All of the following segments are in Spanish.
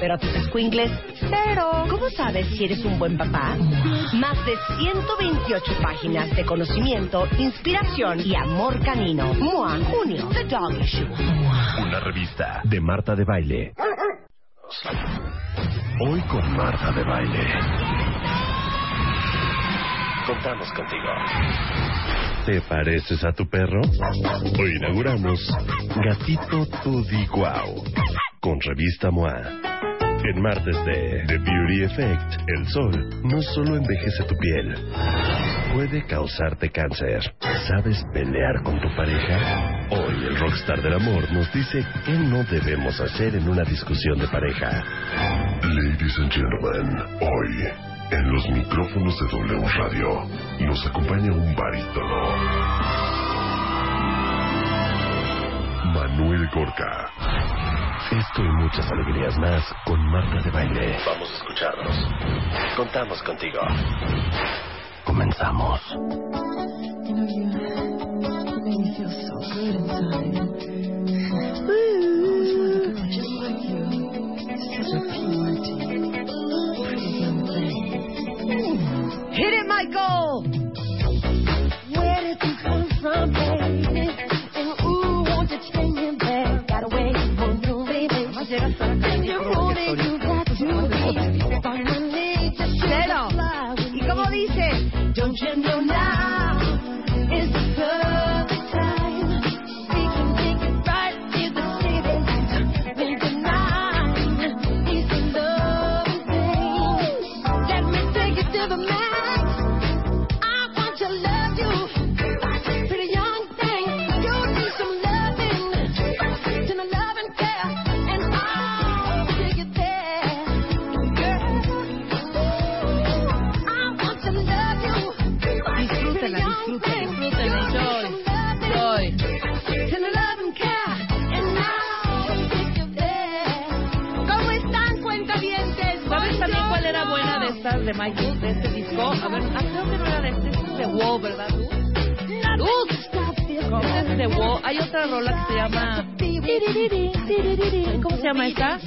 pero a tus squinkles, cero. ¿Cómo sabes si eres un buen papá? Más de 128 páginas de conocimiento, inspiración y amor canino. MOA, junio, The Dog Issue. Una revista de Marta de Baile. Hoy con Marta de Baile. Contamos contigo. ¿Te pareces a tu perro? Hoy inauguramos Gatito Tudi Guau con revista MOA. En martes de The Beauty Effect, el sol no solo envejece tu piel, puede causarte cáncer. ¿Sabes pelear con tu pareja? Hoy el rockstar del amor nos dice qué no debemos hacer en una discusión de pareja. Ladies and gentlemen, hoy en los micrófonos de W Radio nos acompaña un barítono. Manuel Gorka. Esto y muchas alegrías más con Marta de Baile. Vamos a escucharnos. Contamos contigo. Comenzamos. You know, you, you made me feel so good inside. I always wanted a girl just like you. Such a purity. Pretty young thing. Hit it, Michael! Where did you come from, baby? Don't you know now de Michael, de este disco? A ver, creo que no era de este, este es de Wow, ¿verdad, Luz? Este es de Wow. Hay otra rola que se llama... ¿Cómo se llama esta?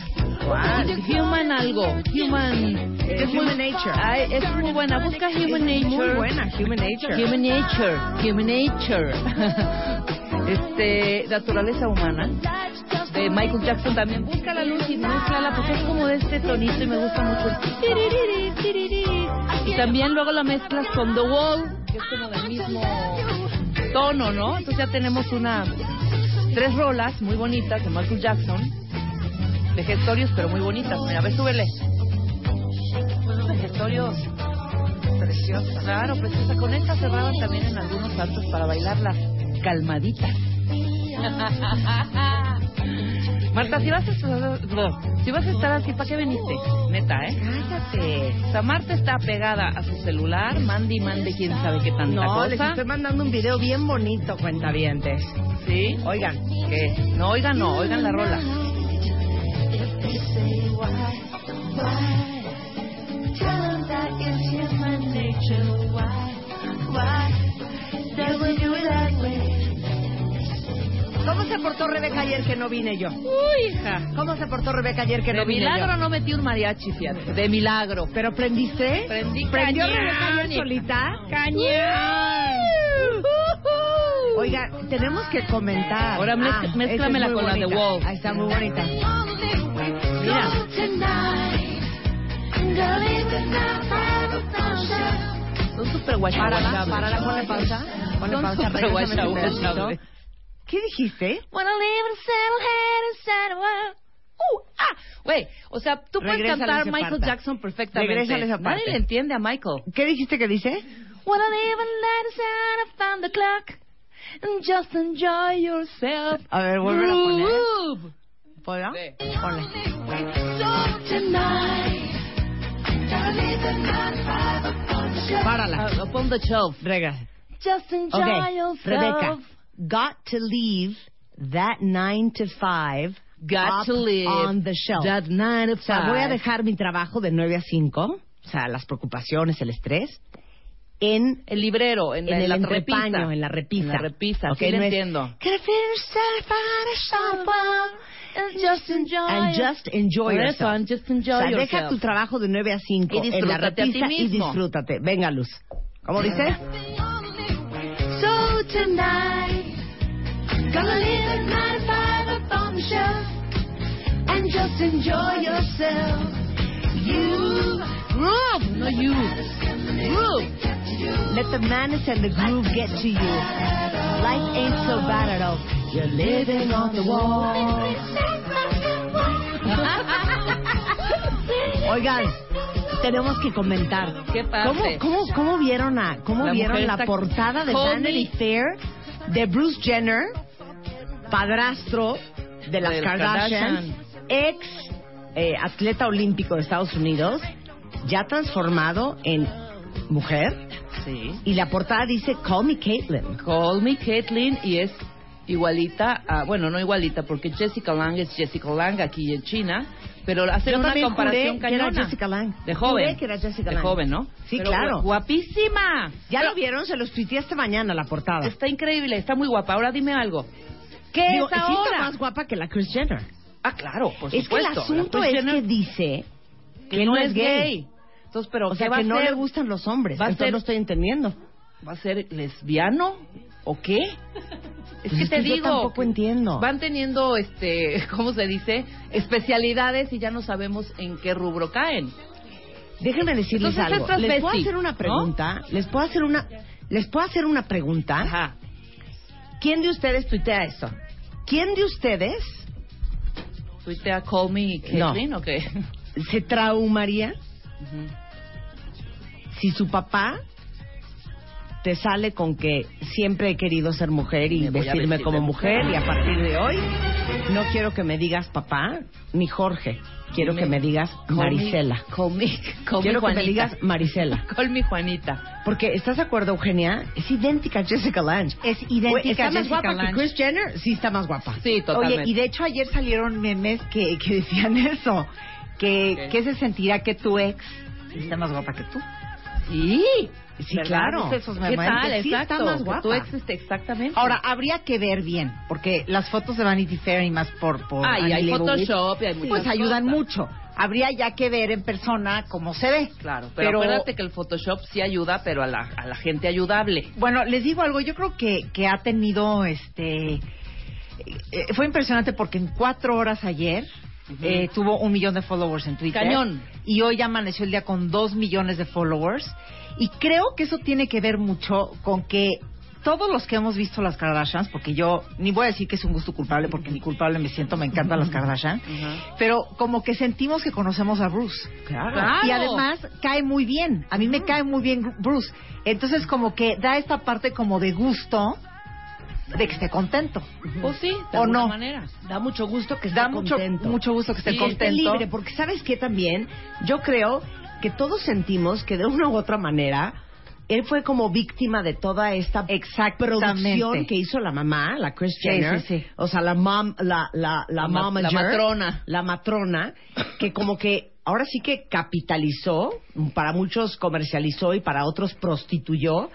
Human algo. Human... Es muy, Human Nature. Ay, es muy buena. Busca Human Nature. Muy buena, Human Nature. Human Nature, Human Nature. este, naturaleza humana. De Michael Jackson también. Busca la luz y mezclala porque es como de este tonito y me gusta mucho. Y también luego la mezclas con The Wall, que es como del mismo tono, ¿no? Entonces ya tenemos una tres rolas muy bonitas de Michael Jackson. De gestorios, pero muy bonitas. Mira, a ver, súbele. De gestorios Preciosa. Claro, preciosa. Con esta cerraban también en algunos santos para bailarlas calmaditas. Marta, si vas a si vas a estar así, ¿para qué viniste? Neta, ¿eh? Cállate. O sea, Marta está pegada a su celular, mande y mande quién sabe qué tanta No, les cosa. estoy mandando un video bien bonito, cuentavientes. ¿Sí? Oigan. ¿Qué? No, oigan, no, oigan la rola. ¿Cómo se portó Rebeca ayer que no vine yo? Uy, hija. ¿Cómo se portó Rebeca ayer que no De vine milagro yo? no metí un mariachi, fíjate. De milagro. ¿Pero prendiste? Prendí ¿Prendió cañón, Rebeca ayer hija. solita? ¡Cañón! Oiga, tenemos que comentar. Ahora mez- esa es mézclamela muy con la de. Wall. Ahí está muy bonita. Mira. Son súper guachaguachables. Párala, párala, ponle pausa. ¿Qué dijiste? Wanna o sea, tú puedes cantar Michael. Jackson perfectamente. Regrésale esa parte. Nadie le entiende a Michael. ¿Qué dijiste que dice? A ver, vuelve a poner. ¿Puedo? Párala. Uh, upon the shelf. Just enjoy Okay, yourself. Rebecca. Got to leave that 9 to 5 Got up to live on the shelf. that nine to O sea, voy a five. dejar mi trabajo de 9 a 5, o sea, las preocupaciones, el estrés, en, El librero, en, en la, el la entrepaño, repisa. en la repisa. En la repisa, Ok, sí no entiendo. "Can I finish that fine softball and just enjoy, and just enjoy yourself"? and just enjoy o sea, deja yourself. tu trabajo de 9 a 5 Y en la disfrútate a ti repisa y mismo. disfrútate. Venga, Luz. ¿Cómo dice? Tonight, gonna live at nine five up on the shelf and just enjoy yourself. You Groove, no you. Groove. Let the madness and the groove get to you. Life ain't so bad at all. You're living on the wall. Oigan, tenemos que comentar. ¿Qué pasa? ¿Cómo, cómo, cómo vieron, a, cómo La vieron la portada de Vanity. Fair de Bruce Jenner, padrastro de las Kardashian. ex eh, atleta olímpico de Estados Unidos, ya transformado en mujer? Sí. Y la portada dice Call me Caitlyn. Call me Caitlyn y es igualita a, bueno, no igualita porque Jessica Lang es Jessica Lang aquí en China, pero hacen Yo una comparación juré que era. Jessica Lang. De joven. Juré que era Jessica de Lang. joven, ¿no? Sí, Pero claro. gu- Guapísima. ¿Ya Pero lo vieron? Se los tuiteé esta mañana la portada. Está increíble, está muy guapa. Ahora dime algo. ¿Qué Digo, es sí está ahora? más guapa que la Chris Jenner. Ah, claro, por es que el supuesto. asunto es que dice que no es gay. Entonces, pero O sea, ¿qué va que no le gustan los hombres. Va Entonces ser- no estoy entendiendo. ¿Va a ser lesbiano o qué? Es Pues que es te yo digo, tampoco entiendo. van teniendo, este, ¿cómo se dice? Especialidades y ya no sabemos en qué rubro caen. Déjenme decirles Entonces, algo. es Les puedo hacer una ¿no? pregunta. Les puedo hacer una. Les puedo hacer una pregunta. Ajá. ¿Quién de ustedes tuitea esto? ¿Quién de ustedes ¿Tuitea Call Me Caitlyn o qué? se traumaría si su papá te sale con que siempre he querido ser mujer y Me vestirme vestir como mujer mujer. y a partir de hoy no quiero que me digas papá ni Jorge, quiero que me digas call me- Marisela. Call me, call Quiero me que me digas Marisela. Call me Juanita. Porque, ¿estás de acuerdo, Eugenia? Es idéntica a Jessica Lange. Es idéntica ¿Está a más Jessica guapa Lange. que Chris Jenner? Sí, está más guapa. Sí, totalmente. Oye, y de hecho ayer salieron memes que, que decían eso, que, ¿Qué? que se sentirá que tu ex está más guapa que tú. Sí, Sí, ¿Verdad? claro. ¿Viste esos ¿Qué tal? Sí, está más guapa. Tu ex este, exactamente. Ahora, habría que ver bien, porque las fotos de Vanity Fair y más por... por Ah, y hay Photoshop y hay muchas Pues ayudan cosas. mucho. Habría ya que ver en persona cómo se ve. Claro, pero, Pero- acuérdate que el Photoshop sí ayuda, pero a la, a la gente ayudable. Bueno, les digo algo, yo creo que, que ha tenido, este... eh, fue impresionante porque en cuatro horas ayer eh, tuvo un millón de followers en Twitter. Cañón. Y hoy amaneció el día con dos millones de followers. Y creo que eso tiene que ver mucho con que todos los que hemos visto las Kardashians, porque yo ni voy a decir que es un gusto culpable, porque ni culpable me siento, me encantan las Kardashian, pero como que sentimos que conocemos a Bruce. Claro. Y además cae muy bien. A mí me cae muy bien Bruce. Entonces como que da esta parte como de gusto de que esté contento. Pues sí, de ¿O alguna no? manera. Da mucho gusto que esté Da mucho, contento. mucho gusto que esté contento. libre, porque sabes que también yo creo que todos sentimos que de una u otra manera él fue como víctima de toda esta producción que hizo la mamá, la Chris Sí, Jenner, sí, sí. o sea, la mom, la la la, La ma- la matrona. la matrona, que como que ahora sí que capitalizó, para muchos comercializó y para otros prostituyó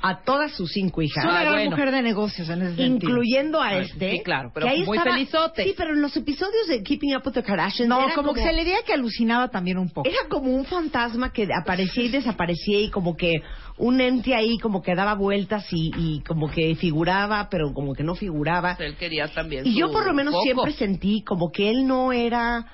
a todas sus cinco hijas. Una gran bueno. mujer de negocios en ese sentido. incluyendo a Ah, este. sí, claro, pero que ahí muy estaba- felizote. Sí, pero en los episodios de Keeping Up with the Kardashians No, era como, que se le diría que alucinaba también un poco. era como un fantasma que aparecía y desaparecía y como que un ente ahí como que daba vueltas y, y como que figuraba, pero como que no figuraba. Él quería también Y yo por lo menos foco. siempre sentí como que él no era,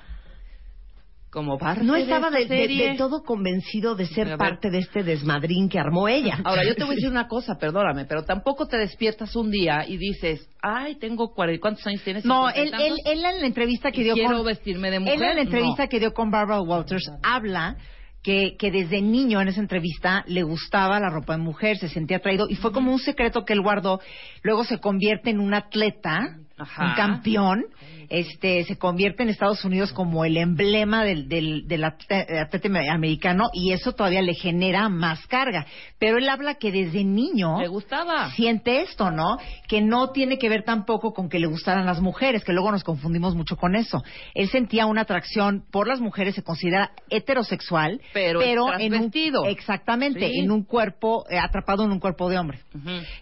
como parte no estaba esta de, de- serie. de todo convencido de ser parte de este desmadrín que armó ella. Ahora, yo te voy a decir una cosa, perdóname, pero tampoco te despiertas un día y dices, ay, tengo cuarenta, ¿cuántos años tienes? No, ¿Cincuenta y él, él, él en la entrevista que dio Quiero con... vestirme de Él mujer. en la entrevista No. que dio con Barbara Walters habla que, que desde niño en esa entrevista le gustaba la ropa de mujer, se sentía atraído y fue como un secreto que él guardó. Luego se convierte en un atleta, Ajá. un campeón este se convierte en Estados Unidos como el emblema del, del, del atleta americano y eso todavía le genera más carga. Pero él habla que desde niño Le gustaba. siente esto, ¿no? Que no tiene que ver tampoco con que le gustaran las mujeres, que luego nos confundimos mucho con eso. Él sentía una atracción por las mujeres, se considera heterosexual, Pero en un exactamente, Sí. en un cuerpo eh, atrapado en un cuerpo de hombre.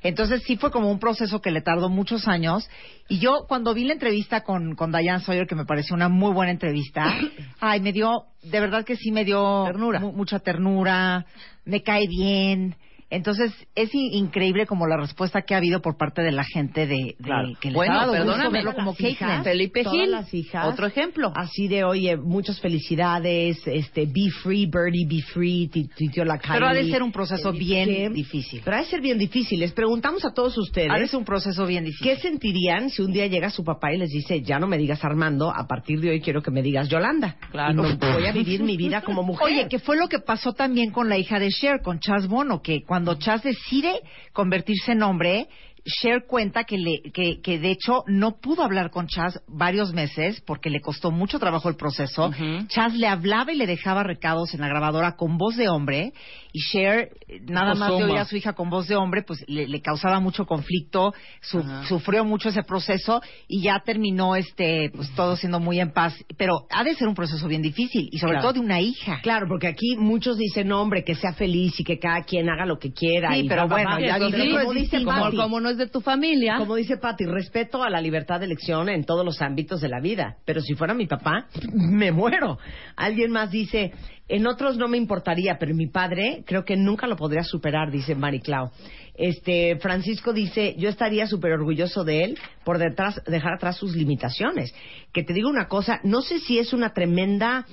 Entonces sí fue como un proceso que le tardó muchos años. Y yo cuando vi la entrevista con, con Diane Sawyer, que me pareció una muy buena entrevista, ay, me dio, de verdad que sí me dio Ternura. mu- mucha ternura, me cae bien. Entonces es increíble como la respuesta que ha habido por parte de la gente de, de- Claro. que les Bueno, ha dado gusto perdóname. verlo como hijas. Felipe Gil, las hijas. otro ejemplo. Así de, oye, muchas felicidades, este, be free, Birdie, be free, ti- tuiteó la Pero ha de ser un proceso bien difícil. Pero ha de ser bien difícil. Les preguntamos a todos ustedes. Ha de ser un proceso bien difícil. ¿Qué sentirían si un día llega su papá y les dice, ya no me digas Armando, a partir de hoy quiero que me digas Yolanda? Claro. Y no voy a vivir mi vida como mujer. Oye, que fue lo que pasó también con la hija de Cher, con Chaz Bono, que cuando Chaz decide convertirse en hombre, Cher cuenta que, le, que, que de hecho no pudo hablar con Chaz varios meses porque le costó mucho trabajo el proceso. Ujú. Chaz le hablaba y le dejaba recados en la grabadora con voz de hombre y Cher, nada más de oír a su hija con voz de hombre, pues le, le causaba mucho conflicto, su- sufrió mucho ese proceso y ya terminó este pues todo siendo muy en paz. Pero ha de ser un proceso bien difícil y sobre Claro. todo de una hija. Claro, porque aquí muchos dicen, no, hombre, que sea feliz y que cada quien haga lo que quiera. Sí, y pero bueno, ya como dice como, como no es de tu familia. Como dice Patti, respeto a la libertad de elección en todos los ámbitos de la vida. Pero si fuera mi papá, me muero. Alguien más dice, en otros no me importaría, pero mi padre creo que nunca lo podría superar, dice Mariclau. Este, Francisco dice, yo estaría súper orgulloso de él por detrás, dejar atrás sus limitaciones. Que te digo una cosa, no sé si es una tremenda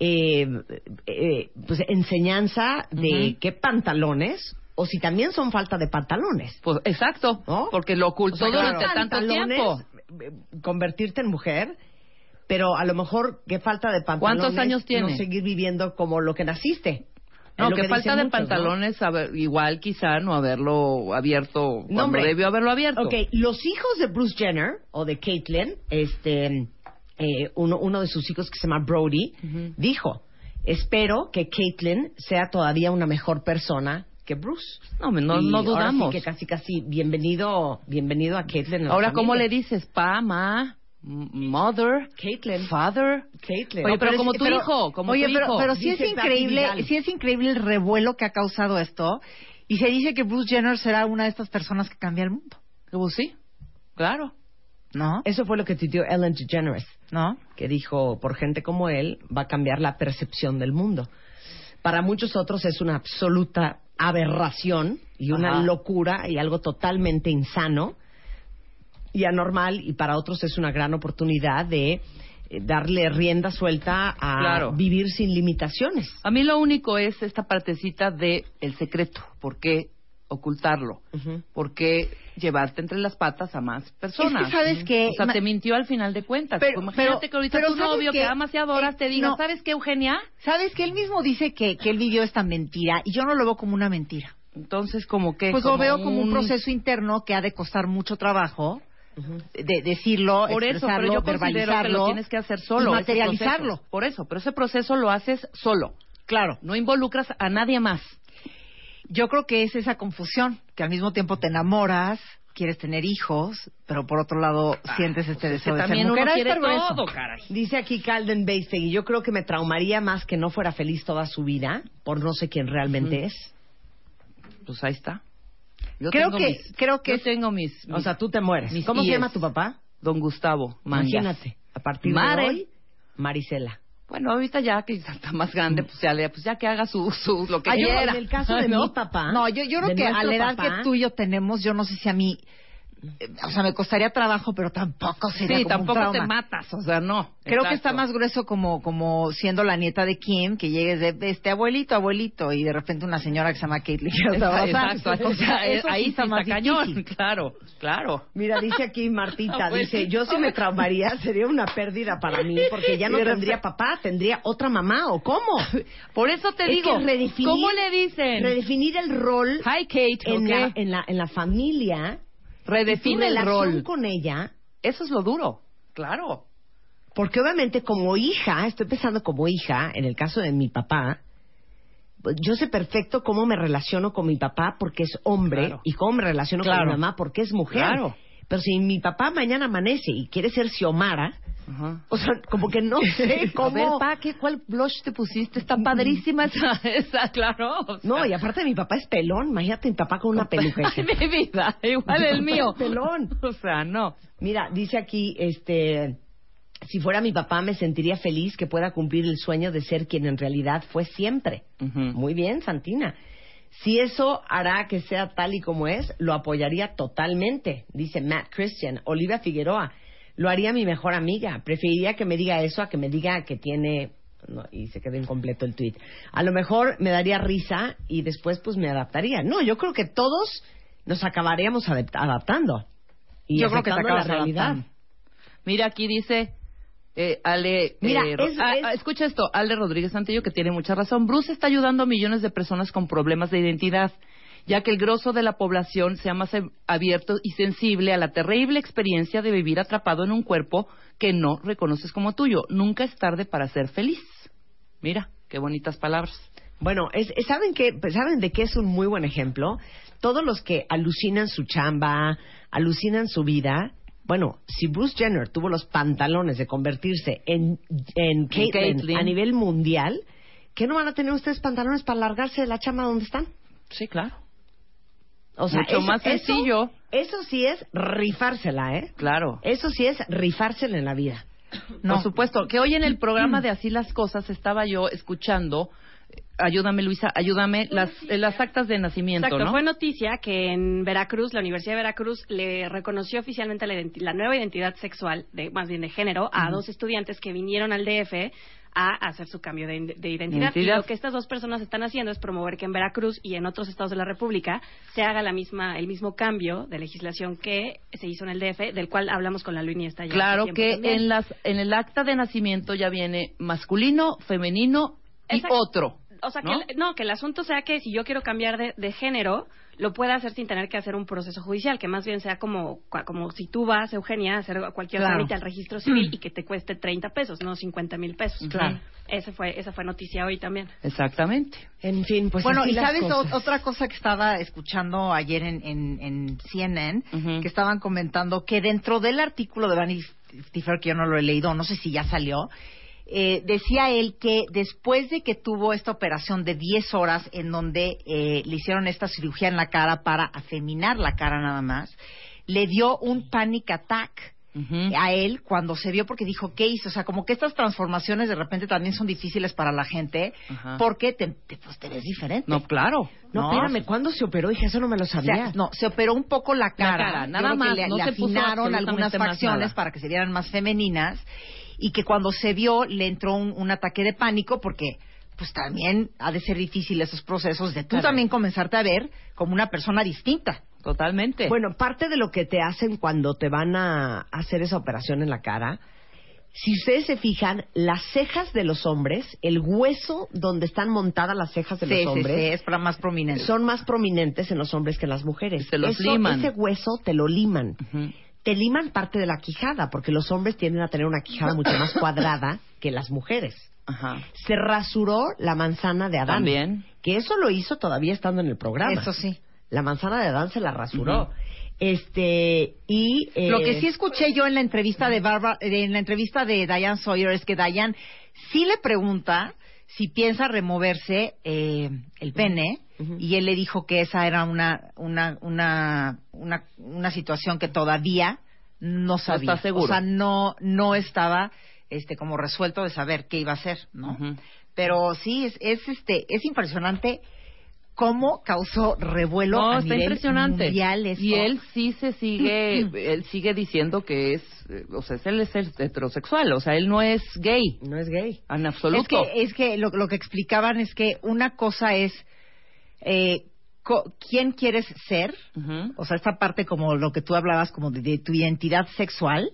eh, eh, pues, enseñanza de qué pantalones o si también son falta de pantalones. Pues, exacto, ¿No? porque lo ocultó O sea, durante tanto tiempo. eh, Convertirte en mujer, pero a lo mejor qué falta de pantalones. ¿Cuántos años tiene? No seguir viviendo como lo que naciste. No, que, que falta de muchos, ¿no? pantalones, haber- igual quizá no haberlo abierto cuando hombre. debió haberlo abierto. Ok, los hijos de Bruce Jenner o de Caitlyn, este, eh, uno, uno de sus hijos que se llama Brody, dijo, espero que Caitlyn sea todavía una mejor persona que Bruce. No, no, Y no ahora sí dudamos. que casi, casi, bienvenido, bienvenido a Caitlyn. Ahora, ¿cómo le dices? Pa, ma, mother, Caitlyn. father. Caitlyn. Oye, pero es- como tu hijo, como oye, tu pero, hijo. pero sí es Dice increíble, sí es increíble el revuelo que ha causado esto. Y se dice que Bruce Jenner será una de estas personas que cambia el mundo, Pues sí, claro. ¿no? Eso fue lo que tuiteó Ellen DeGeneres, ¿No? que dijo, por gente como él, va a cambiar la percepción del mundo. Para muchos otros es una absoluta aberración y una Ajá. locura y algo totalmente insano y anormal, y para otros es una gran oportunidad de eh, darle rienda suelta a Claro. vivir sin limitaciones. A mí lo único es esta partecita de el secreto. ¿Por qué ocultarlo? Ujú. ¿Por qué llevarte entre las patas a más personas? Es que sabes que- O sea, te mintió al final de cuentas. Pero- Imagínate pero- que ahorita pero tu ¿sabes novio qué? que amas y adoras Eh, te diga, no. ¿sabes qué, Eugenia? ¿Sabes que él mismo dice que, que él vivió esta mentira? Y yo no lo veo como una mentira. Entonces, como que... Pues lo veo como un proceso interno que ha de costar mucho trabajo de decirlo, Por eso, pero expresarlo, yo considero que verbalizarlo lo tienes que hacer solo. y materializarlo. Por eso, pero ese proceso lo haces solo. Claro. No involucras a nadie más. Yo creo que es esa confusión, que al mismo tiempo te enamoras, quieres tener hijos, pero por otro lado sientes este Es que deseo de ser también uno mujer. Es quiere perverso. todo, caray. Dice aquí Calden Beistegui, yo creo que me traumaría más que no fuera feliz toda su vida por no sé quién realmente es. Pues ahí está. Yo Creo tengo que- mis- creo que yo tengo mis, O sea, tú te mueres. mis ¿Cómo se llama tu papá? Don Gustavo Mangas. Imagínate, a partir Mare. de hoy, Marisela. Bueno, ahorita ya que está más grande, pues ya, pues ya que haga su, su lo que Ah, yo- quiera. En el caso de ¿No? mi papá. No, yo, yo creo que a la edad papá, que tú y yo tenemos, yo no sé si a mí, o sea, me costaría trabajo, pero tampoco sería Sí, como un tampoco te trauma. matas, o sea, no. Creo que está más grueso como, como siendo la nieta de Kim, que llegues de este abuelito, abuelito, y de repente una señora que se llama te a abrazar. Exacto, o sea, eso sí ahí sí está más cañón, difícil. claro, claro. Mira, dice aquí Martita, Ah, pues, dice, yo si me traumaría sería una pérdida para mí porque ya no tendría papá, tendría otra mamá o cómo. Por eso te Es digo, que redefinir- ¿cómo le dicen? Redefinir el rol Hi Kate, en, la, en, la, en la familia, Redefine el relación rol. con ella, Eso es lo duro, claro. Porque obviamente como hija, estoy pensando como hija, en el caso de mi papá, yo sé perfecto cómo me relaciono con mi papá porque es hombre Claro. y cómo me relaciono con mi mamá porque es mujer. Claro. Pero si mi papá mañana amanece y quiere ser Xiomara, Ajá. o sea, como que no sé A ver, cómo... pa, ¿qué, ¿cuál blush te pusiste? Está padrísima esa, esa claro. o sea. No, y aparte mi papá es pelón. Imagínate mi papá con una peluca. Ay, mi vida, igual el mío. Pelón. O sea, no. Mira, dice aquí, este, si fuera mi papá me sentiría feliz que pueda cumplir el sueño de ser quien en realidad fue siempre. Muy bien, Santina. Si eso hará que sea tal y como es, lo apoyaría totalmente, dice Matt Christian. Olivia Figueroa, lo haría mi mejor amiga. Preferiría que me diga eso a que me diga que tiene... no, y se quedó incompleto el tweet. A lo mejor me daría risa y después pues me adaptaría. No, yo creo que todos nos acabaríamos adapt- adaptando. Y Yo creo que te la realidad. adaptando. Mira, aquí dice eh, Ale. Mira, eh, es- ah, es- escucha esto, Ale Rodríguez Santillo, que tiene mucha razón. Bruce está ayudando a millones de personas con problemas de identidad, ya que el grosso de la población sea más abierto y sensible a la terrible experiencia de vivir atrapado en un cuerpo que no reconoces como tuyo. Nunca es tarde para ser feliz. Mira, qué bonitas palabras. Bueno, es, es- ¿saben, qué, Pues, ¿saben de qué es un muy buen ejemplo? Todos los que alucinan su chamba, alucinan su vida. Bueno, si Bruce Jenner tuvo los pantalones de convertirse en, en Caitlyn Caitlyn. a nivel mundial, ¿qué no van a tener ustedes pantalones para largarse de la chamba donde están? Sí, claro. O sea, Mucho eso- más eso- sencillo. Eso, sí es rifársela, ¿eh? Claro. Eso sí es rifársela en la vida. Por supuesto, que hoy en el programa de Así las Cosas estaba yo escuchando, ayúdame Luisa, ayúdame, las, las actas de nacimiento, Exacto, ¿no? fue noticia que en Veracruz, la Universidad de Veracruz le reconoció oficialmente la, nueva identidad sexual, de, más bien de género, a dos estudiantes que vinieron al DF a hacer su cambio de, de identidad. Identidad. Y lo que estas dos personas están haciendo es promover que en Veracruz y en otros estados de la República se haga la misma, el mismo cambio de legislación que se hizo en el DF, del cual hablamos con la línea esta ya Claro que también. en, las, en el acta de nacimiento ya viene masculino, femenino y Exacto. otro. O sea, ¿no? que, el- no, que el asunto sea que si yo quiero cambiar de, de género, lo pueda hacer sin tener que hacer un proceso judicial, que más bien sea como, cua- como si tú vas, Eugenia, a hacer cualquier Claro. trámite al registro civil y que te cueste 30 pesos, no 50 mil pesos. Claro. Ese fue, esa fue noticia hoy también. Exactamente. En fin, pues bueno, así y las sabes cosas. otra cosa que estaba escuchando ayer en, en, en CNN, que estaban comentando que dentro del artículo de Vanity Fair, que yo no lo he leído, no sé si ya salió, eh, decía él que después de que tuvo esta operación de 10 horas en donde eh, le hicieron esta cirugía en la cara para afeminar la cara nada más, le dio un panic attack a él cuando se vio porque dijo, ¿qué hizo? O sea, como que estas transformaciones de repente también son difíciles para la gente porque te, te- pues, te ves diferente. No, claro. No, espérame, ¿cuándo se operó? Dije, eso no me lo O sea, sabía. no, se operó un poco la cara. nada más, Le, no le afinaron algunas facciones para que se vieran más femeninas y que cuando se vio le entró un, un ataque de pánico porque pues también ha de ser difícil esos procesos de tú también comenzarte a ver como una persona distinta. Totalmente. Bueno, parte de lo que te hacen cuando te van a hacer esa operación en la cara, si ustedes se fijan, las cejas de los hombres, el hueso donde están montadas las cejas de Sí, los hombres, sí, es para más prominente. son más prominentes en los hombres que en las mujeres. Se los Eso- liman. Ese hueso te lo liman. Ujú. Te liman parte de la quijada, porque los hombres tienden a tener una quijada mucho más cuadrada que las mujeres. Ajá. Se rasuró la manzana de Adán. También. Que eso lo hizo todavía estando en el programa. Eso sí. La manzana de Adán se la rasuró. Este, y... eh, Lo que sí escuché yo en la entrevista de Barbara, en la entrevista de Diane Sawyer es que Diane sí le pregunta si piensa removerse eh, el pene Y él le dijo que esa era una una una una, una situación que todavía no sabía. está seguro. O sea, no no estaba este como resuelto de saber qué iba a hacer, ¿no? Pero sí es, es este es impresionante cómo causó revuelo No, a está nivel impresionante. mundial esto. Y él sí se sigue, él sigue diciendo que es, o sea, él es heterosexual, o sea, él no es gay, No es gay. en absoluto. Es que, es que lo, lo que explicaban es que una cosa es eh, quién quieres ser, o sea, esta parte como lo que tú hablabas, como de, de tu identidad sexual,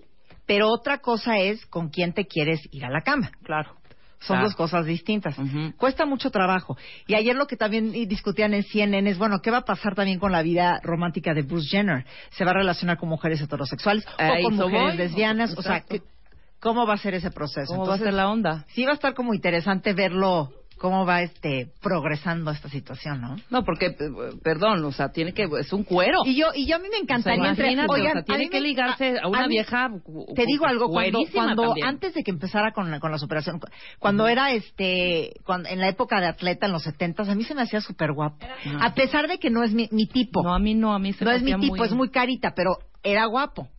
pero otra cosa es con quién te quieres ir a la cama. Claro. Son Claro. dos cosas distintas. Cuesta mucho trabajo. Y ayer lo que también discutían en CNN es, bueno, ¿qué va a pasar también con la vida romántica de Bruce Jenner? ¿Se va a relacionar con mujeres heterosexuales o con mujeres voy. lesbianas? O sea, Exacto. ¿qué- cómo va a ser ese proceso. ¿Cómo va a ser la onda? sí va a estar como interesante verlo, cómo va este progresando esta situación, ¿no? No, porque, perdón, o sea, tiene que, es un cuero. Y yo, y yo a mí me O sea, encantaría entre- imagínate, Oigan, o sea, a tiene mí que ligarse a una vieja. Te digo algo, cuando, cuando también. antes de que empezara con, la- con las operaciones, cu- cuando era este, cuando, en la época de atleta en los setentas, a mí se me hacía súper guapo. A pesar de que no es mi, mi tipo. No, a mí no, a mí se no me es mi tipo, es muy carita, pero era guapo.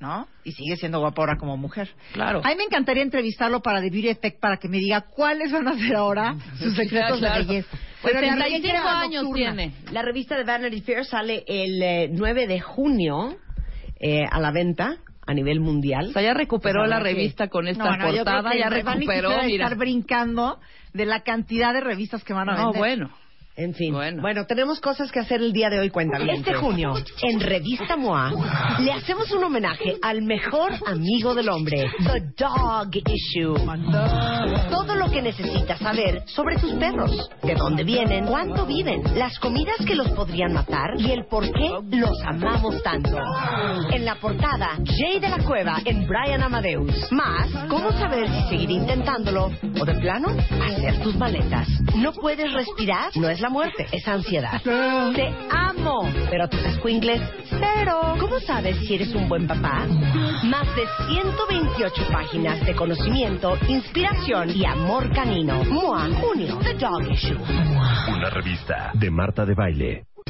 ¿No? Y sigue siendo guapo ahora como mujer. Claro. A mí me encantaría entrevistarlo para The Beauty Effect para que me diga cuáles van a ser ahora sus secretos claro. de belleza. Pero la 35 revista años nocturna. tiene. La revista de Vanity Fair sale el eh, 9 de junio eh, a la venta a nivel mundial. O sea, ya recuperó Pues la que- revista con esta No, no, yo creo portada, que ya Vanity recuperó, Fair va a mira. estar brincando de la cantidad de revistas que van a No, vender. bueno. En fin. Bueno. Bueno. tenemos cosas que hacer el día de hoy, cuéntame. Este junio, en Revista MOA, le hacemos un homenaje al mejor amigo del hombre, The Dog Issue. Todo lo que necesitas saber sobre tus perros, de dónde vienen, cuánto viven, las comidas que los podrían matar y el por qué los amamos tanto. En la portada, Jay de la Cueva en Brian Amadeus. Más, cómo saber si seguir intentándolo o de plano, hacer tus maletas. No puedes respirar, no es la muerte, es ansiedad. Te amo, pero tus squinkles, cero. ¿Cómo sabes si eres un buen papá? Más de 128 páginas de conocimiento, inspiración y amor canino. MOA, junio, The Dog Issue. Una revista de Marta de Baile.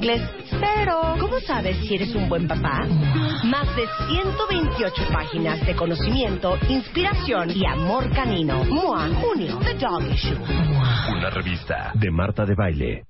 cero. ¿Cómo sabes si eres un buen papá? Más de 128 páginas de conocimiento, inspiración y amor canino. MOA, junio, The Dog Issue. Una revista de Marta de Baile.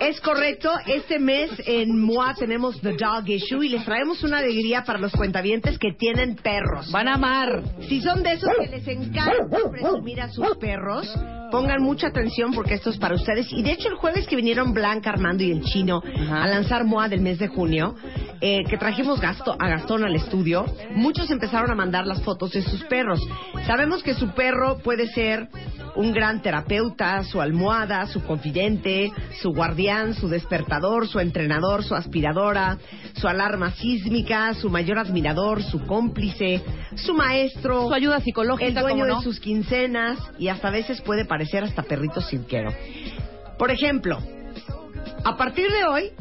Es correcto, este mes en MOA tenemos The Dog Issue y les traemos una alegría para los cuentavientes que tienen perros. Van a amar. Si son de esos que les encanta presumir a sus perros, pongan mucha atención porque esto es para ustedes. Y de hecho, el jueves que vinieron Blanca, Armando y el Chino Ajá. a lanzar MOA del mes de junio, eh, que trajimos Gasto- a Gastón al estudio, muchos empezaron a mandar las fotos de sus perros. Sabemos que su perro puede ser un gran terapeuta, su almohada, su confidente, su guardián, su despertador, su entrenador, su aspiradora, su alarma sísmica, su mayor admirador, su cómplice, su maestro, Su ayuda psicológica, el dueño ¿cómo no? de sus quincenas y hasta a veces puede parecer hasta perrito cirquero. Por ejemplo, a partir de hoy,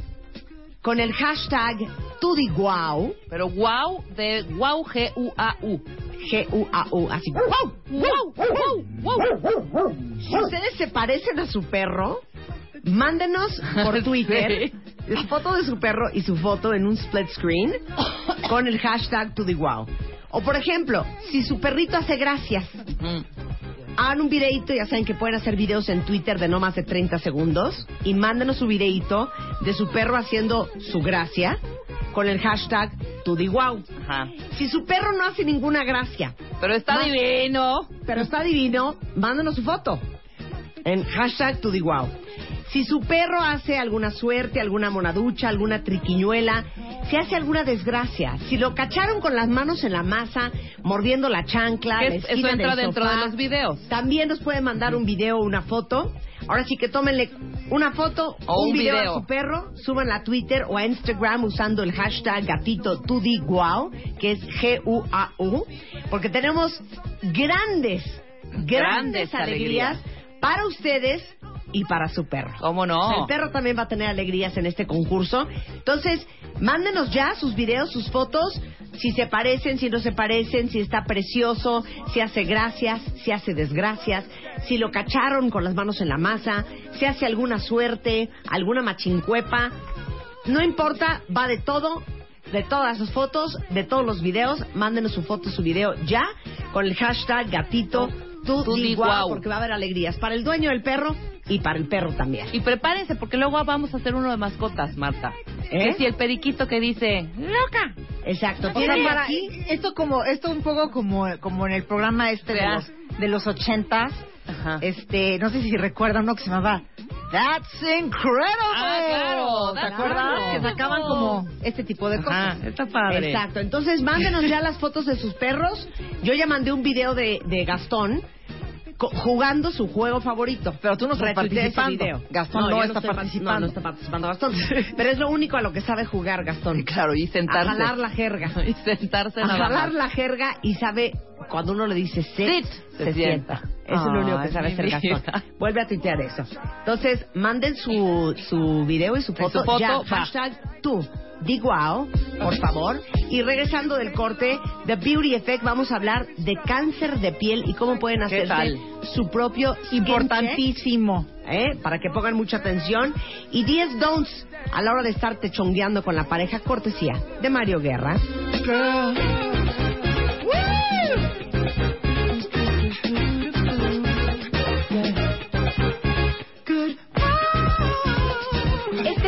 con el hashtag TudiGuau, Pero wow, de wow, G-U-A-U. G-U-A-U, así, ¡guau! Wow, wow, wow. Si ustedes se parecen a su perro, mándenos por Twitter la foto de su perro y su foto en un split screen con el hashtag TudiGuau. O por ejemplo, si su perrito hace gracias, Mm. hagan un videito, ya saben que pueden hacer videos en Twitter de no más de 30 segundos y mándenos su videito de su perro haciendo su gracia con el hashtag TudiGuau. Ajá. Si su perro no hace ninguna gracia, Pero está Más- divino. pero está divino, mándanos su foto en hashtag TudiGuau. Si su perro hace alguna suerte, alguna monaducha, alguna triquiñuela, si hace alguna desgracia, si lo cacharon con las manos en la masa, mordiendo la chancla, la es- esquina eso entra del dentro sofá, de los videos. También nos pueden mandar un video o una foto. Ahora sí que tómenle una foto O un un video, video. a su perro, súbanla a Twitter o a Instagram usando el hashtag gatito guau, que es G-U-A-U, porque tenemos grandes, grandes, Grandes alegrías para ustedes y para su perro. ¿Cómo no? El perro también va a tener alegrías en este concurso. Entonces, mándenos ya sus videos, sus fotos, si se parecen, si no se parecen, si está precioso, si hace gracias, si hace desgracias, si lo cacharon con las manos en la masa, si hace alguna suerte, alguna machincuepa. No importa, va de todo, de todas sus fotos, de todos los videos. Mándenos su foto, su video ya, con el hashtag gatito tú, Tú di di guau, guau. porque va a haber alegrías para el dueño del perro y para el perro también. Y prepárense, porque luego vamos a hacer uno de mascotas, Marta. ¿Eh? Que si el periquito que dice, loca. Exacto. O sea, Tienen para- aquí esto como esto un poco como como en el programa este de los de los ochentas Ajá. este no sé si recuerdan uno que se llamaba That's Incredible Ah, claro, ¿te acuerdas? Incredible. que sacaban como este tipo de cosas Ajá, está padre. Exacto. Entonces, mándenos ya las fotos de sus perros. Yo ya mandé un video de, de Gastón jugando su juego favorito. Pero tú no estás participando. Gastón no yo está par- participando. No, no está participando Gastón. Pero es lo único a lo que sabe jugar Gastón. Claro, y sentarse. A jalar la jerga. Y sentarse A nada jalar la jerga y sabe cuando uno le dice sit, Sit, se, se sienta. sienta. Eso es lo único que sabe hacer. Gastón. Vuelve a tuitear eso. Entonces, manden su, su video y su foto. su foto, ya, hashtag tú. Di guau, por favor. Y regresando del corte, The Beauty Effect, vamos a hablar de cáncer de piel y cómo pueden hacerse su propio importantísimo ¿eh? para que pongan mucha atención. Y 10 don'ts a la hora de estarte chongueando con la pareja, cortesía de Mario Guerra. Este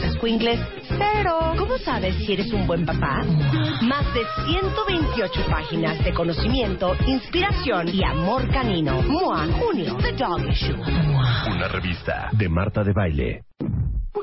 tus squinkles, cero. ¿Cómo sabes si eres un buen papá? Más de 128 páginas de conocimiento, inspiración y amor canino. MOA, junio, The Dog Issue. Una revista de Marta de Baile.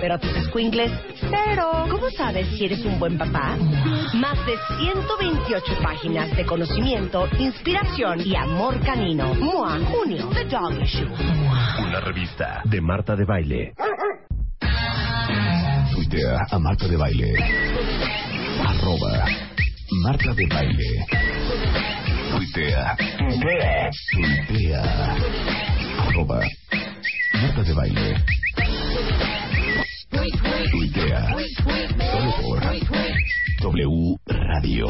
pero a tus squinkles, cero. ¿Cómo sabes si eres un buen papá? Más de 128 páginas de conocimiento, inspiración y amor canino. MOA, junio, The Dog Issue. Una revista de Marta de Baile. Tuitea a Marta de Baile. Arroba Marta de Baile. Tuitea. Tuitea. Arroba Marta de Baile. Tuitea. Solo por W Radio.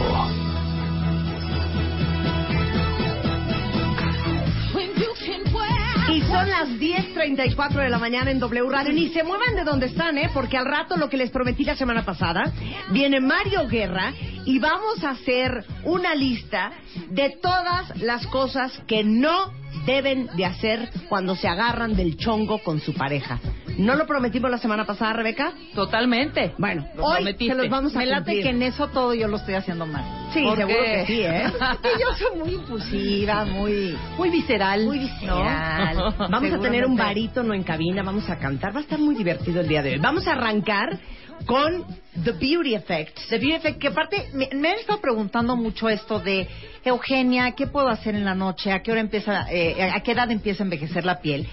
Y son las 10.34 de la mañana en W Radio. Ni se muevan de donde están, ¿eh? Porque al rato lo que les prometí la semana pasada, viene Mario Guerra y vamos a hacer una lista de todas las cosas que no deben de hacer cuando se agarran del chongo con su pareja. ¿No lo prometimos la semana pasada, Rebeca? Totalmente. Bueno, Lo hoy prometiste. se los vamos a me late cumplir. que en eso todo yo lo estoy haciendo mal Sí, ¿Por seguro qué? que sí, ¿eh? que yo soy muy impulsiva muy muy visceral Muy visceral. Vamos a tener un barítono en cabina, vamos a cantar. Va a estar muy divertido el día de hoy. Vamos a arrancar con The Beauty Effect. The Beauty Effect, que aparte me, me han estado preguntando mucho esto de Eugenia, ¿qué puedo hacer en la noche? ¿A qué hora empieza, eh, a qué edad empieza a envejecer la piel?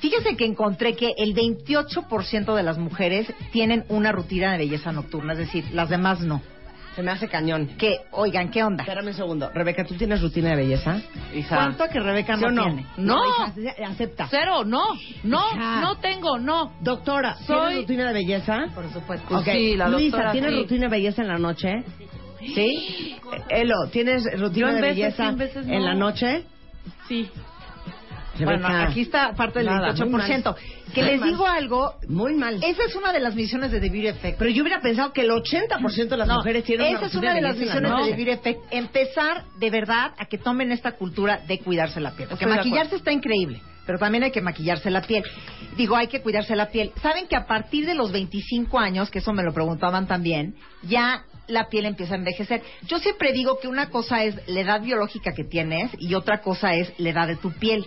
Fíjese que encontré que el 28% de las mujeres tienen una rutina de belleza nocturna, es decir, las demás no. Se me hace cañón. Que, oigan, ¿qué onda? Espérame un segundo. Rebeca, ¿tú tienes rutina de belleza? Hija. ¿Cuánto que Rebeca ¿Sí no, no? tiene? No. hija, acepta. Cero, no, no, Hija. no tengo, no. Doctora, Soy- ¿tienes rutina de belleza? Por supuesto. Pues Ok. sí, la Luisa, doctora, ¿tienes sí. rutina de belleza en la noche? ¿Sí? Elo, ¿tienes rutina en de veces belleza sí, en veces en no. la noche? Sí. Bueno, aquí está parte del Nada, muy 28%. mal. Que les mal. digo algo, Muy mal. esa es una de las misiones de The Beauty Effect. Pero yo hubiera pensado que el 80% de las No, mujeres tienen esa es rutina una de las misiones de. The Beauty Effect. Empezar de verdad a que tomen esta cultura de cuidarse la piel. Porque Estoy maquillarse está increíble, pero también hay que maquillarse la piel. Digo, hay que cuidarse la piel. Saben que a partir de los 25 años, que eso me lo preguntaban también, ya la piel empieza a envejecer. Yo siempre digo que una cosa es la edad biológica que tienes y otra cosa es la edad de tu piel.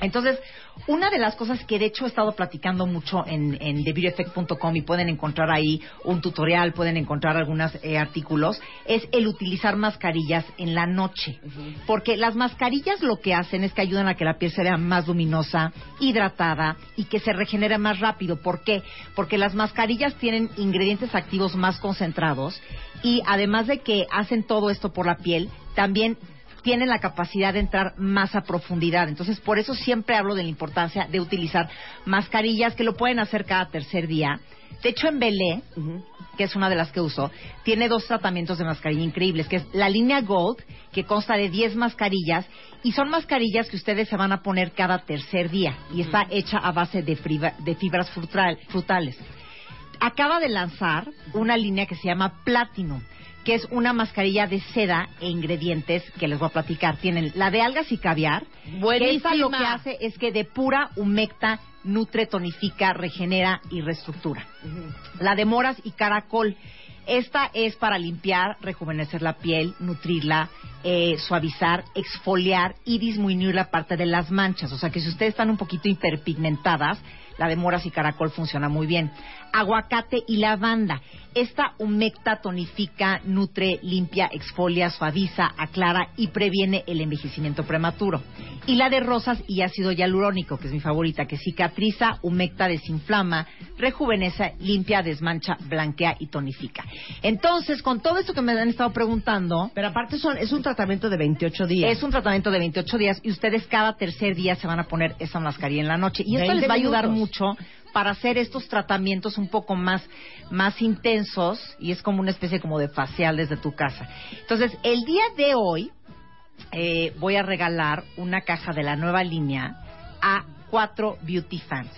Entonces, una de las cosas que de hecho he estado platicando mucho en, en TheBeautyEffect.com y pueden encontrar ahí un tutorial, pueden encontrar algunos artículos, es el utilizar mascarillas en la noche. Porque las mascarillas lo que hacen es que ayudan a que la piel se vea más luminosa, hidratada y que se regenere más rápido. ¿Por qué? Porque las mascarillas tienen ingredientes activos más concentrados y además de que hacen todo esto por la piel, también tienen la capacidad de entrar más a profundidad. Entonces, por eso siempre hablo de la importancia de utilizar mascarillas que lo pueden hacer cada tercer día. De hecho, en Belé, que es una de las que uso, tiene dos tratamientos de mascarilla increíbles, que es la línea Gold, que consta de 10 mascarillas, y son mascarillas que ustedes se van a poner cada tercer día, y está hecha a base de, fibras frutal- frutales. Acaba de lanzar una línea que se llama Platinum, que es una mascarilla de seda e ingredientes que les voy a platicar. Tienen la de algas y caviar. Que esta lo que hace es que depura, humecta, nutre, tonifica, regenera y reestructura. La de moras y caracol. Esta es para limpiar, rejuvenecer la piel, nutrirla, eh, suavizar, exfoliar y disminuir la parte de las manchas. O sea que si ustedes están un poquito hiperpigmentadas, la de moras y caracol funciona muy bien. Aguacate y lavanda. Esta humecta, tonifica, nutre, limpia, exfolia, suaviza, aclara y previene el envejecimiento prematuro. Y la de rosas y ácido hialurónico, que es mi favorita, que cicatriza, humecta, desinflama, rejuvenece, limpia, desmancha, blanquea y tonifica. Entonces, con todo esto que me han estado preguntando, Pero aparte son, es un tratamiento de 28 días. es un tratamiento de 28 días y ustedes cada tercer día se van a poner esa mascarilla en la noche. Y esto 20 les va a ayudar mucho para hacer estos tratamientos un poco más, más intensos y es como una especie como de facial desde tu casa. Entonces, el día de hoy eh, voy a regalar una caja de la nueva línea a cuatro beauty fans.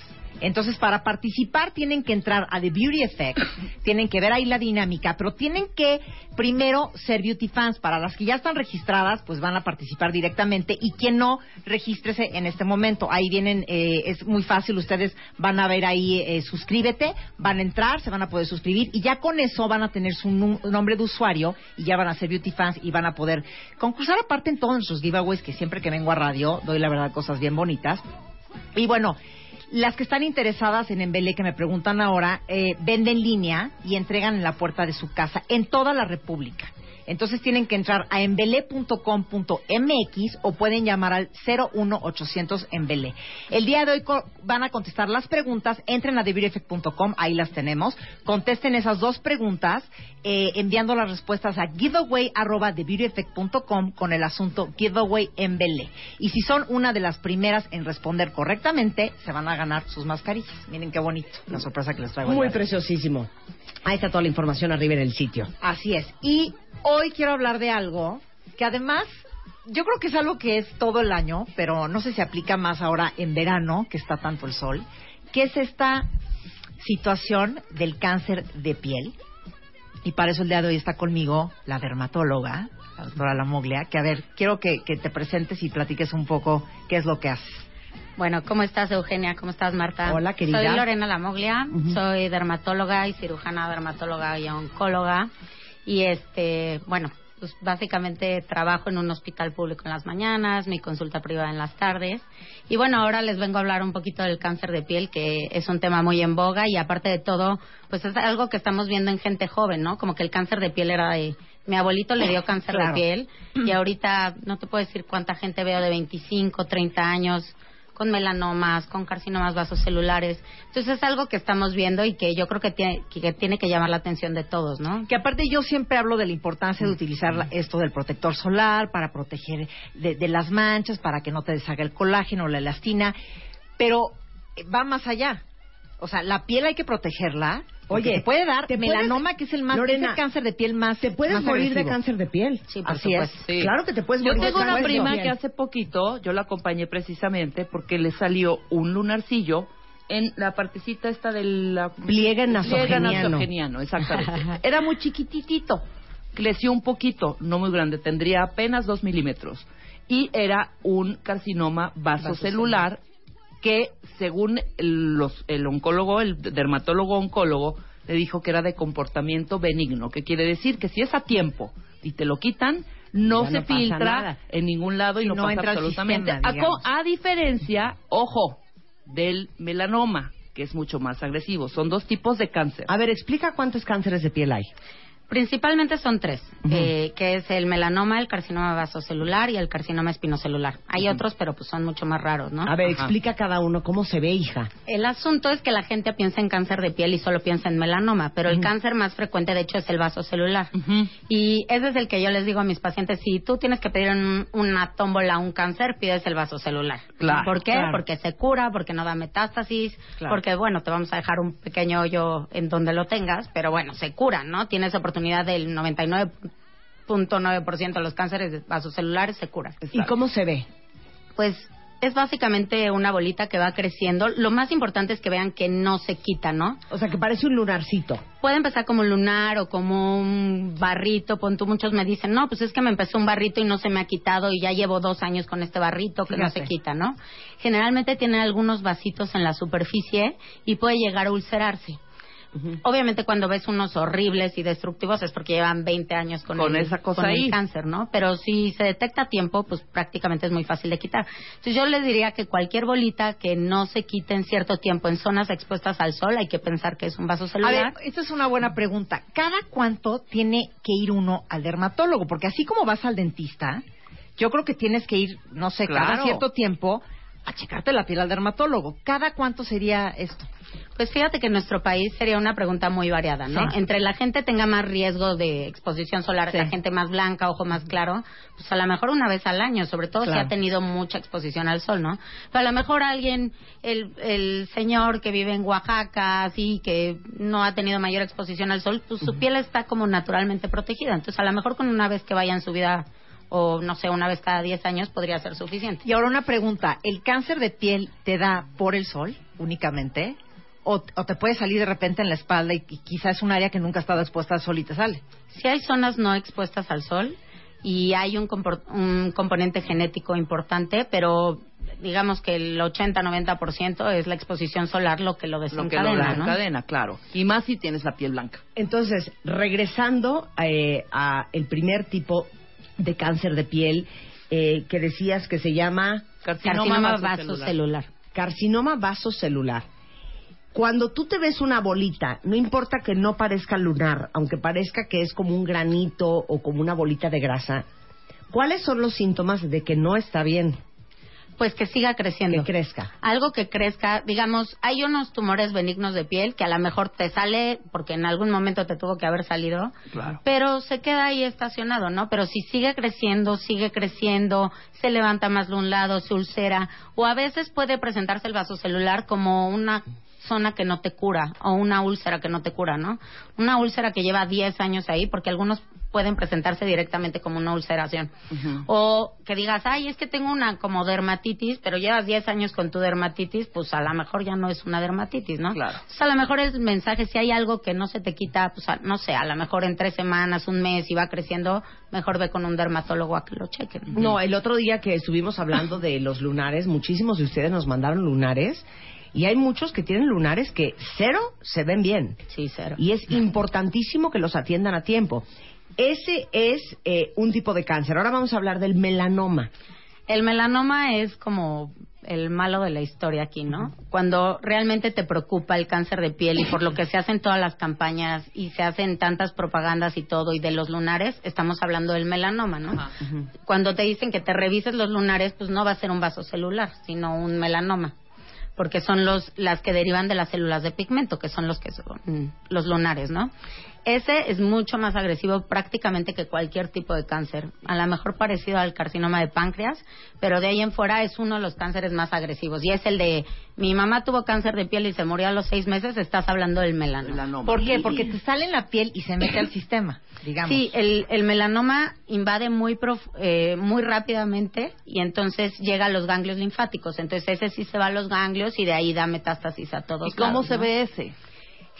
Entonces, para participar tienen que entrar a The Beauty Effect, tienen que ver ahí la dinámica, pero tienen que primero ser beauty fans. Para las que ya están registradas, pues van a participar directamente y quien no, regístrese en este momento. Ahí vienen, eh, es muy fácil, ustedes van a ver ahí, eh, suscríbete, van a entrar, se van a poder suscribir y ya con eso van a tener su nombre de usuario y ya van a ser beauty fans y van a poder concursar aparte en todos nuestros giveaways que siempre que vengo a radio doy la verdad cosas bien bonitas. Y bueno, las que están interesadas en Embele, que me preguntan ahora, eh, venden línea y entregan en la puerta de su casa en toda la República. Entonces tienen que entrar a embele.com.mx o pueden llamar al 01800 Embele. El día de hoy van a contestar las preguntas, entren a TheBeautyEffect.com, ahí las tenemos, contesten esas dos preguntas eh, enviando las respuestas a giveaway@thebeautyeffect.com con el asunto giveaway Embele. Y si son una de las primeras en responder correctamente, se van a ganar sus mascarillas. Miren qué bonito la sorpresa que les traigo. Muy preciosísimo. Ahí está toda la información arriba en el sitio. Así es. Y hoy quiero hablar de algo que además yo creo que es algo que es todo el año, pero no sé si aplica más ahora en verano, que está tanto el sol, que es esta situación del cáncer de piel. Y para eso el día de hoy está conmigo la dermatóloga, la doctora Lamoglia, que a ver, quiero que, que te presentes y platiques un poco qué es lo que haces. Bueno, ¿cómo estás, Eugenia? ¿Cómo estás, Marta? Hola, querida. Soy Lorena Lamoglia, Ujú. soy dermatóloga y cirujana dermatóloga y oncóloga. Y este, bueno, pues básicamente trabajo en un hospital público en las mañanas, mi consulta privada en las tardes. Y bueno, ahora les vengo a hablar un poquito del cáncer de piel, que es un tema muy en boga y aparte de todo, pues es algo que estamos viendo en gente joven, ¿no? Como que el cáncer de piel era de... Mi abuelito le dio cáncer Claro. de piel y ahorita no te puedo decir cuánta gente veo de 25, 30 años con melanomas, con carcinomas vasocelulares. Entonces es algo que estamos viendo y que yo creo que tiene que, tiene que llamar la atención de todos, ¿no? Que aparte yo siempre hablo de la importancia de utilizar la- esto del protector solar para proteger de, de las manchas, para que no te deshaga el colágeno o la elastina, pero va más allá. O sea, la piel hay que protegerla. Oye, te puede dar ¿te puedes- melanoma, que es el más Lorena, es el cáncer de piel más ¿Te puedes más morir de cáncer de piel? Sí, por Así es. supuesto. Sí. Claro que te puedes Yo morir de tengo una prima que hace poquito, yo la acompañé precisamente porque le salió un lunarcillo en la partecita esta del la- Pliegue nasogeniano. nasogeniano, exactamente. Era muy chiquititito, creció un poquito, no muy grande, tendría apenas dos milímetros. Y era un carcinoma vasocelular que, según el, los- el oncólogo, el dermatólogo oncólogo, le dijo que era de comportamiento benigno, que quiere decir que si es a tiempo y te lo quitan, no Ya se no filtra nada. en ningún lado y no, no pasa entra absolutamente. sistema, a, a diferencia, ojo, del melanoma, que es mucho más agresivo. Son dos tipos de cáncer. A ver, explica cuántos cánceres de piel hay. Principalmente son tres, eh, que es el melanoma, el carcinoma vasocelular y el carcinoma espinocelular. Hay otros, pero pues son mucho más raros, ¿no? A ver, Ajá. explica cada uno cómo se ve, hija. El asunto es que la gente piensa en cáncer de piel y solo piensa en melanoma, pero el cáncer más frecuente, de hecho, es el vasocelular. Y ese es el que yo les digo a mis pacientes, si tú tienes que pedir un- una tómbola a un cáncer, pides el vasocelular. Claro, ¿Por qué? claro. Porque se cura, porque no da metástasis, Claro. porque, bueno, te vamos a dejar un pequeño hoyo en donde lo tengas, pero bueno, se cura, ¿no? Tienes oportunidad del 99.9% de los cánceres vasocelulares se curan. ¿Y cómo se ve? Pues es básicamente una bolita que va creciendo. Lo más importante es que vean que no se quita, ¿no? O sea, que parece un lunarcito. Puede empezar como un lunar o como un barrito. Pon tú, muchos me dicen, no, pues es que me empezó un barrito y no se me ha quitado y ya llevo dos años con este barrito que no se quita, ¿no? Generalmente tiene algunos vasitos en la superficie y puede llegar a ulcerarse. Obviamente cuando ves unos horribles y destructivos es porque llevan 20 años con, Con el, esa cosa con ahí. el cáncer, ¿no? Pero si se detecta a tiempo, pues prácticamente es muy fácil de quitar. Entonces yo les diría que cualquier bolita que no se quite en cierto tiempo en zonas expuestas al sol, hay que pensar que es un vaso A celular. ver, esta es una buena pregunta. ¿Cada cuánto tiene que ir uno al dermatólogo? Porque así como vas al dentista, yo creo que tienes que ir, no sé, cada cierto tiempo a checarte la piel al dermatólogo. ¿Cada cuánto sería esto? Pues fíjate que en nuestro país sería una pregunta muy variada, ¿no? Sí. Entre la gente tenga más riesgo de exposición solar, Sí. la gente más blanca, ojo más claro, pues a lo mejor una vez al año, sobre todo si ha tenido mucha exposición al sol, ¿no? Pero a lo mejor alguien, el, el señor que vive en Oaxaca, así, que no ha tenido mayor exposición al sol, pues su piel está como naturalmente protegida. Entonces a lo mejor con una vez que vaya en su vida, o no sé, una vez cada 10 años, podría ser suficiente. Y ahora una pregunta. ¿El cáncer de piel te da por el sol únicamente? ¿O, o te puede salir de repente en la espalda y, y quizás es un área que nunca ha estado expuesta al sol y te sale? Si hay zonas no expuestas al sol y hay un, compor- un componente genético importante, pero digamos que el 80-90% es la exposición solar lo que lo Lo que lo desencadena, ¿no? desencadena, claro. Y más si tienes la piel blanca. Entonces, regresando eh, a el primer tipo de cáncer de piel eh, que decías que se llama Carcinoma vasocelular. carcinoma vasocelular. Cuando tú te ves una bolita, no importa que no parezca lunar, aunque parezca que es como un granito o como una bolita de grasa, ¿cuáles son los síntomas de que no está bien Pues que siga creciendo. que crezca? Algo que crezca, digamos, hay unos tumores benignos de piel que a lo mejor te sale porque en algún momento te tuvo que haber salido, Claro. pero se queda ahí estacionado, ¿no? Pero si sigue creciendo, sigue creciendo, se levanta más de un lado, se ulcera, o a veces puede presentarse el vaso celular como una zona que no te cura o una úlcera que no te cura, ¿no? Una úlcera que lleva 10 años ahí porque algunos pueden presentarse directamente como una ulceración. O que digas, ay, es que tengo una como dermatitis, pero llevas 10 años con tu dermatitis, pues a lo mejor ya no es una dermatitis, ¿no? Claro. Entonces, a lo mejor el mensaje, si hay algo que no se te quita, pues a- no sé, a lo mejor en tres semanas, un mes y va creciendo, mejor ve con un dermatólogo a que lo chequen. No, el otro día que estuvimos hablando de los lunares, muchísimos de ustedes nos mandaron lunares y hay muchos que tienen lunares que cero se ven bien. Sí, cero. Y es importantísimo que los atiendan a tiempo. Ese es eh, un tipo de cáncer. Ahora vamos a hablar del melanoma. El melanoma es como el malo de la historia aquí, ¿no? Cuando realmente te preocupa el cáncer de piel y por lo que se hacen todas las campañas y se hacen tantas propagandas y todo y de los lunares, estamos hablando del melanoma, ¿no? Cuando te dicen que te revises los lunares, pues no va a ser un vaso celular, sino un melanoma, porque son los las que derivan de las células de pigmento, que son los que son mm, los lunares, ¿no? Ese es mucho más agresivo prácticamente que cualquier tipo de cáncer. A lo mejor parecido al carcinoma de páncreas, pero de ahí en fuera es uno de los cánceres más agresivos. Y es el de mi mamá tuvo cáncer de piel y se murió a los seis meses, estás hablando del melanoma. Melanoma. ¿Por qué? Porque te sale en la piel y se mete al sistema, digamos. Sí, el, el melanoma invade muy prof- eh, muy rápidamente y entonces llega a los ganglios linfáticos. Entonces ese sí se va a los ganglios y de ahí da metástasis a todos ¿Y cómo lados, se ¿no? ve ese?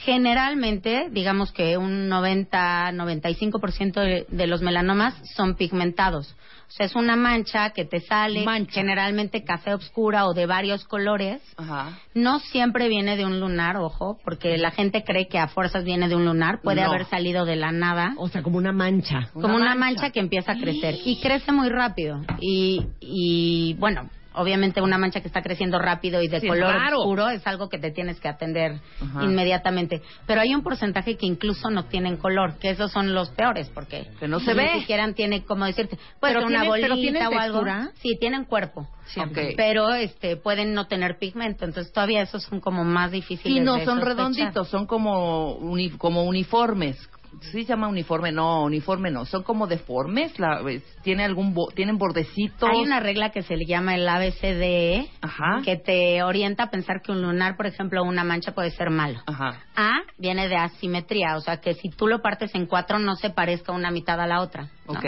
Generalmente, digamos que un 90-95% de, de los melanomas son pigmentados. O sea, es una mancha que te sale, generalmente café oscura o de varios colores. Ajá. No siempre viene de un lunar, ojo, porque la gente cree que a fuerzas viene de un lunar. Puede No. haber salido de la nada. O sea, como una mancha. como una mancha. que empieza a crecer. Y crece muy rápido. Y, y bueno, obviamente una mancha que está creciendo rápido y de Sí, color oscuro es algo que te tienes que atender Ajá. inmediatamente. Pero hay un porcentaje que incluso no tienen color, que esos son los peores, porque Que no se ni ve. siquiera tienen, como decirte, puede Pero una tienen- bolita pero tienen o algo. textura. Sí, tienen cuerpo. Ok. Pero este pueden no tener pigmento, entonces todavía esos son como más difíciles Y no de son redonditos, son como, uni- como uniformes. ¿Sí se llama uniforme? No, uniforme no. Son como deformes. La, ¿tiene algún bo- ¿Tienen bordecitos? Hay una regla que se le llama el ABCDE, Ajá. Que te orienta a pensar que un lunar, por ejemplo, una mancha puede ser malo. Ajá. A viene de asimetría, o sea que si tú lo partes en cuatro no se parezca una mitad a la otra. ¿no? Ok.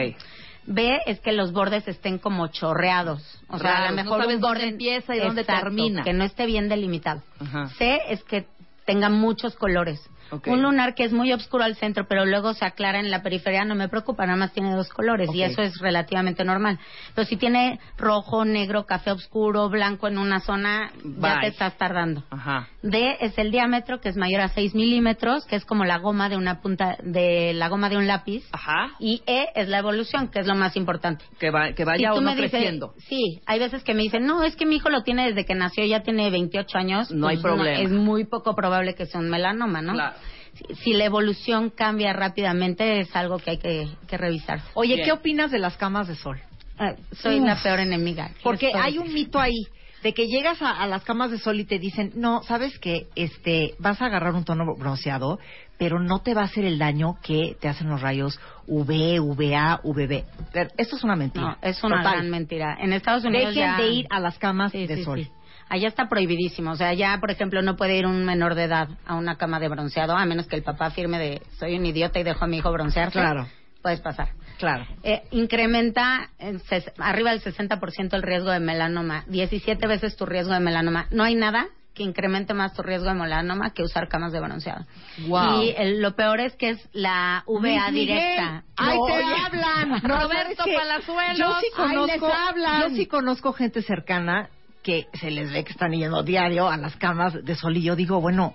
B es que los bordes estén como chorreados. O sea, a lo no mejor sabes un dónde borde empieza y dónde Exacto, termina. Que no esté bien delimitado. Ajá. C es que tenga muchos colores. Ok. Un lunar que es muy oscuro al centro, pero luego se aclara en la periferia, no me preocupa, nada más tiene dos colores y Ok. eso es relativamente normal. Pero si tiene rojo, negro, café oscuro, blanco en una zona, ya Bye. te estás tardando. Ajá. D es el diámetro, que es mayor a 6 milímetros, que es como la goma de una punta, de la goma de un lápiz. Ajá. Y E es la evolución, que es lo más importante. Que, va- que vaya uno me dices- creciendo. Sí, hay veces que me dicen, no, es que mi hijo lo tiene desde que nació, ya tiene 28 años. No hay pues, problema. es muy poco probable que sea un melanoma, ¿no? Claro. Si, si la evolución cambia rápidamente, es algo que hay que, que revisar. Oye, Bien. ¿qué opinas de las camas de sol? Ah, soy Uf. la peor enemiga. Porque Estoy- hay un mito ahí de que llegas a, a las camas de sol y te dicen, no, sabes que este, vas a agarrar un tono bronceado, pero no te va a hacer el daño que te hacen los rayos UV, VA, VB. Pero Esto es una mentira. No, es una Total. gran mentira. En Estados Unidos Dejen ya... de ir a las camas Sí, de sí, sol. sí. Allá está prohibidísimo. O sea, ya, por ejemplo, no puede ir un menor de edad a una cama de bronceado, a menos que el papá firme de soy un idiota y dejo a mi hijo broncearse. Claro. Puedes pasar. Claro. Eh, incrementa en ses- arriba del 60% el riesgo de melanoma, 17 veces tu riesgo de melanoma. No hay nada que incremente más tu riesgo de melanoma que usar camas de bronceado. Wow. Y el- lo peor es que es la VA directa. ¡Ay, No, te oye. hablan! Roberto. Palazuelos, Yo sí ¡ay, conozco, les hablan! yo sí conozco gente cercana que se les ve que están yendo diario a las camas de sol y yo digo, bueno,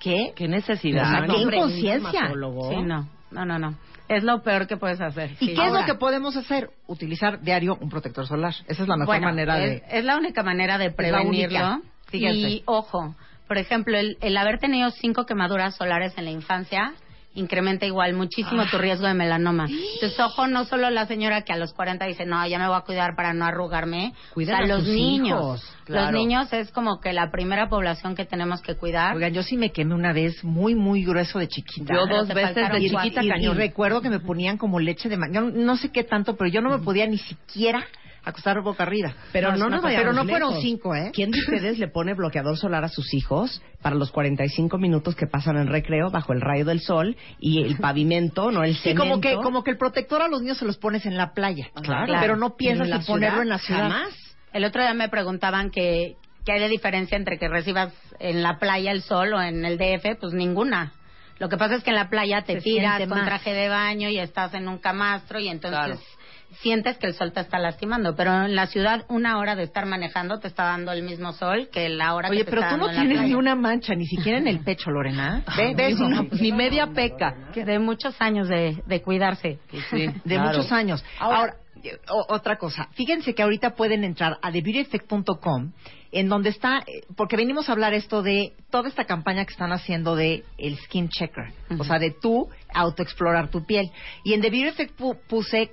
¿qué? ¿Qué necesidad? O sea, no? qué inconsciencia. Sí, no, no, no, no. Es lo peor que puedes hacer. ¿Y sí. qué es lo que podemos hacer? Utilizar diario un protector solar. Esa es la mejor bueno, manera es, de... es la única manera de prevenirlo. Y ojo, por ejemplo, el, el haber tenido cinco quemaduras solares en la infancia incrementa igual muchísimo Ah. tu riesgo de melanoma. Entonces, ojo, no solo la señora que a los 40 dice, no, ya me voy a cuidar para no arrugarme. O sea, a los niños. hijos, claro. Los niños es como que la primera población que tenemos que cuidar. Oigan, yo sí me quemé una vez muy, muy grueso de chiquita. Yo dos veces de chiquita y, y recuerdo que me ponían como leche de ma- no sé qué tanto, pero yo no me podía ni siquiera acostar boca arriba. Pero no, nos vayamos pero no fueron lejos. cinco, ¿eh? ¿Quién de ustedes le pone bloqueador solar a sus hijos para los 45 minutos que pasan en recreo bajo el rayo del sol y el pavimento, no el Sí, cemento? como que, como que el protector a los niños se los pones en la playa. Claro. Pero no piensas ¿En ponerlo ciudad? en la ciudad. Jamás. El otro día me preguntaban que qué hay de diferencia entre que recibas en la playa el sol o en el DF, pues ninguna. Lo que pasa es que en la playa te Se tiras con más. traje de baño y estás en un camastro y entonces Claro. Sientes que el sol te está lastimando. Pero en la ciudad una hora de estar manejando te está dando el mismo sol que la hora Oye, que te pero está tú no dando en la tienes ni una mancha, ni siquiera en el pecho, Lorena. Ve, ve, Ni media peca. De muchos años de, de cuidarse. Pues sí, de claro. muchos años. Ahora, o- otra cosa. Fíjense que ahorita pueden entrar a TheBeautyEffect.com, en donde está, eh, porque venimos a hablar esto de toda esta campaña que están haciendo de el Skin Checker, o sea, de tú autoexplorar tu piel. Y en The Beauty Effect pu- puse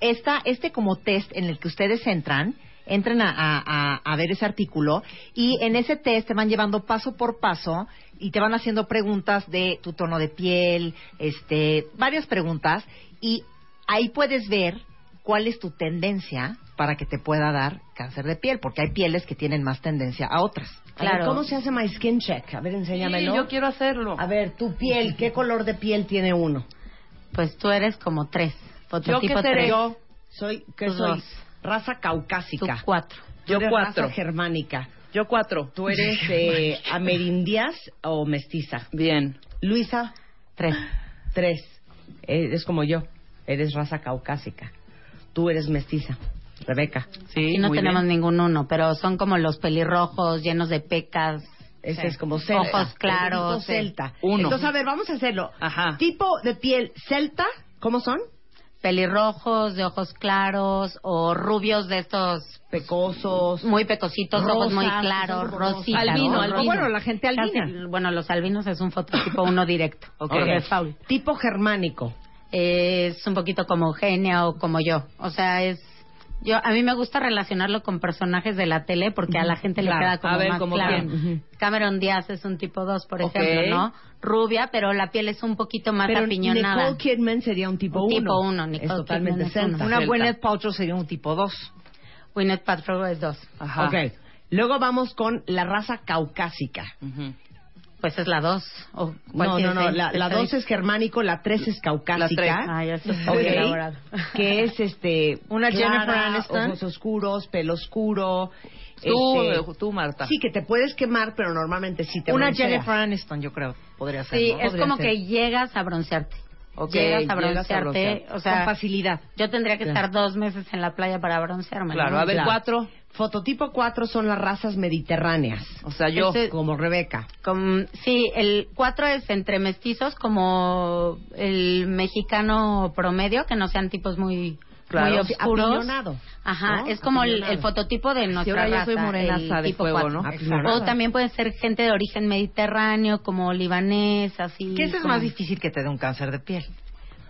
esta, este como test en el que ustedes entran, entren a, a- a- a ver ese artículo y en ese test te van llevando paso por paso y te van haciendo preguntas de tu tono de piel, este, varias preguntas y ahí puedes ver cuál es tu tendencia para que te pueda dar cáncer de piel, porque hay pieles que tienen más tendencia a otras. A ver, Claro. ¿Cómo se hace My Skin Check? A ver, enséñamelo. Sí, yo quiero hacerlo. A ver, tu piel, ¿qué color de piel tiene uno? Pues tú eres como tres. ¿Yo qué seré? Yo soy, ¿qué Tú soy? dos. Raza Tú caucásica. cuatro. Tú Yo eres cuatro. raza germánica. Yo cuatro. Tú eres eh, amerindias o mestiza. Bien. Luisa, Tres. tres. Eres como yo. Eres raza caucásica. Tú eres mestiza. Rebeca. Sí, Y no tenemos bien. ningún uno, pero son como los pelirrojos llenos de pecas. Ese Sí. es como celta. Ojos claros, tipo sí. celta. Uno. Entonces, a ver, vamos a hacerlo. Ajá. Tipo de piel celta, ¿cómo son? Pelirrojos, de ojos claros o rubios de estos Pecosos. muy pecositos, ojos muy claros, rositas. Albino, ¿no? albino. Bueno, la gente albina. Casi- Bueno, los albinos es un fototipo uno directo. Ok. porque es faul. Tipo germánico. Es un poquito como Eugenia o como yo. O sea, es... Yo, a mí me gusta relacionarlo con personajes de la tele porque a la gente Claro. le queda como A ver, más ¿como claro. quién? Cameron Díaz es un tipo 2, por Ok. ejemplo, ¿no? Rubia, pero la piel es un poquito más Pero apiñonada. Nicole Kidman sería un tipo Un 1. tipo uno, Nicole Es totalmente Kidman es uno. Una. Gwyneth Paltrow sería un tipo 2. Gwyneth Paltrow es 2. Ajá. Ok. Luego vamos con la raza caucásica. Ujú. Pues es la 2. No, no, no. La, la dos es germánico, la tres es caucásica. tres. Ah, ya sé. Ok. elaborado. Que es este. Una clara, Jennifer Aniston. Ojos oscuros, pelo oscuro. Tú, este, eh, tú, Marta. Sí, que te puedes quemar, pero normalmente sí te Una bronceas. Jennifer Aniston, yo creo, podría ser. Sí, ¿no? es como ser. que llegas a broncearte. Ok, llegas a llegas a broncearte. broncear. o sea, Con facilidad. yo tendría que estar dos meses en la playa para broncearme. Claro, ¿no? a ver, Claro. cuatro. Fototipo 4 son las razas mediterráneas. O sea, yo. Ese- Como Rebeca. Como- sí, el 4 es entre mestizos, como el mexicano promedio, que no sean tipos muy, Claro. muy oscuros. Apiñonado, Ajá, ¿no? es como el, el fototipo de nuestra ahora yo raza. soy morenaza el de tipo fuego, cuatro. ¿no? Exacto. O también puede ser gente de origen mediterráneo, como libanés, así. ¿Qué es como- más difícil que te dé un cáncer de piel?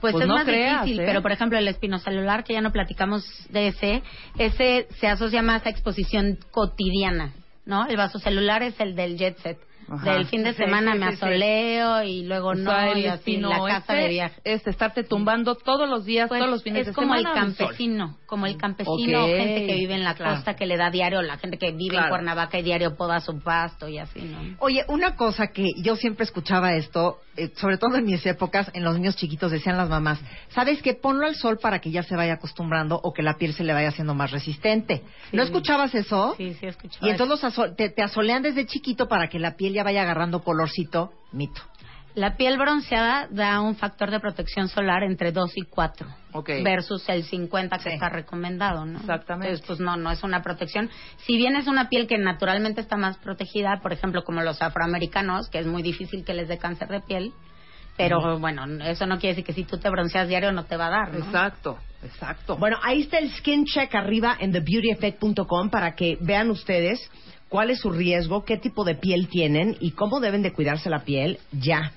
Pues, Pues es no más creas, difícil, ¿eh? pero por ejemplo el espinocelular, que ya no platicamos de ese, ese se asocia más a exposición cotidiana, ¿no? El vasocelular es el del jet set. Ajá. Del fin de Sí, semana sí, me sí, sí. asoleo y luego O no, sea, el y así, espino la casa este de viaje. es estarte tumbando todos los días, Pues todos los fines es de como semana. el al sol. campesino, como el campesino, Ok. gente que vive en la Claro. costa que le da diario, la gente que vive en Claro. Cuernavaca y diario poda su pasto y así, ¿no? Oye, una cosa que yo siempre escuchaba esto, eh, sobre todo en mis épocas, en los niños chiquitos decían las mamás, ¿sabes qué? Ponlo al sol para que ya se vaya acostumbrando o que la piel se le vaya haciendo más resistente. Sí. ¿No escuchabas eso? Sí, sí, he escuchado Y eso. entonces los te, te asolean desde chiquito para que la piel ya vaya agarrando colorcito. Mito. La piel bronceada da un factor de protección solar entre 2 y 4. Ok. Versus el 50 que Sí. está recomendado, ¿no? Exactamente. Entonces, pues no, no es una protección. Si bien es una piel que naturalmente está más protegida, por ejemplo, como los afroamericanos, que es muy difícil que les dé cáncer de piel, pero bueno, eso no quiere decir que si tú te bronceas diario no te va a dar, ¿no? Exacto, exacto. Bueno, ahí está el skin check arriba en thebeautyeffect.com para que vean ustedes cuál es su riesgo, qué tipo de piel tienen y cómo deben de cuidarse la piel ya.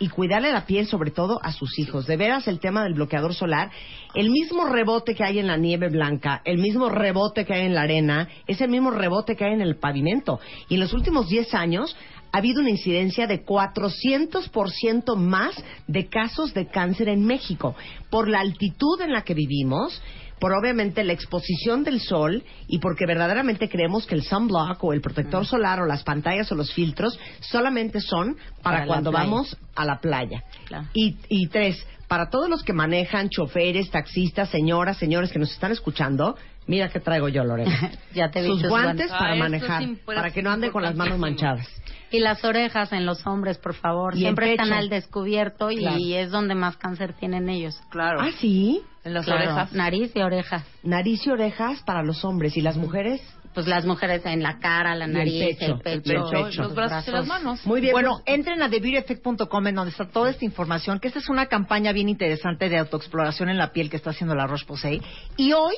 Y cuidarle la piel sobre todo a sus hijos. De veras el tema del bloqueador solar, el mismo rebote que hay en la nieve blanca, el mismo rebote que hay en la arena, es el mismo rebote que hay en el pavimento. Y en los últimos 10 años ha habido una incidencia de 400% más de casos de cáncer en México por la altitud en la que vivimos, por obviamente la exposición del sol y porque verdaderamente creemos que el sunblock o el protector solar o las pantallas o los filtros solamente son para, cuando vamos a la playa. Claro. Y, y tres, para todos los que manejan, choferes, taxistas, señoras, señores que nos están escuchando, mira que traigo yo, Lorena. Ya te Sus guantes guantes. Para manejar, para que no ande con las manos manchadas. Y las orejas en los hombres, por favor. Y el Siempre están pecho. al descubierto y Claro. es donde más cáncer tienen ellos. Claro. Ah, sí. En las Claro, orejas. Nariz y orejas. Nariz y orejas para los hombres y las mujeres. Pues las mujeres en la cara, la Y el nariz, pecho, el pecho, el pecho. los brazos y las manos. Muy bien. Bueno, pues, entren a TheBeautyEffect.com en donde está toda esta información, que esta es una campaña bien interesante de autoexploración en la piel que está haciendo la Roche-Posay. Y hoy,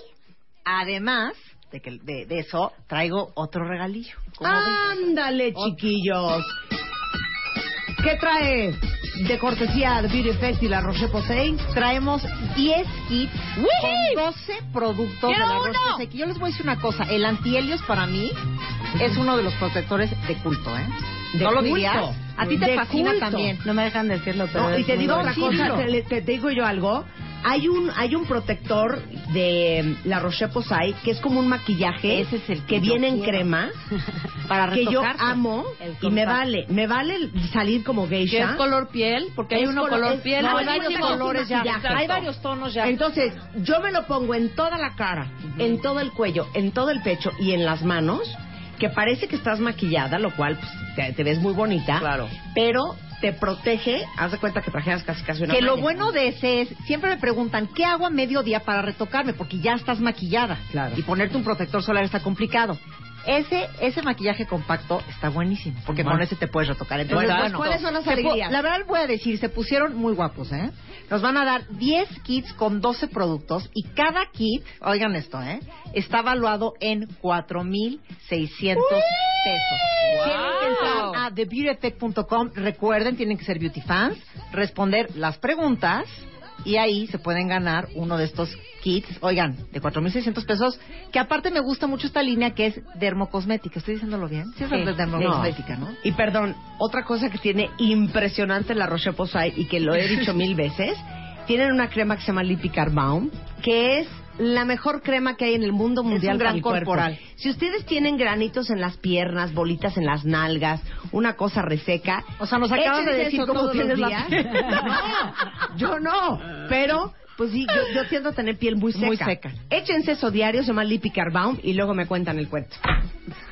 además de, que, de, de eso, traigo otro regalillo. Ándale, chiquillos. ¿Qué trae de cortesía de Beauty Effect y la Roche Posay? Traemos 10 kits con 12 productos ¡Quiero de la uno! Roche-Posay. Que yo les voy a decir una cosa, el antihelios para mí es uno de los protectores de culto, ¿eh? De ¿No lo culto. A ti te De fascina culto. también. No me dejan decirlo, pero No, y te digo otra cosa, te, le- te digo yo algo. Hay un hay un protector de la Roche Posay que es como un maquillaje Ese es el que viene en crema Para que yo amo y me vale me vale salir como ¿Qué es geisha. color piel? Porque hay Es uno color- es- piel. no, hay varios colores ya. Hay varios tonos ya. Entonces, yo me lo pongo en toda la cara, en todo el cuello, en todo el pecho y en las manos. Que parece que estás maquillada, lo cual pues, te, te ves muy bonita. Claro. Pero te protege, haz de cuenta que trajeras casi casi una Que lo bueno de ese es, siempre me preguntan, ¿qué hago a mediodía para retocarme? Porque ya estás maquillada. Claro. Y ponerte un protector solar está complicado. Ese ese maquillaje compacto está buenísimo, porque Bueno. con ese te puedes retocar. Entonces, Bueno, pues, ¿cuáles son las alegrías? La verdad voy a decir, se pusieron muy guapos, ¿eh? Nos van a dar 10 kits con 12 productos y cada kit, oigan esto, ¿eh? Está valuado en 4,600 pesos. Tienen que entrar a thebeautyeffect.com. Recuerden, tienen que ser beauty fans, responder las preguntas y ahí se pueden ganar uno de estos kits, oigan, de 4.600 pesos, que aparte me gusta mucho esta línea que es dermocosmética. ¿Estoy diciéndolo bien? Sí, es Sí, dermocosmética, ¿no? Y perdón, otra cosa que tiene impresionante la Roche-Posay y que lo he dicho mil veces, tienen una crema que se llama Lipicar Balm, que es la mejor crema que hay en el mundo mundial un gran para el cuerpo. corporal. Si ustedes tienen granitos en las piernas, bolitas en las nalgas, una cosa reseca, O sea, nos acabas de decir cómo tienes la. No, yo no, pero pues sí, yo, yo tiendo a tener piel muy seca. Muy seca. Échense eso diario, se llama Lipicar Balm y luego me cuentan el cuento.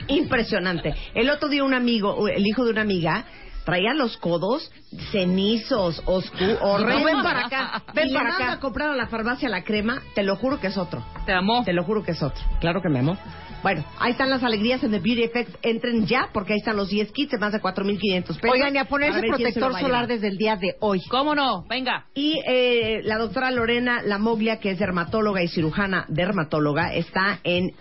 Impresionante. El otro día un amigo, el hijo de una amiga, traía los codos cenizos, oscuros, horrendos. ven para acá, ven Y para acá. a comprar a la farmacia la crema, te lo juro que es otro. Te amó. Te lo juro que es otro. Claro que me amo. Bueno, ahí están las alegrías en The Beauty Effect. Entren ya porque ahí están los 10 kits de más de 4.500 pesos. Oigan, y a ponerse protector solar desde el día de hoy. ¿Cómo no? Venga. Y eh, la doctora Lorena Lamoglia, que es dermatóloga y cirujana dermatóloga, está en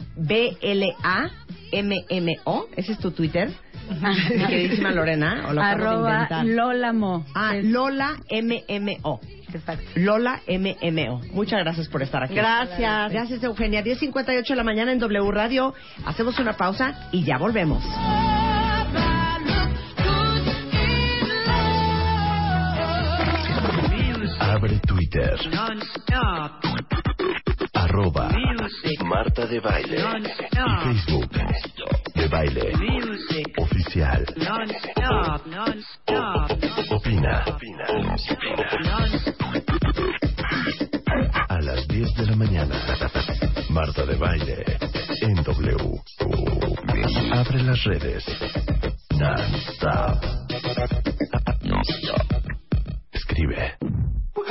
BLAMMO. ¿Ese es tu Twitter? Mi queridísima Lorena. ¿o lo Arroba inventar? Lola Mo. Ah, Lola MMO. Exacto. Lola MMO. Muchas gracias por estar aquí. Gracias. Gracias, Eugenia. 10.58 de la mañana en W Radio. Hacemos una pausa y ya volvemos. Abre Twitter. Arroba Marta de Baile. Y Facebook. De Baile. Oficial. O- Opina. A las 10 de la mañana. Marta de Baile. En W. Abre las redes. Non-stop. Non-stop. Escribe.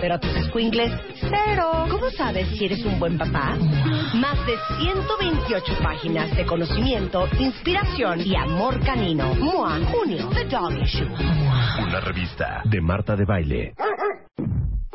pero a tus squinkles, cero. ¿Cómo sabes si eres un buen papá? Más de 128 páginas de conocimiento, inspiración y amor canino. MOA, junio, The Dog Issue. Una revista de Marta de Baile.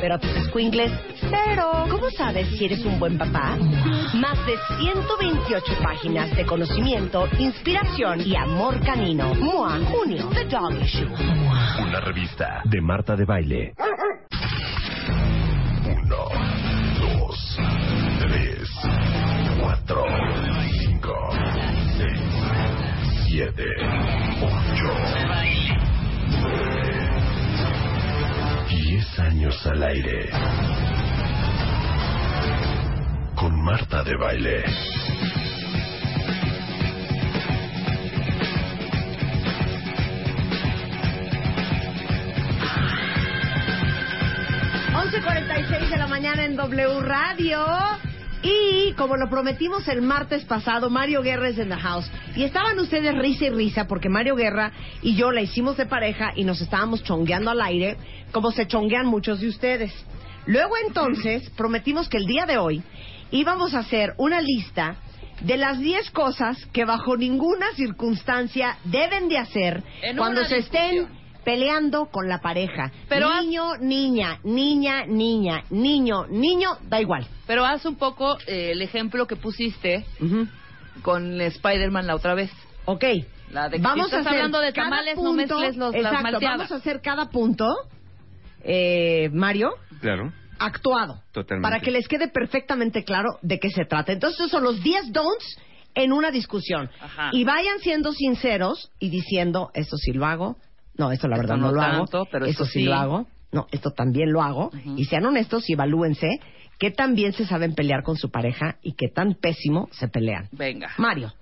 pero a tus squinkles, cero. ¿Cómo sabes si eres un buen papá? Más de 128 páginas de conocimiento, inspiración y amor canino. MOA, junio, The Dog Issue. Una revista de Marta de Baile. Uno, dos, tres, cuatro, cinco, seis, siete, al aire. Con Marta de Baile. 11.46 de la mañana en W Radio. Y como lo prometimos el martes pasado, Mario Guerra es en the house. Y estaban ustedes risa y risa porque Mario Guerra y yo la hicimos de pareja y nos estábamos chongueando al aire, como se chonguean muchos de ustedes. Luego entonces prometimos que el día de hoy íbamos a hacer una lista de las 10 cosas que bajo ninguna circunstancia deben de hacer En cuando se estén. Peleando con la pareja. Pero haz- niño, niña, niña, niña, niño, niño, da igual. Pero haz un poco eh, el ejemplo que pusiste con Spider-Man la otra vez. Ok. La de que vamos si a estás hacer hablando de cada tamales, no punto- mezcles los, las Exacto, malteadas. vamos a hacer cada punto, eh, Mario, Claro, actuado. Totalmente. Para que les quede perfectamente claro de qué se trata. Entonces, esos son los 10 don'ts en una discusión. Ajá. Y vayan siendo sinceros y diciendo, esto sí lo hago. No, esto la Esto verdad no, no lo tanto, hago. pero esto esto sí sí. lo hago. No, esto también lo hago. Y sean honestos y evalúense qué tan bien se saben pelear con su pareja y qué tan pésimo se pelean. Venga. Mario,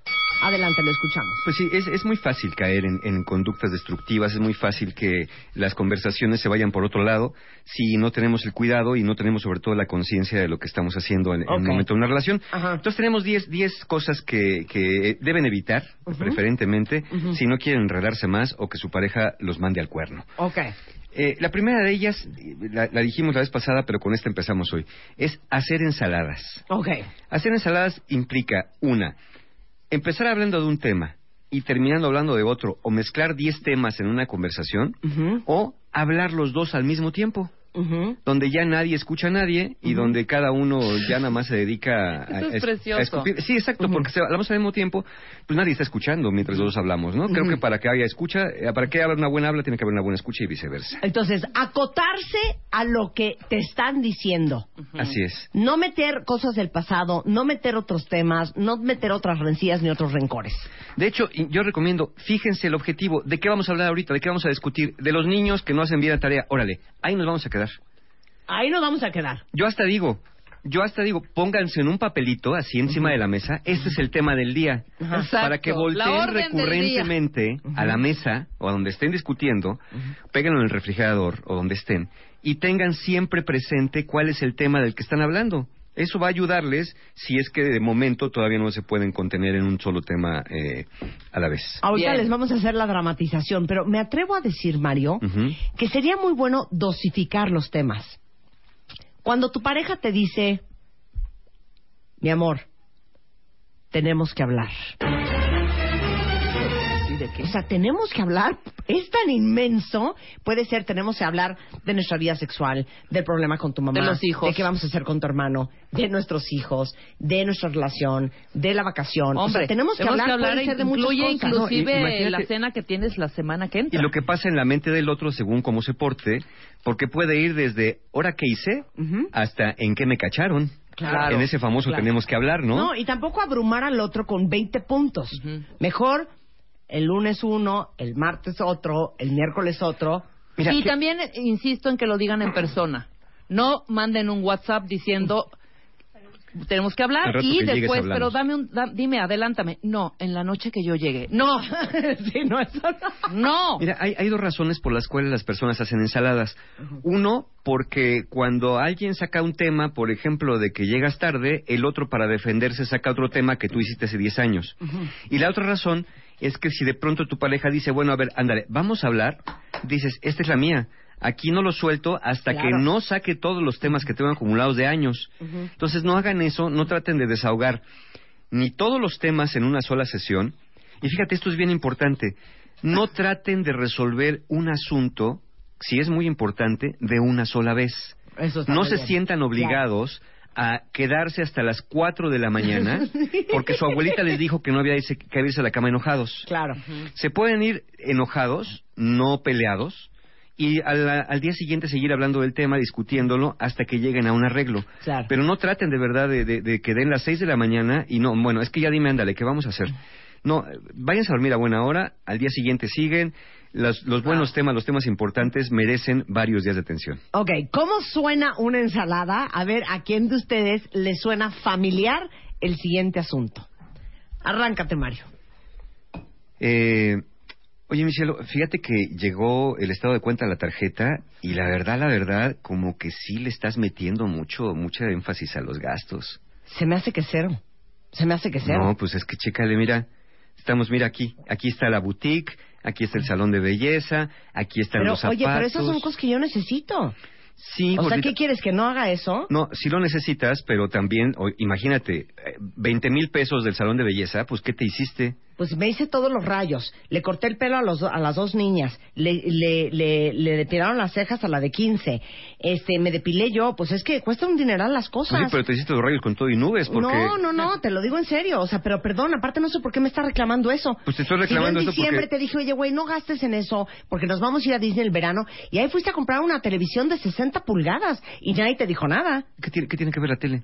adelante, lo escuchamos. Pues sí, es, es muy fácil caer en, en conductas destructivas, es muy fácil que las conversaciones se vayan por otro lado si no tenemos el cuidado y no tenemos sobre todo la conciencia de lo que estamos haciendo en, el momento de una relación. Ajá. Entonces tenemos 10 10 cosas que, que deben evitar, preferentemente, si no quieren enredarse más o que su pareja los mande al cuerno. Ok. Eh, la primera de ellas, la, la dijimos la vez pasada, pero con esta empezamos hoy, es hacer ensaladas. Ok. Hacer ensaladas implica, una, empezar hablando de un tema y terminando hablando de otro, o mezclar 10 temas en una conversación, o hablar los dos al mismo tiempo, donde ya nadie escucha a nadie y donde cada uno ya nada más se dedica a, Eso es a es- precioso. a escupir. Sí, exacto, porque si hablamos al mismo tiempo, pues nadie está escuchando mientras los dos hablamos, ¿no? Creo que para que haya escucha, eh, para que haya una buena habla, tiene que haber una buena escucha y viceversa. Entonces, acotarse a lo que te están diciendo. Así es. No meter cosas del pasado, no meter otros temas, no meter otras rencillas ni otros rencores. De hecho, yo recomiendo, fíjense el objetivo. ¿De qué vamos a hablar ahorita? ¿De qué vamos a discutir? De los niños que no hacen bien la tarea. Órale, ahí nos vamos a quedar. Ahí nos vamos a quedar. Yo hasta digo, yo hasta digo, pónganse en un papelito así encima de la mesa. Este es el tema del día. Para que volteen recurrentemente a la mesa o a donde estén discutiendo, péguenlo en el refrigerador o donde estén y tengan siempre presente cuál es el tema del que están hablando. Eso va a ayudarles si es que de momento todavía no se pueden contener en un solo tema eh, a la vez. Ahorita Bien. les vamos a hacer la dramatización, pero me atrevo a decir, Mario, que sería muy bueno dosificar los temas. Cuando tu pareja te dice, mi amor, tenemos que hablar. O sea, tenemos que hablar, es tan inmenso. Puede ser, tenemos que hablar de nuestra vida sexual, del problema con tu mamá, De los hijos. de qué vamos a hacer con tu hermano, de nuestros hijos, de nuestra relación, de la vacación. O sea, Hombre, tenemos que hablar, puede ser de muchas incluye cosas. inclusive No, la cena que tienes la semana que Y entra. lo que pasa en la mente del otro según cómo se porte, porque puede ir desde ¿hora qué hice? Hasta ¿en qué me cacharon? Claro. En ese famoso Claro. tenemos que hablar, ¿no? ¿no? y tampoco abrumar al otro con 20 puntos. Mejor el lunes uno, el martes otro, el miércoles otro. Mira, y que- también insisto en que lo digan en persona. No manden un WhatsApp diciendo tenemos que hablar y que después, pero dame un, da- dime, adelántame. No, en la noche que yo llegue. No, sí, no, eso no. no. Mira, hay, hay dos razones por las cuales las personas hacen ensaladas. Uno, porque cuando alguien saca un tema, por ejemplo, de que llegas tarde, el otro para defenderse saca otro tema que tú hiciste hace 10 años. Y la otra razón es que si de pronto tu pareja dice, bueno, a ver, ándale, vamos a hablar, dices, esta es la mía. Aquí no lo suelto hasta Claro. que no saque todos los temas que tengo acumulados de años. Entonces no hagan eso, no traten de desahogar ni todos los temas en una sola sesión. Y fíjate, esto es bien importante. No traten de resolver un asunto, si es muy importante, de una sola vez. Eso No se sientan obligados a quedarse hasta las 4 de la mañana porque su abuelita les dijo que no había irse- que irse a la cama enojados. Claro. Se pueden ir enojados, no peleados, y al, al día siguiente seguir hablando del tema, discutiéndolo, hasta que lleguen a un arreglo. Claro. Pero no traten de verdad de, de- de que den las 6 de la mañana y no, bueno, es que ya dime, ándale, ¿qué vamos a hacer? No, eh, váyanse a dormir a buena hora, al día siguiente siguen, los, los buenos temas, los temas importantes merecen varios días de atención. Ok, ¿cómo suena una ensalada? A ver, ¿a quién de ustedes le suena familiar el siguiente asunto? Arráncate, Mario. Eh, oye, Michelo, fíjate que llegó el estado de cuenta a la tarjeta y la verdad, la verdad, como que sí le estás metiendo mucho, mucha énfasis a los gastos. Se me hace que cero. Se me hace que cero. No, pues es que chécale, mira, estamos, mira aquí, aquí está la boutique, aquí está el salón de belleza, aquí están pero, los zapatos. oye, pero esas son cosas que yo necesito. Sí, O sea. ¿qué quieres? ¿Que no haga eso? No, sí lo necesitas, pero también, o- imagínate, 20 mil pesos del salón de belleza, pues ¿qué te hiciste? Pues me hice todos los rayos. Le corté el pelo a, los, a las dos niñas. Le, le, le, le depilaron las cejas a la de 15. Este, me depilé yo. Pues es que cuesta un dineral las cosas. Pues sí, pero te hiciste los rayos con todo y nubes, porque... No, no, no, te lo digo en serio. O sea, pero perdón, aparte no sé por qué me está reclamando eso. Pues te estoy reclamando si yo en diciembre porque- te dije, oye, güey, no gastes en eso, porque nos vamos a ir a Disney el verano. Y ahí fuiste a comprar una televisión de 60 pulgadas y nadie te dijo nada. ¿Qué tiene, qué tiene que ver la tele?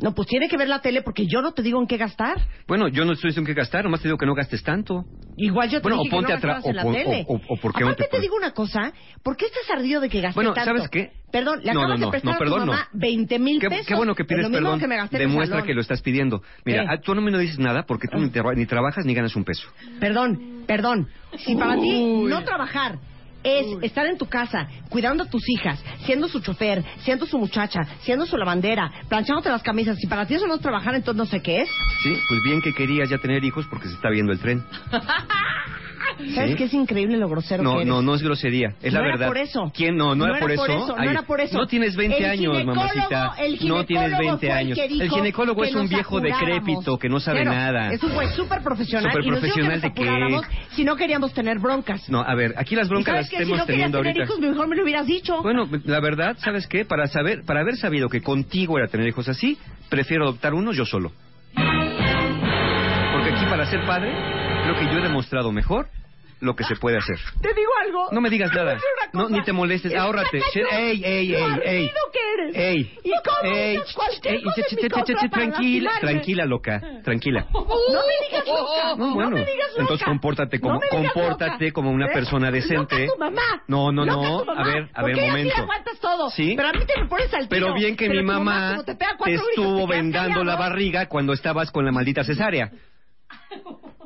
No, pues tiene que ver la tele porque yo no te digo en qué gastar. Bueno, yo no estoy diciendo que gastar, nomás te digo que no gastes tanto. Igual yo te Bueno, dije o ponte que no gastabas en la o tele. o- o- o ¿por qué no Aparte te te, digo una cosa, ¿por qué estás ardido de que gasté Bueno, tanto? ¿sabes qué? Perdón, le No, acabas no, de prestar no, a tu mamá 20 mil Qué, pesos. qué bueno que Es pides lo mismo perdón. que me gasté en Demuestra que lo estás pidiendo. Mira, ¿Qué? ah, tú no me dices nada porque tú ni, tra- ni trabajas ni ganas un peso. Perdón, perdón. Si para ti no trabajar es estar en tu casa, cuidando a tus hijas, siendo su chofer, siendo su muchacha, siendo su lavandera, planchándote las camisas, si para ti eso no es trabajar, entonces no sé qué es. Sí, pues bien que querías ya tener hijos porque se está viendo el tren. ¿Sabes qué es increíble lo grosero No, que eres? no, no es grosería, es No la era verdad. por eso. ¿Quién no? No, No era, por eso. no Ay, era por eso. No tienes 20 El años, mamacita. el no tienes ginecólogo 20 fue el años. dijo el ginecólogo es un viejo apuráramos. decrépito que no sabe nada. Es un güey súper profesional Súper profesional de qué? si no queríamos tener broncas. No, a ver, aquí las ¿Y broncas las qué? Si estamos no querías teniendo tener ahorita. hijos, mejor me lo hubieras dicho. Bueno, la verdad, ¿sabes qué? Para saber, para haber sabido que contigo era tener hijos así, prefiero adoptar uno yo solo. Porque aquí para ser padre, creo que yo he demostrado mejor lo que se puede hacer. ¿Te digo algo? No me digas nada. No, ni te molestes. Es Ahórrate. Ey, ey, ey, ardido ey. que eres. Ey. ¿Y cómo Ey, cualquier ey, cosa tranquila, tranquila, loca. Tranquila. No me digas loca. No, bueno. Entonces compórtate como, compórtate como una ¿Eh? persona decente. Loca tu mamá. No, no, no. A ver, a ¿Por ver, así momento. aguantas todo? Sí. Pero a mí te me pones al. Pero bien que mi mamá te, estuvo vendando la barriga cuando estabas con la maldita cesárea.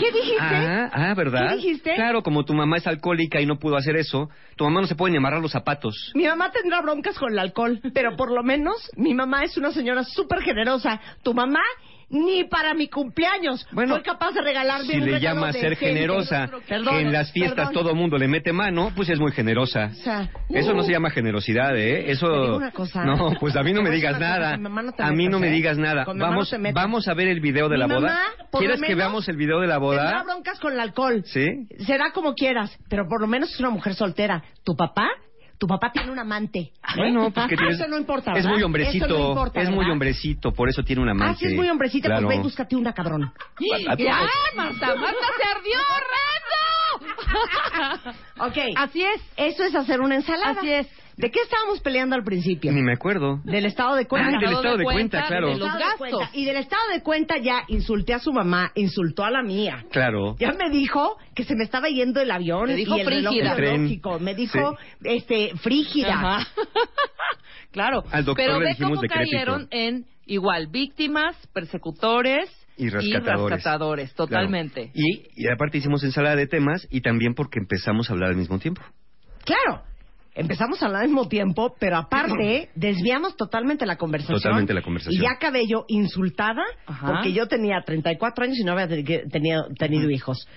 ¿Qué dijiste? Ah, ah, ¿verdad? ¿Qué dijiste? Claro, como tu mamá es alcohólica y no pudo hacer eso, tu mamá no se puede ni amarrar los zapatos. Mi mamá tendrá broncas con el alcohol, pero por lo menos mi mamá es una señora súper generosa. Tu mamá ni para mi cumpleaños Bueno, fue capaz de regalarme Si un le regalo llamas ser generosa, Perdón, que en las fiestas perdón. todo mundo le mete mano, pues es muy generosa. O sea, Eso no uh, se llama generosidad, ¿eh? Eso. Te digo una cosa. No, pues a mí no me a digas nada. A mí no me digas nada. Vamos, vamos a ver el video de la boda. mamá, ¿Quieres que veamos el video de la Tendrá boda? broncas con el alcohol. Sí. Será como quieras, pero por lo menos es una mujer soltera. ¿Tu papá? Tu papá tiene un amante. ¿eh? Bueno, pues que tienes... Eso no importa, Es muy hombrecito. Eso no importa, es muy hombrecito, por eso tiene una amante. Ah, es muy hombrecita, Claro. pues ve y búscate una, cabrón. A- a- ¡Ya, Marta! ¡Marta se ardió, Reto! Ok. Así es. Eso es hacer una ensalada. Así es. ¿De qué estábamos peleando al principio? Ni me acuerdo. Del estado de cuenta. Ah, del estado de cuenta, claro. de los gastos. cuenta. Y del estado de cuenta ya insulté a su mamá, insultó a la mía. Claro. Ya me dijo que se me estaba yendo el avión Te dijo y el reloj frígida. Biológico. Me dijo este frígida. Ajá. claro. Al doctor Pero le ve dijimos cómo decrépito. cayeron en igual víctimas, persecutores Y rescatadores. rescatadores, Claro. totalmente. Y, y aparte hicimos ensalada de temas y también porque empezamos a hablar al mismo tiempo. Claro. Empezamos a hablar al mismo tiempo, pero aparte desviamos totalmente la conversación. Totalmente la conversación. Y ya acabé yo insultada Ajá. porque yo tenía 34 años y no había te- tenido, tenido hijos.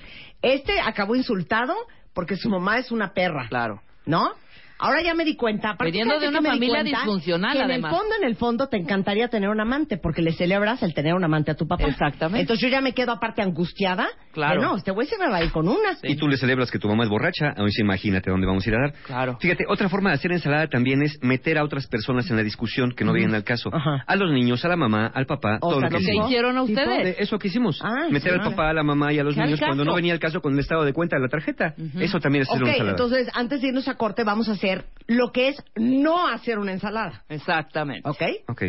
Este acabó insultado porque su mamá es una perra. Claro. ¿No? Ahora ya me di cuenta. Viniendo ¿sabes de una familia disfuncional, que en además. el fondo, en el fondo, te encantaría tener un amante porque le celebras el tener un amante a tu papá. Exactamente. Entonces yo ya me quedo aparte angustiada. Claro. de, no, este güey se me va a ir con una. Y tú le celebras que tu mamá es borracha, a veces imagínate dónde vamos a ir a dar. Claro. Fíjate, otra forma de hacer ensalada también es meter a otras personas en la discusión que no vienen al caso. Ajá. A los niños, a la mamá, al papá, O todo sea, lo que Lo que hicieron a ustedes. De eso que hicimos. Ah, meter sí, al papá, a la mamá y a los ¿Qué al niños cuando no venía el caso con el estado de cuenta de la tarjeta. Eso también es hacer Ok, una ensalada. entonces antes de irnos a corte vamos a hacer lo que es no hacer una ensalada. Exactamente. ¿Ok? Ok.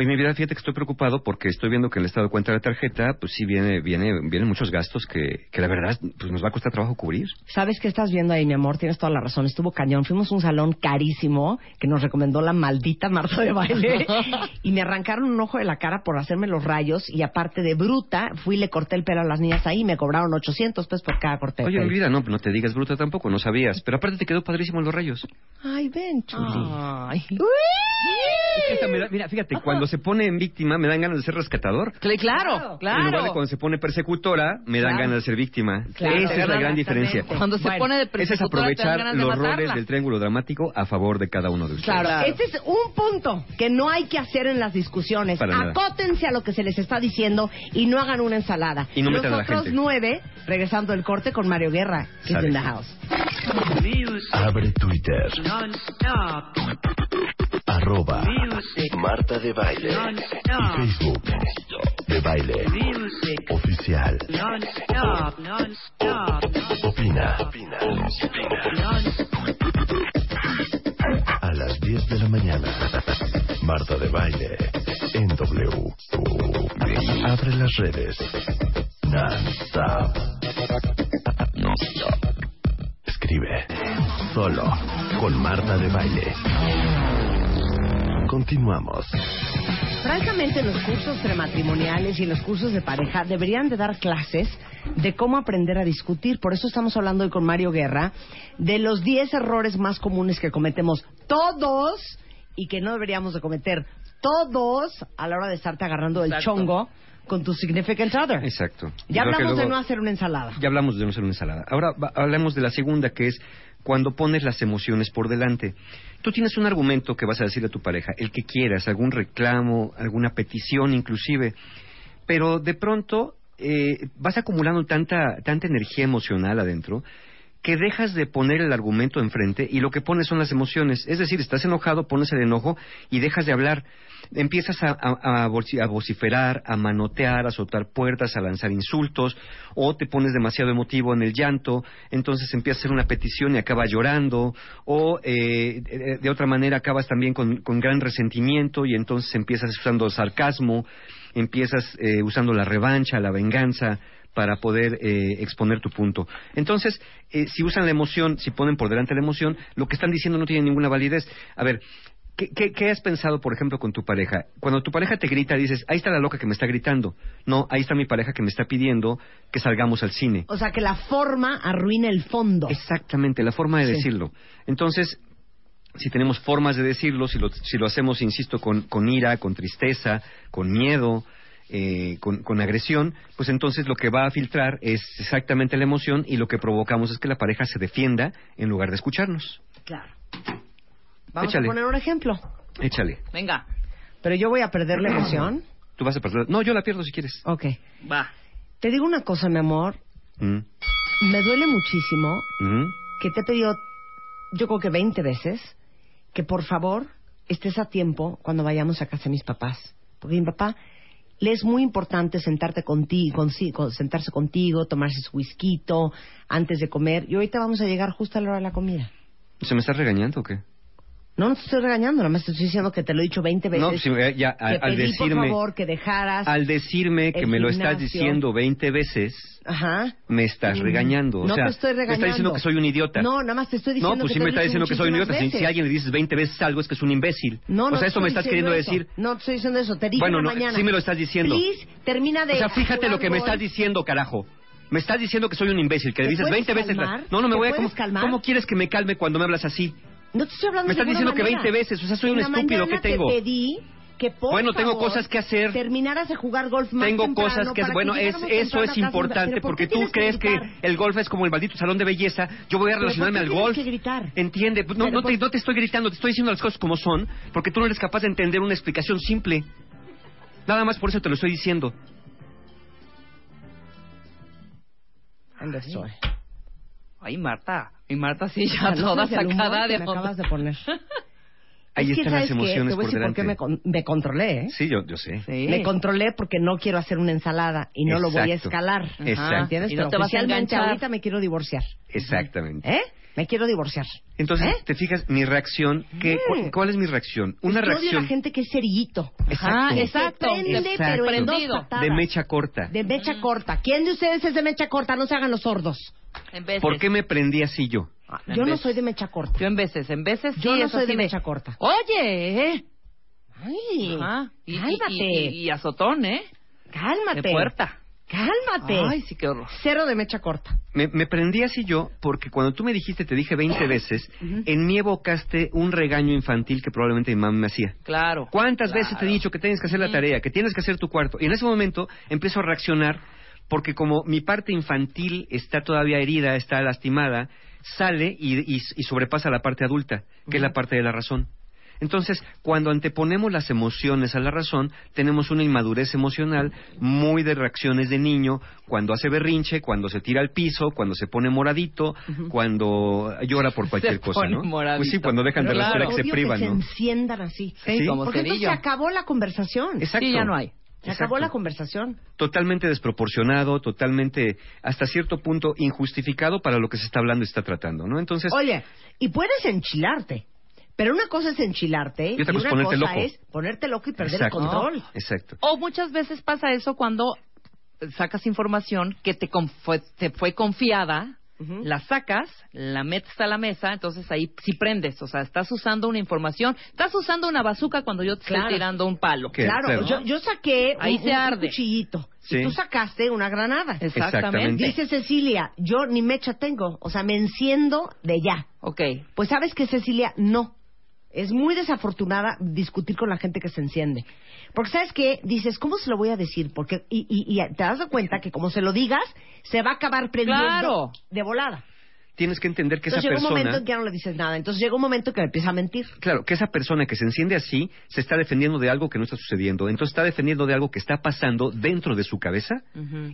Oye, mi vida, fíjate que estoy preocupado porque estoy viendo que en el estado de cuenta de la tarjeta, pues sí viene, viene, vienen muchos gastos que, que la verdad, pues nos va a costar trabajo cubrir. ¿Sabes qué estás viendo ahí, mi amor? Tienes toda la razón. Estuvo cañón. Fuimos a un salón carísimo que nos recomendó la maldita Marta de baile y me arrancaron un ojo de la cara por hacerme los rayos y aparte de bruta, fui y le corté el pelo a las niñas ahí y me cobraron 800 pesos por cada corte Oye, mi vida, no, no te digas bruta tampoco, no sabías. Pero aparte te quedó padrísimo los rayos. Ay, ven, chuli. Ay. Esta da- mira, fíjate, cuando se pone en víctima, me dan ganas de ser rescatador. Cl- Claro, En lugar de claro. cuando se pone persecutora, me dan Claro. ganas de ser víctima. Claro, Esa es la gran diferencia. Cuando se pone de Ese es persecutora, te dan aprovechar ganas de los matarla. roles del triángulo dramático a favor de cada uno de ustedes. Claro, este es un punto que no hay que hacer en las discusiones. Para nada. Acótense a lo que se les está diciendo y no hagan una ensalada. Y no metan a la gente. nueve, regresando el corte con Mario Guerra, que es in the house. Abre Twitter. Arroba Marta de Baile. Y Facebook. De Baile. Oficial. Opina. A las 10 de la mañana. Marta de Baile. En W. Abre las redes. Non-stop. Non-stop. Escribe. Solo. Con Marta de Baile. Continuamos. Francamente, en los cursos prematrimoniales y en los cursos de pareja deberían de dar clases de cómo aprender a discutir. Por eso estamos hablando hoy con Mario Guerra de los 10 errores más comunes que cometemos todos y que no deberíamos de cometer todos a la hora de estarte agarrando el Exacto. chongo con tu significant other. Exacto. Ya hablamos de no hacer una ensalada. Ya hablamos de no ser una ensalada. Ahora va- hablemos de la segunda, que es cuando pones las emociones por delante. Tú tienes un argumento que vas a decirle a tu pareja, el que quieras, algún reclamo, alguna petición inclusive, pero de pronto eh, vas acumulando tanta, tanta energía emocional adentro que dejas de poner el argumento enfrente y lo que pones son las emociones. Es decir, estás enojado, pones el enojo y dejas de hablar. Empiezas a, a- a voci- a vociferar, a manotear, a soltar puertas, a lanzar insultos, o te pones demasiado emotivo en el llanto, entonces empiezas a hacer una petición y acabas llorando, o eh, de, otra manera acabas también con, con gran resentimiento y entonces empiezas usando sarcasmo, empiezas eh, usando la revancha, la venganza, para poder eh, exponer tu punto. Entonces, eh, si usan la emoción, si ponen por delante la emoción, lo que están diciendo no tiene ninguna validez. A ver, ¿qué, qué, qué has pensado, por ejemplo, con tu pareja? Cuando tu pareja te grita, dices, ahí está la loca que me está gritando. No, ahí está mi pareja que me está pidiendo que salgamos al cine. O sea, que la forma arruina el fondo. Exactamente, la forma de Sí. decirlo. Entonces, si tenemos formas de decirlo, si lo, si lo hacemos, insisto, con, con ira, con tristeza, con miedo, eh, con, con agresión, pues entonces lo que va a filtrar es exactamente la emoción y lo que provocamos es que la pareja se defienda en lugar de escucharnos. Claro. Vamos Échale. a poner un ejemplo. Échale. Venga. Pero yo voy a perder la emoción. Tú vas a perder. No, yo la pierdo si quieres. Ok. Va. Te digo una cosa, mi amor. Mm, Me duele muchísimo mm. que te he pedido, yo creo que 20 veces, que por favor estés a tiempo cuando vayamos a casa de mis papás. Porque mi papá le es muy importante sentarte contigo, consigo, sentarse contigo, tomarse su whisky antes de comer. Y ahorita vamos a llegar justo a la hora de la comida. ¿Se me estás regañando o qué? No, no te estoy regañando, nada más te estoy diciendo que te lo he dicho 20 veces. No, pues, ya, ya, que al, al pedí, por decirme, favor, que dejaras... al decirme que me lo estás gimnasio. diciendo 20 veces, Ajá. me estás regañando. O no sea, te estoy me regañando. estás diciendo que soy un idiota. No, nada más te estoy diciendo No, pues que sí me lo está he diciendo que soy un idiota. Si, si a alguien le dices 20 veces algo, es que es un imbécil. No, no o sea, eso me estás queriendo eso. decir. No, te estoy diciendo eso. Te dije Bueno, no, mañana. sí me lo estás diciendo. Please, termina de... O sea, fíjate lo que me estás diciendo, carajo. Me estás diciendo que soy un imbécil, que le ¿Te dices puedes 20 veces. la-? No, no me ¿Te voy a. puedes ¿cómo, calmar? ¿Cómo quieres que me calme cuando me hablas así? No te estoy hablando Me de estás ninguna diciendo que manera. 20 veces, o sea, soy En un la estúpido, mañana ¿qué tengo? te pedí que por Bueno, tengo favor, cosas que hacer. terminaras de jugar golf más Tengo temprano cosas que para bueno, es, eso es importante ¿Pero por porque tú crees que, el golf es como el maldito salón de belleza. Yo voy a ¿Pero por relacionarme qué al tienes golf. que gritar? Entiende, Pues no, Pero no, te, por- no te estoy gritando, te estoy diciendo las cosas como son porque tú no eres capaz de entender una explicación simple. Nada más por eso te lo estoy diciendo. ¿Dónde estoy? Ay, Marta. Y Marta sí, ya toda sacada que de me acabas de poner. Ahí es que, están ¿sabes las qué? emociones Te voy a por decir por qué delante. me, con- me controlé, ¿eh? Sí, yo, yo sé. Sí. Me controlé porque no quiero hacer una ensalada y no lo voy a Exacto. escalar. Exacto. ¿Entiendes? Y no Pero te vas a oficialmente ahorita me quiero divorciar. Exactamente. ¿Eh? Me quiero divorciar. Entonces, ¿Eh? te fijas, mi reacción, ¿qué, Mm. cu- ¿cuál es mi reacción? Una Es que odio a reacción la gente que es cerillito. Exacto. Que exacto. prende, Exacto. pero en dos patadas. de mecha corta. De mecha corta. ¿Quién de ustedes es de mecha corta? No se hagan los sordos. En veces. ¿Por qué me prendí así yo? En Yo no veces. soy de mecha corta. Yo en veces, en veces sí Yo no soy de mecha corta. Oye, ¿eh? Ay, Ajá. Y, y- cálmate. y- y- y azotón, ¿eh? cálmate. De puerta. Cálmate. Ay, sí, qué horror. Cero de mecha corta. Me, me prendí así yo porque cuando tú me dijiste, te dije 20 veces, en mí evocaste un regaño infantil que probablemente mi mamá me hacía. Claro. ¿Cuántas Claro. veces te he dicho que tienes que hacer la tarea, que tienes que hacer tu cuarto? Y en ese momento empiezo a reaccionar porque como mi parte infantil está todavía herida, está lastimada, sale y, y- y sobrepasa la parte adulta, que es la parte de la razón. Entonces, cuando anteponemos las emociones a la razón, tenemos una inmadurez emocional muy de reacciones de niño, cuando hace berrinche, cuando se tira al piso, cuando se pone moradito, cuando llora por cualquier Se cosa, pone ¿no? moradito. Pues sí, cuando dejan de Claro. respirar que se privan, que ¿no? se enciendan así. Sí, como Porque entonces se acabó la conversación. Exacto. Sí, ya no hay. Se Exacto. acabó la conversación. totalmente desproporcionado, totalmente, hasta cierto punto, injustificado para lo que se está hablando y se está tratando, ¿no? Entonces, Oye, y puedes enchilarte. Pero una cosa es enchilarte Y otra y cosa una es ponerte cosa loco. es ponerte loco y perder exacto, el control. exacto. O muchas veces pasa eso cuando sacas información que te, te fue confiada, La sacas, la metes a la mesa, entonces ahí sí prendes. O sea, estás usando una información, estás usando una bazuca cuando yo te Claro. estoy tirando un palo. ¿Qué? Claro. Yo, yo saqué Ahí un, se un arde. cuchillito Sí. y tú sacaste una granada. Exactamente. Dice Cecilia, yo ni mecha tengo, o sea, me enciendo de ya. Ok. Pues sabes que Cecilia, no. Es muy desafortunada discutir con la gente que se enciende. Porque sabes que dices, ¿cómo se lo voy a decir? Porque y, y, y te das cuenta que como se lo digas, se va a acabar prendiendo Claro. de volada. Tienes que entender que Entonces esa llega un momento persona... en que ya no le dices nada. Entonces llega un momento que empieza a mentir. Claro, que esa persona que se enciende así se está defendiendo de algo que no está sucediendo. Entonces está defendiendo de algo que está pasando dentro de su cabeza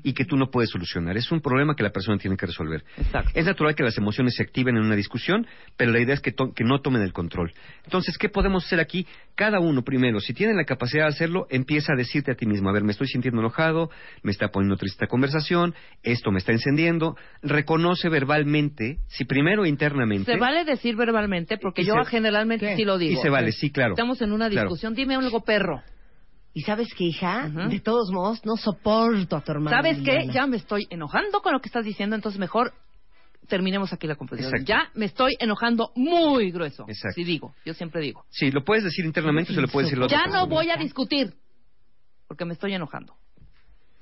y que tú no puedes solucionar. Es un problema que la persona tiene que resolver. Exacto. Es natural que las emociones se activen en una discusión, pero la idea es que, que no tomen el control. Entonces, ¿qué podemos hacer aquí? Cada uno primero, si tiene la capacidad de hacerlo, empieza a decirte a ti mismo, a ver, me estoy sintiendo enojado, me está poniendo triste esta conversación, esto me está encendiendo. Reconoce verbalmente, si primero internamente... Se vale decir verbalmente, porque Y yo se- generalmente ¿Qué? sí lo digo. Y se vale, sí, claro. Estamos en una Claro. discusión, dime algo perro. Y sabes que, hija, Ujú. de todos modos, no soporto a tu hermana. ¿Sabes qué? Ya me estoy enojando con lo que estás diciendo, entonces mejor terminemos aquí la conversación. Exacto. Ya me estoy enojando muy grueso. Exacto. Sí digo, yo siempre digo. Sí, lo puedes decir internamente o se lo puedes decir otra Ya no voy a discutir, porque me estoy enojando.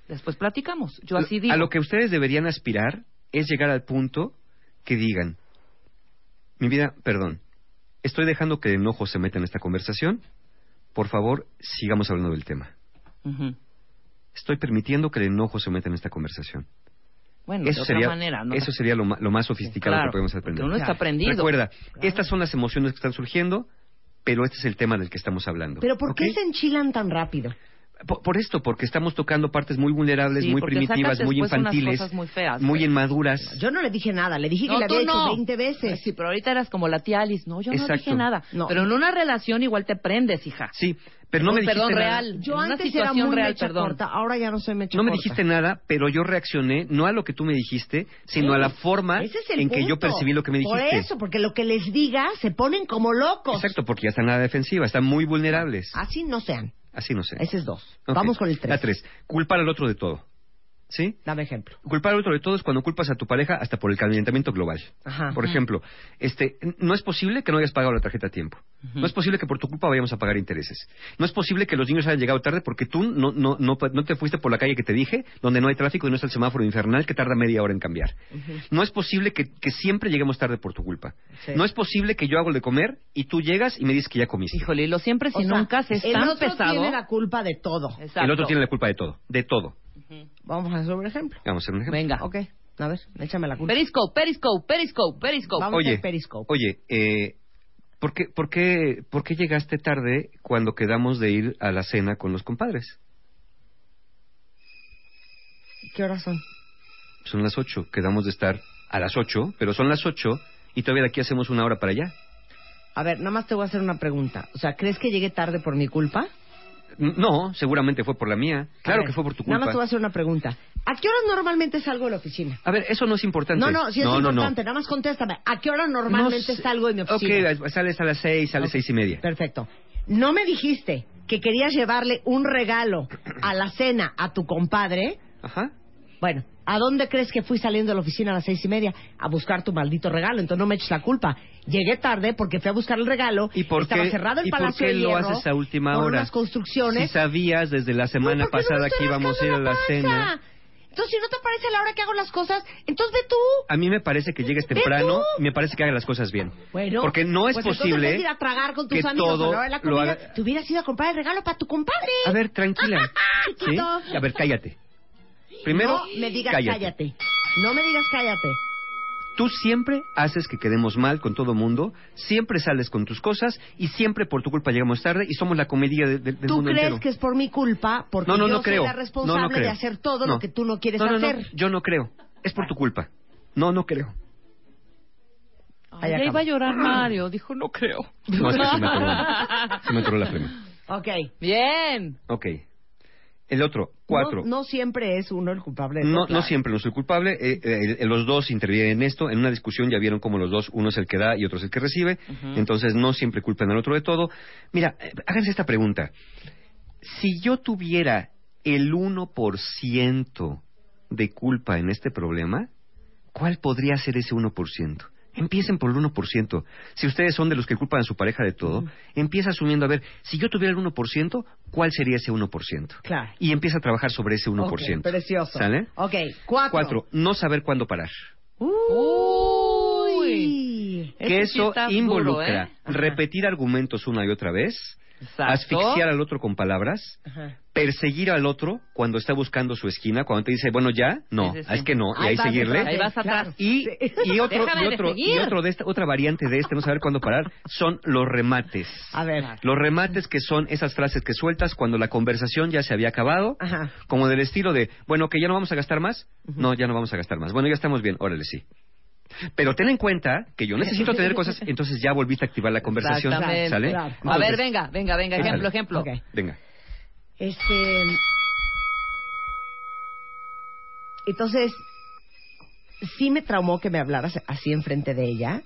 Después platicamos. Yo así digo. A lo que ustedes deberían aspirar es llegar al punto que digan, mi vida, perdón, estoy dejando que el enojo se meta en esta conversación, por favor, sigamos hablando del tema. Estoy permitiendo que el enojo se meta en esta conversación. Bueno, de otra sería, manera, ¿no? eso sería lo, lo más sofisticado Claro, que podemos aprender. uno está aprendido. Recuerda, estas son las emociones que están surgiendo, pero este es el tema del que estamos hablando. Pero ¿por qué se enchilan tan rápido? Por, por esto, porque estamos tocando partes muy vulnerables, Sí, muy primitivas, muy unas infantiles, cosas muy feas, muy inmaduras. Yo no le dije nada, le dije que No, le había no. hecho 20 veces. Sí, pero ahorita eras como la tía Alice. No, yo no Exacto. dije nada. No. Pero en una relación igual te prendes, hija. Sí, pero no me dijiste Perdón, nada. real. Yo En antes era muy real, mecha perdón. corta, ahora ya no soy mecha No me dijiste nada, pero yo reaccioné no a lo que tú me dijiste, sino a la forma es en que yo percibí lo que me dijiste. Por eso, porque lo que les diga se ponen como locos. Exacto, porque ya están a la defensiva, están muy vulnerables. Así no sean. Así no sé. Ese es dos. Vamos con el tres. La tres. Culpar al otro de todo. ¿Sí? Dame ejemplo. Culpar al otro de todo es cuando culpas a tu pareja hasta por el calentamiento global. Ajá. Por ejemplo, este, no es posible que no hayas pagado la tarjeta a tiempo. No es posible que por tu culpa vayamos a pagar intereses. No es posible que los niños hayan llegado tarde porque tú no, no, no, no te fuiste por la calle que te dije, donde no hay tráfico y no está el semáforo infernal que tarda media hora en cambiar. No es posible que, que siempre lleguemos tarde por tu culpa. Sí. No es posible que yo hago de comer y tú llegas y me dices que ya comiste. Híjole, y lo siempre O si sea, nunca es el tan otro pesado. tiene la culpa de todo. Exacto. El otro tiene la culpa de todo. De todo. Vamos a hacer un ejemplo. Vamos a hacer un ejemplo. Venga. Ok. A ver, échame la culpa. Periscope, Periscope, Periscope, Periscope. Vamos a Oye, hacer Periscope. oye, eh, ¿por, qué, por, qué, ¿por qué llegaste tarde cuando quedamos de ir a la cena con los compadres? ¿Qué horas son? Son las ocho, quedamos de estar a las ocho, pero son las ocho y todavía de aquí hacemos una hora para allá. A ver, nada más te voy a hacer una pregunta. O sea, ¿crees que llegué tarde por mi culpa? No, seguramente fue por la mía. Claro ver, que fue por tu Nada más te voy a culpa. hacer una pregunta. ¿A qué hora normalmente salgo de la oficina? A ver, eso no es importante. No, no, sí es no, no, importante. Nada más contéstame. ¿A qué hora normalmente No salgo de mi oficina? Ok, sales a las seis, sales Ok. seis y media. Perfecto. ¿No me dijiste que querías llevarle un regalo a la cena a tu compadre? Ajá. Bueno, ¿a dónde crees que fui saliendo de la oficina a las seis y media? A buscar tu maldito regalo. Entonces no me eches la culpa. Llegué tarde porque fui a buscar el regalo. ¿Y por Estaba qué, cerrado el ¿y por Palacio qué de lo haces a última por hora? unas construcciones. Si sabías desde la semana ¿por no pasada me que íbamos a ir a la panza? cena. Entonces, si no te parece a la hora que hago las cosas, entonces ve tú. A mí me parece que llegues temprano y me parece que hagas las cosas bien. Bueno, Porque no es pues posible ir a tragar con tus que amigos todo a la la lo haga- Te hubieras ido a comprar el regalo para tu compadre. A ver, tranquila. ¿Sí? A ver, cállate. Primero, no me digas cállate. cállate. No me digas cállate. Tú siempre haces que quedemos mal con todo mundo, siempre sales con tus cosas y siempre por tu culpa llegamos tarde y somos la comedia de- de- del ¿Tú mundo crees entero. que es por mi culpa? Porque no, no, yo no soy creo. la responsable no, no creo. de hacer todo No. lo que tú no quieres No, no, no, hacer. Yo no creo. Es por tu culpa. No, no creo. Ay, ya iba a llorar Mario. Dijo, no creo. No, es que se me atoró. Se me atoró la flema. Ok. Bien. Ok. El otro, cuatro. No, no siempre es uno el culpable. de No, claro. no siempre no soy culpable. eh, eh, eh, los dos intervienen en esto. En una discusión ya vieron cómo los dos, uno es el que da y otro es el que recibe. Entonces no siempre culpan al otro de todo. Mira, eh, háganse esta pregunta. Si yo tuviera el 1% de culpa en este problema, ¿cuál podría ser ese 1%? Empiecen por el 1%. Si ustedes son de los que culpan a su pareja de todo, empieza asumiendo, a ver, si yo tuviera el 1%, ¿cuál sería ese 1%? Claro. Y empieza a trabajar sobre ese 1%. Ok, precioso. ¿Sale? Ok, cuatro. Cuatro, no saber cuándo parar. Uy. que sí eso involucra duro, ¿eh? repetir argumentos una y otra vez, Exacto. asfixiar al otro con palabras, Ajá. perseguir al otro cuando está buscando su esquina, cuando te dice, bueno, ya, no, Sí, sí, sí. es que no, y Ahí ahí vas seguirle. Ahí vas atrás. Y, y otro, y de otro, y otro de esta, otra variante de este, no saber cuándo parar, son los remates. A ver. Los remates que son esas frases que sueltas cuando la conversación ya se había acabado, Ajá. como del estilo de, bueno, que ya no vamos a gastar más. No, ya no vamos a gastar más. Bueno, ya estamos bien, órale, sí. Pero ten en cuenta que yo necesito tener cosas, entonces ya volviste a activar la conversación. Exactamente. ¿Sale? Claro. A ver, venga, venga, venga. Ejemplo, ejemplo. Venga. Este. Entonces, sí me traumó que me hablaras así enfrente de ella,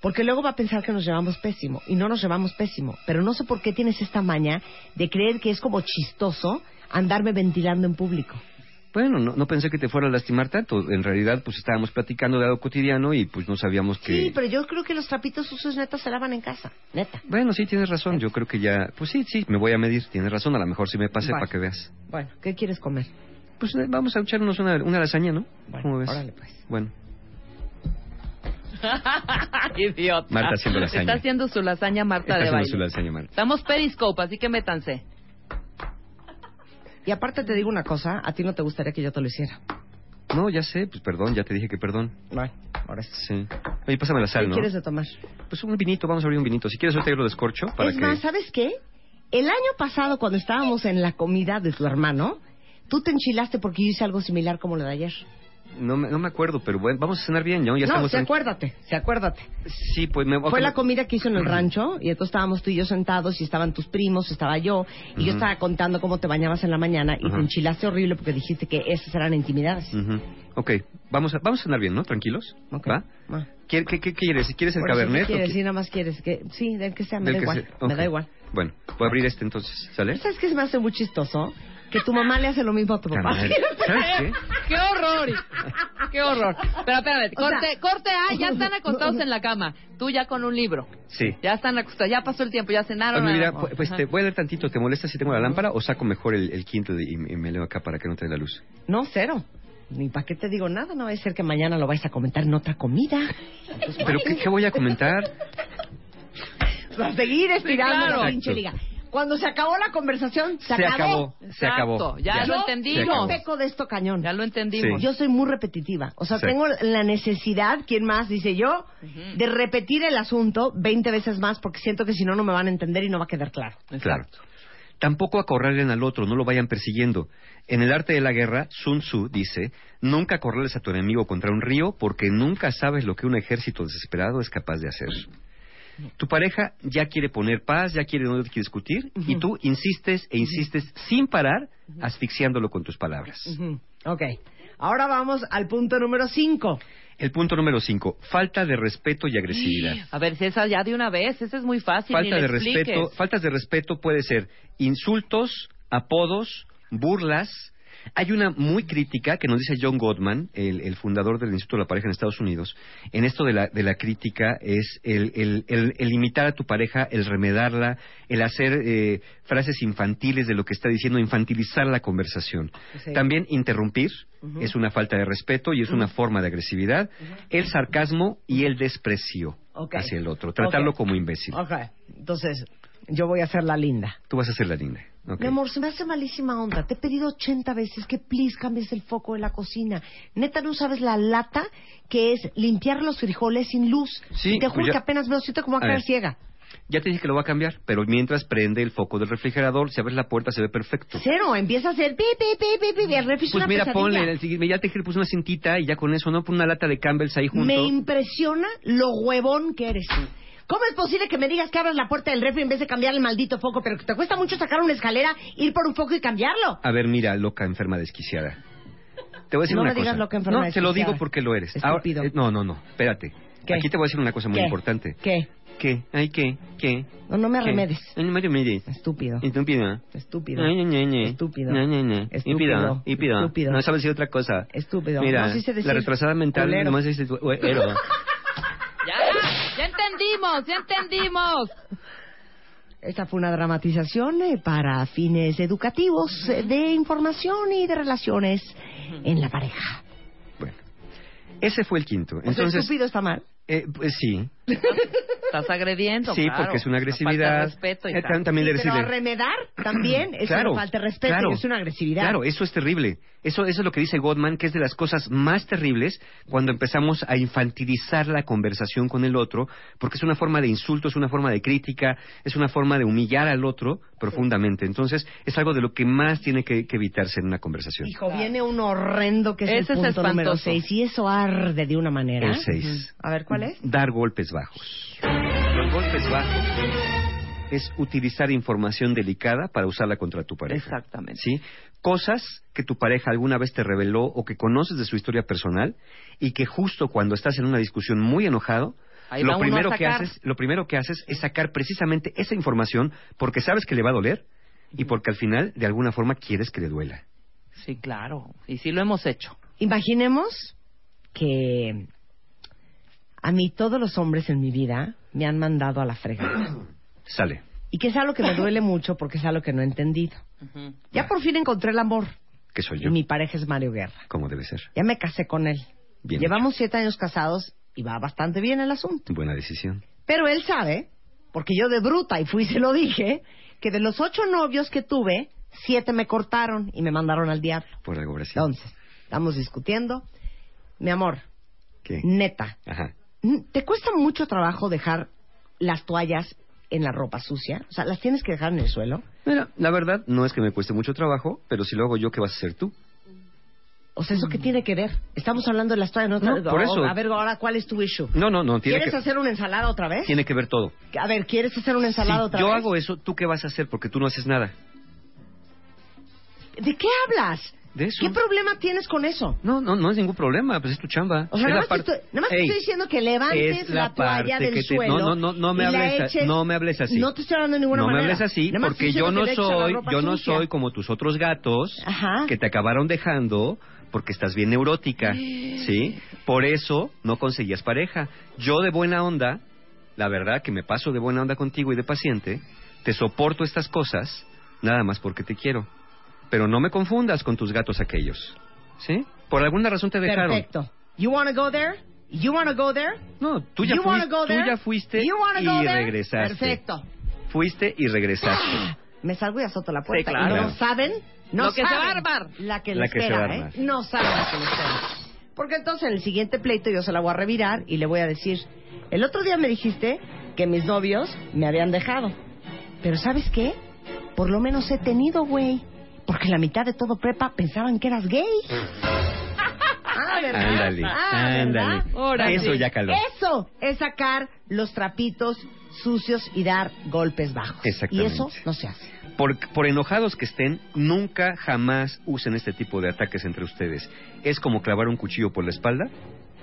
porque luego va a pensar que nos llevamos pésimo, y no nos llevamos pésimo. Pero no sé por qué tienes esta maña de creer que es como chistoso andarme ventilando en público. Bueno, no, no pensé que te fuera a lastimar tanto. En realidad, pues estábamos platicando de algo cotidiano y pues no sabíamos que... Sí, pero yo creo que los trapitos sucios neta se lavan en casa, neta. Bueno, sí, tienes razón. Yo creo que ya... Pues sí, sí, me voy a medir. Tienes razón. A lo mejor sí me pasé Vale. para que veas. Bueno, ¿qué quieres comer? Pues eh, vamos a echarnos una, una lasaña, ¿no? Bueno, ¿Cómo ves? órale, pues. Bueno. Idiota. Marta haciendo lasaña. Está haciendo su lasaña Marta Está de haciendo baile. su lasaña, Marta. Estamos Periscope, así que métanse. Y aparte te digo una cosa, a ti no te gustaría que yo te lo hiciera. No, ya sé. Pues perdón, ya te dije que perdón. Bueno, ahora sí. Sí. Oye, pásame la sal, ¿Qué ¿no? quieres de tomar? Pues un vinito, vamos a abrir un vinito. Si quieres, ahorita yo lo descorcho para es que... más, ¿sabes qué? El año pasado, cuando estábamos en la comida de tu hermano, tú te enchilaste porque yo hice algo similar como lo de ayer. No me, no me acuerdo, pero bueno, vamos a cenar bien, ¿no? Ya no, estamos sí, acuérdate, sí, acuérdate. Sí, pues me... Fue la comida que hizo en el rancho y entonces estábamos tú y yo sentados y estaban tus primos, estaba yo y yo estaba contando cómo te bañabas en la mañana y Ajá. te enchilaste horrible porque dijiste que esas eran intimidades. Ujú. Ok, vamos a, vamos a cenar bien, ¿no? Tranquilos. Ok. ¿Va? ¿Qué, qué, qué quieres? ¿Quieres el Por ¿qué cabernet? o quieres? qué- Sí, nada más quieres que... Sí, del que sea, me del da igual. Me da igual. Bueno, voy a abrir este entonces, ¿sale? ¿Sabes qué se me hace muy chistoso? Que tu mamá le hace lo mismo a tu papá. ¿Sabes qué? ¡Qué horror! ¡Qué horror! Pero espérame, O sea- corte, corte A, ya están acostados en la cama. Tú ya con un libro. Sí. Ya están acostados, ya pasó el tiempo, ya cenaron. Oye, mira, pues, pues, te voy a leer tantito. ¿Te molesta si tengo la lámpara o saco mejor el, el Kindle y, y me leo acá para que no te dé la luz? No, cero. Ni para qué te digo nada, no va a ser que mañana lo vais a comentar en otra comida. ¿Pero qué, qué voy a comentar? Va a seguir estirando claro. la pinche liga. Cuando se acabó la conversación, se, Se acabó. Se Exacto, acabó. ya lo Yo- entendimos. Yo peco de esto cañón. Ya lo entendimos. Yo soy muy repetitiva. O sea, Sí. tengo la necesidad, ¿quién más? Dice yo, de repetir el asunto 20 veces más porque siento que si no, no me van a entender y no va a quedar claro. Claro. Tampoco acorralen al otro, no lo vayan persiguiendo. En el arte de la guerra, Sun Tzu dice, nunca acorrales a tu enemigo contra un río porque nunca sabes lo que un ejército desesperado es capaz de hacer. Tu pareja ya quiere poner paz, ya quiere no quiere discutir y tú insistes e insistes sin parar asfixiándolo con tus palabras. Ok. Ahora vamos al punto número 5. El punto número cinco, falta de respeto y agresividad. A ver, César, ya de una vez, ese es muy fácil. Falta de respeto, faltas de respeto puede ser insultos, apodos, burlas, Hay una muy crítica que nos dice John Gottman, el, el fundador del Instituto de la Pareja en Estados Unidos. En esto de la, de la crítica es el, el, el- el imitar a tu pareja, el remedarla, el hacer eh, frases infantiles de lo que está diciendo, infantilizar la conversación. Sí. También interrumpir es una falta de respeto y es una forma de agresividad. El sarcasmo y el desprecio hacia el otro. Tratarlo como imbécil. Entonces yo voy a hacer la linda. Tú vas a ser la linda. Mi amor, se me hace malísima onda. Te he pedido 80 veces que please cambies el foco de la cocina. Neta, no sabes la lata que es limpiar los frijoles sin luz. Sí, y te pues juro ya- que apenas veo, siento como a A quedar ciega. Ya te dije que lo va a cambiar, pero mientras prende el foco del refrigerador, si abres la puerta se ve perfecto. Cero, empieza a hacer pi, pi, pi, pi, pi, el refri es Pues mira, pesadilla. ponle, ya te dije puse una cintita y ya con eso, ¿no? Pon una lata de Campbell's ahí junto. Me impresiona lo huevón que eres tú. ¿Cómo es posible que me digas que abras la puerta del refri en vez de cambiar el maldito foco, pero que te cuesta mucho sacar una escalera, ir por un foco y cambiarlo? A ver, mira, loca, enferma, desquiciada. Te voy a decir No una me digas cosa. loca, enferma, no, te lo desquiciada. digo porque lo eres. Estúpido. eh, no, no, no, espérate. ¿Qué? Aquí te voy a decir una cosa muy ¿Qué? importante. ¿Qué? ¿Qué? Ay, ¿qué? ¿Qué? No, no me ¿Qué? arremedes. Ay, no me arremedes. Estúpido. Estúpida. Estúpido. Ay, ñe, ñe, ñe. Estúpido. Ñe, ñe, ñe. Estúpido. Estúpido. No sabes decir otra cosa. Estúpido. Mira, No sí sé decir la retrasada mental culero. nomás dice tu- ero. Entendimos, ya entendimos. Esta fue una dramatización eh, para fines educativos eh, de información y de relaciones en la pareja. Ese fue el quinto. O sea, Entonces, estúpido está mal. eh, pues sí. Estás agrediendo, Sí, claro. porque es una Falta de agresividad. respeto y Eh, tal. también de Sí, pero decirle- arremedar también es Claro, una falta de respeto claro. y es una agresividad. Claro, eso es terrible. Eso, eso es lo que dice Gottman, que es de las cosas más terribles cuando empezamos a infantilizar la conversación con el otro, porque es una forma de insulto, es una forma de crítica, es una forma de humillar al otro profundamente. Entonces, es algo de lo que más tiene que, que evitarse en una conversación. Hijo, viene un horrendo que es Ese el es punto número espantoso. 6 y eso arde de una manera. El seis. A ver, ¿cuál es? Dar golpes bajos. Los golpes bajos es utilizar información delicada para usarla contra tu pareja. Exactamente. ¿Sí? Cosas que tu pareja alguna vez te reveló o que conoces de su historia personal y que justo cuando estás en una discusión muy enojado, Ahí lo primero que haces, lo primero que haces es sacar precisamente esa información porque sabes que le va a doler y porque al final de alguna forma quieres que le duela. Sí, claro. Y sí lo hemos hecho. Imaginemos que a mí todos los hombres en mi vida me han mandado a la fregada. Sale. Y que es algo que me duele mucho porque es algo que no he entendido. Ya por fin encontré el amor. Que soy Y yo. mi pareja es Mario Guerra. Como debe ser. Ya me casé con él. Bien Llevamos siete años casados y va bastante bien el asunto. Buena decisión. Pero él sabe, porque yo de bruta y fui y se lo dije, que de los ocho novios que tuve, siete me cortaron y me mandaron al diablo. Por algo Brasil. Entonces, estamos discutiendo. Mi amor, ¿Qué? neta, Ajá. ¿Te cuesta mucho trabajo dejar las toallas en la ropa sucia? O sea, ¿las tienes que dejar en el suelo? Mira, la verdad no es que me cueste mucho trabajo, pero si lo hago yo, ¿qué vas a hacer tú? O sea, ¿eso qué tiene que ver? Estamos hablando de las toallas, ¿no? No, por eso. A ver, ahora, ¿cuál es tu issue? No, no, no, tiene ¿Quieres que, hacer una ensalada otra vez? tiene que ver todo. A ver, ¿quieres hacer una ensalada si otra yo vez? hago eso, ¿tú qué vas a hacer? Porque tú no haces nada. ¿De qué hablas? De eso. ¿Qué problema tienes con eso? No, no, no es ningún problema, pues es tu chamba. O sea, Es nada más, te parte- estoy, nada más te estoy diciendo que levantes es la, la toalla del te- suelo. no, no, no, no me y la hables eches- no me hables así. No te estoy hablando de ninguna no manera. me hables así Nada porque yo no soy, yo no sucia. soy como tus otros gatos Ajá. que te acabaron dejando porque estás bien neurótica, ¿sí? Por eso no conseguías pareja. Yo de buena onda, la verdad que me paso de buena onda contigo y de paciente, te soporto estas cosas nada más porque te quiero. Pero no me confundas con tus gatos aquellos, ¿sí? Por alguna razón te dejaron. Perfecto. You wanna go there? You wanna go there? No, tú ya, You wanna fuiste, go tú there? ya fuiste You wanna go y there? regresaste. Perfecto. Fuiste y regresaste. Me salgo y azoto la puerta. Sí, claro. Y no saben, no Lo que se saben va a armar. La que La que se va a espera, ¿eh? armar. No saben la que les espera. Porque entonces en el siguiente pleito yo se la voy a revirar y le voy a decir, el otro día me dijiste que mis novios me habían dejado. Pero ¿sabes qué? Por lo menos he tenido, güey. Porque la mitad de todo prepa pensaban que eras gay. Ah, ¿verdad? Ándale, Ah, ándale. ¿verdad? Eso ya caló. Eso es sacar los trapitos sucios y dar golpes bajos. Y Exactamente. eso no se hace. Por, por enojados que estén, nunca jamás usen este tipo de ataques entre ustedes. Es como clavar un cuchillo por la espalda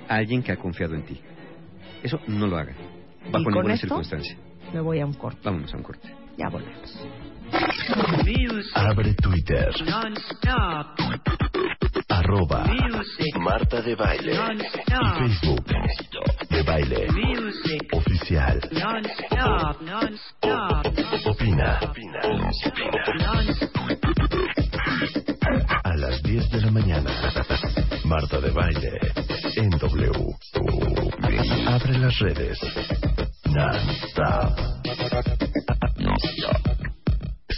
a alguien que ha confiado en ti. Eso no lo hagan. ¿Y Bajo con ninguna esto? circunstancia. Me voy a un corte. Vámonos a un corte. Ya volvemos. Abre Twitter. Arroba Marta de Baile. Y Facebook. De Baile. Oficial. Opina. A las 10 de la mañana. Marta de Baile. En W. Abre las redes. Non-stop.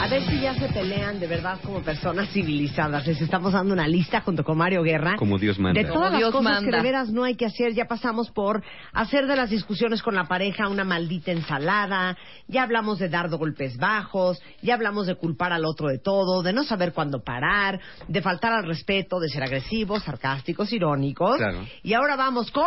A ver si ya se pelean de verdad como personas civilizadas. Les estamos dando una lista junto con Mario Guerra. Como Dios manda. De todas Como las Dios cosas manda. que de veras no hay que hacer, ya pasamos por hacer de las discusiones con la pareja una maldita ensalada, ya hablamos de dar golpes bajos, ya hablamos de culpar al otro de todo, de no saber cuándo parar, de faltar al respeto, de ser agresivos, sarcásticos, irónicos. Claro. Y ahora vamos con...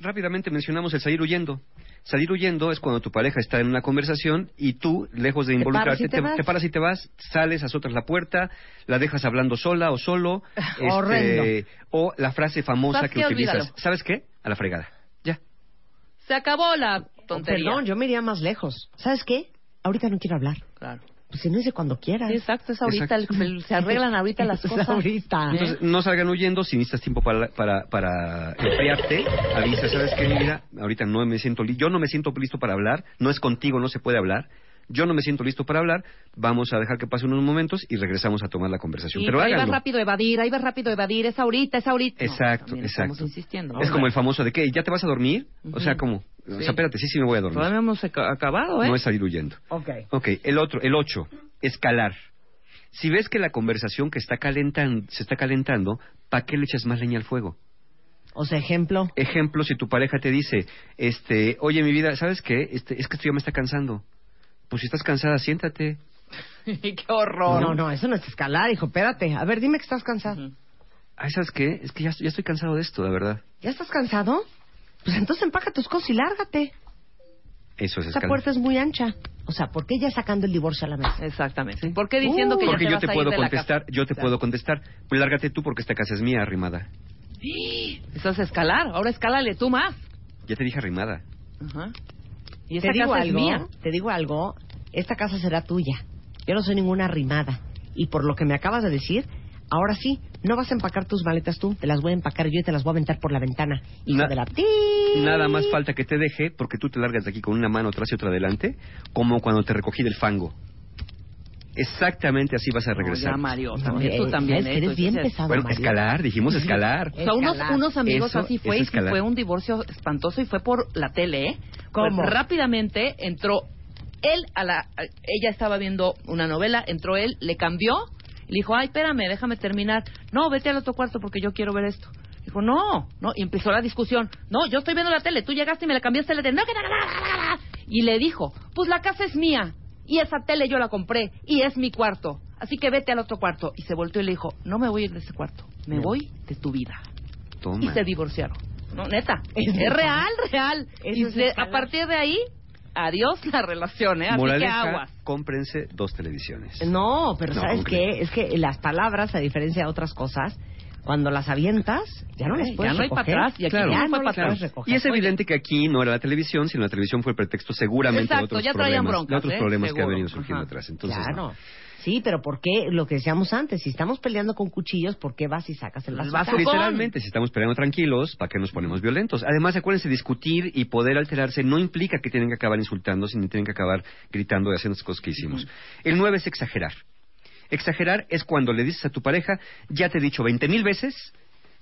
Rápidamente mencionamos el salir huyendo. Salir huyendo es cuando tu pareja está en una conversación y tú, lejos de Te paras involucrarte, y te te paras y te vas, sales, azotas la puerta, la dejas hablando sola o solo, este, o la frase famosa ¿Sabes que utilizas. Olvídalo. ¿Sabes qué? A la fregada. Ya. Se acabó la tontería. Perdón, yo me iría más lejos. ¿Sabes qué? Ahorita no quiero hablar. Claro. Pues si no es de cuando quieras. Sí, exacto, es ahorita, Exacto. el- se arreglan ahorita las Es cosas. ahorita. Entonces, no salgan huyendo, si necesitas tiempo para, para, para enfriarte, avisa, ¿sabes qué, mi vida? Ahorita no me siento li- yo no me siento listo para hablar, no es contigo, no se puede hablar. Yo no me siento listo para hablar, vamos a dejar que pasen unos momentos y regresamos a tomar la conversación. Sí, Pero ahí vas háganlo. rápido a evadir, ahí vas rápido a evadir, es ahorita, es ahorita. No, Exacto, también exacto. Estamos insistiendo. Es como el famoso de que, ¿ya te vas a dormir? O sea, como, o sea, espérate, sí, sí me voy a dormir. Todavía no hemos aca- acabado, ¿eh? No es salir huyendo. Ok. Ok, el otro, el ocho, escalar. Si ves que la conversación que está calentan, se está calentando, ¿para qué le echas más leña al fuego? O sea, ejemplo. Ejemplo, si tu pareja te dice, este, oye, mi vida, ¿sabes qué? Este, es que esto ya me está cansando. Pues si estás cansada, siéntate. Qué horror. No, no, eso no es escalar, hijo. Espérate. A ver, dime que estás cansado. Ay, ¿sabes qué? Es que ya, ya estoy cansado de esto, de verdad. ¿Ya estás cansado? Pues entonces empaca tus cosas y lárgate. Eso es Esta escalar. puerta es muy ancha. O sea, ¿por qué ya sacando el divorcio a la mesa? Exactamente. ¿Por qué diciendo Uh, que ya Porque te yo vas te a ir puedo de la contestar, casa? yo te puedo contestar. Pues lárgate tú porque esta casa es mía, arrimada. Eso es escalar. Ahora escálale tú más. Ya te dije arrimada. Ajá. Y te esa digo casa algo, es mía. te digo algo. Esta casa será tuya. Yo no soy ninguna arrimada. Y por lo que me acabas de decir, ahora sí, no vas a empacar tus maletas tú. Te las voy a empacar yo y te las voy a aventar por la ventana. Na- de la... Nada más falta que te deje porque tú te largas de aquí con una mano atrás y otra adelante, como cuando te recogí del fango. Exactamente así vas a No, regresar. ya, Mario, No, también, eh, tú también. ¿eh? eres bien Entonces, pesado, bueno, Mario. escalar, dijimos escalar. O sea, unos, unos amigos Eso así fue y fue un divorcio espantoso y fue por la tele, ¿eh? ¿Cómo? Pues rápidamente entró él a la... ella estaba viendo una novela, entró él, le cambió, y le dijo, ay, espérame, déjame terminar. No, vete al otro cuarto porque yo quiero ver esto. Dijo, no, no, y empezó la discusión. No, yo estoy viendo la tele, tú llegaste y me la cambiaste la tele. Y le dijo, pues la casa es mía y esa tele yo la compré y es mi cuarto. Así que vete al otro cuarto. Y se volteó y le dijo, no me voy a ir de ese cuarto, me voy de tu vida. Toma. Y se divorciaron. No, neta. Es real, real. Eso Y es de- a partir de ahí, adiós la relación, ¿eh? Así que Moraleja, aguas. cómprense dos televisiones. No, pero No, ¿sabes ¿cómo qué? Es que las palabras, a diferencia de otras cosas, cuando las avientas, ya no las Ya puedes no hay para recoger. atrás, y aquí Claro. ya Ya no fue no para atrás. Y es Oye. evidente que aquí no era la televisión, sino la televisión fue el pretexto seguramente de otros ya problemas, broncas, de otros ¿eh? problemas que han venido surgiendo Ajá. atrás. Entonces, Claro. no. Sí, pero ¿por qué? Lo que decíamos antes, si estamos peleando con cuchillos, ¿por qué vas y sacas el El vaso? Literalmente, si estamos peleando tranquilos, ¿para qué nos ponemos violentos? Además, acuérdense, discutir y poder alterarse no implica que tienen que acabar insultando, sino tienen que acabar gritando y haciendo las cosas que hicimos. El nueve es exagerar. Exagerar es cuando le dices a tu pareja, ya te he dicho veinte mil veces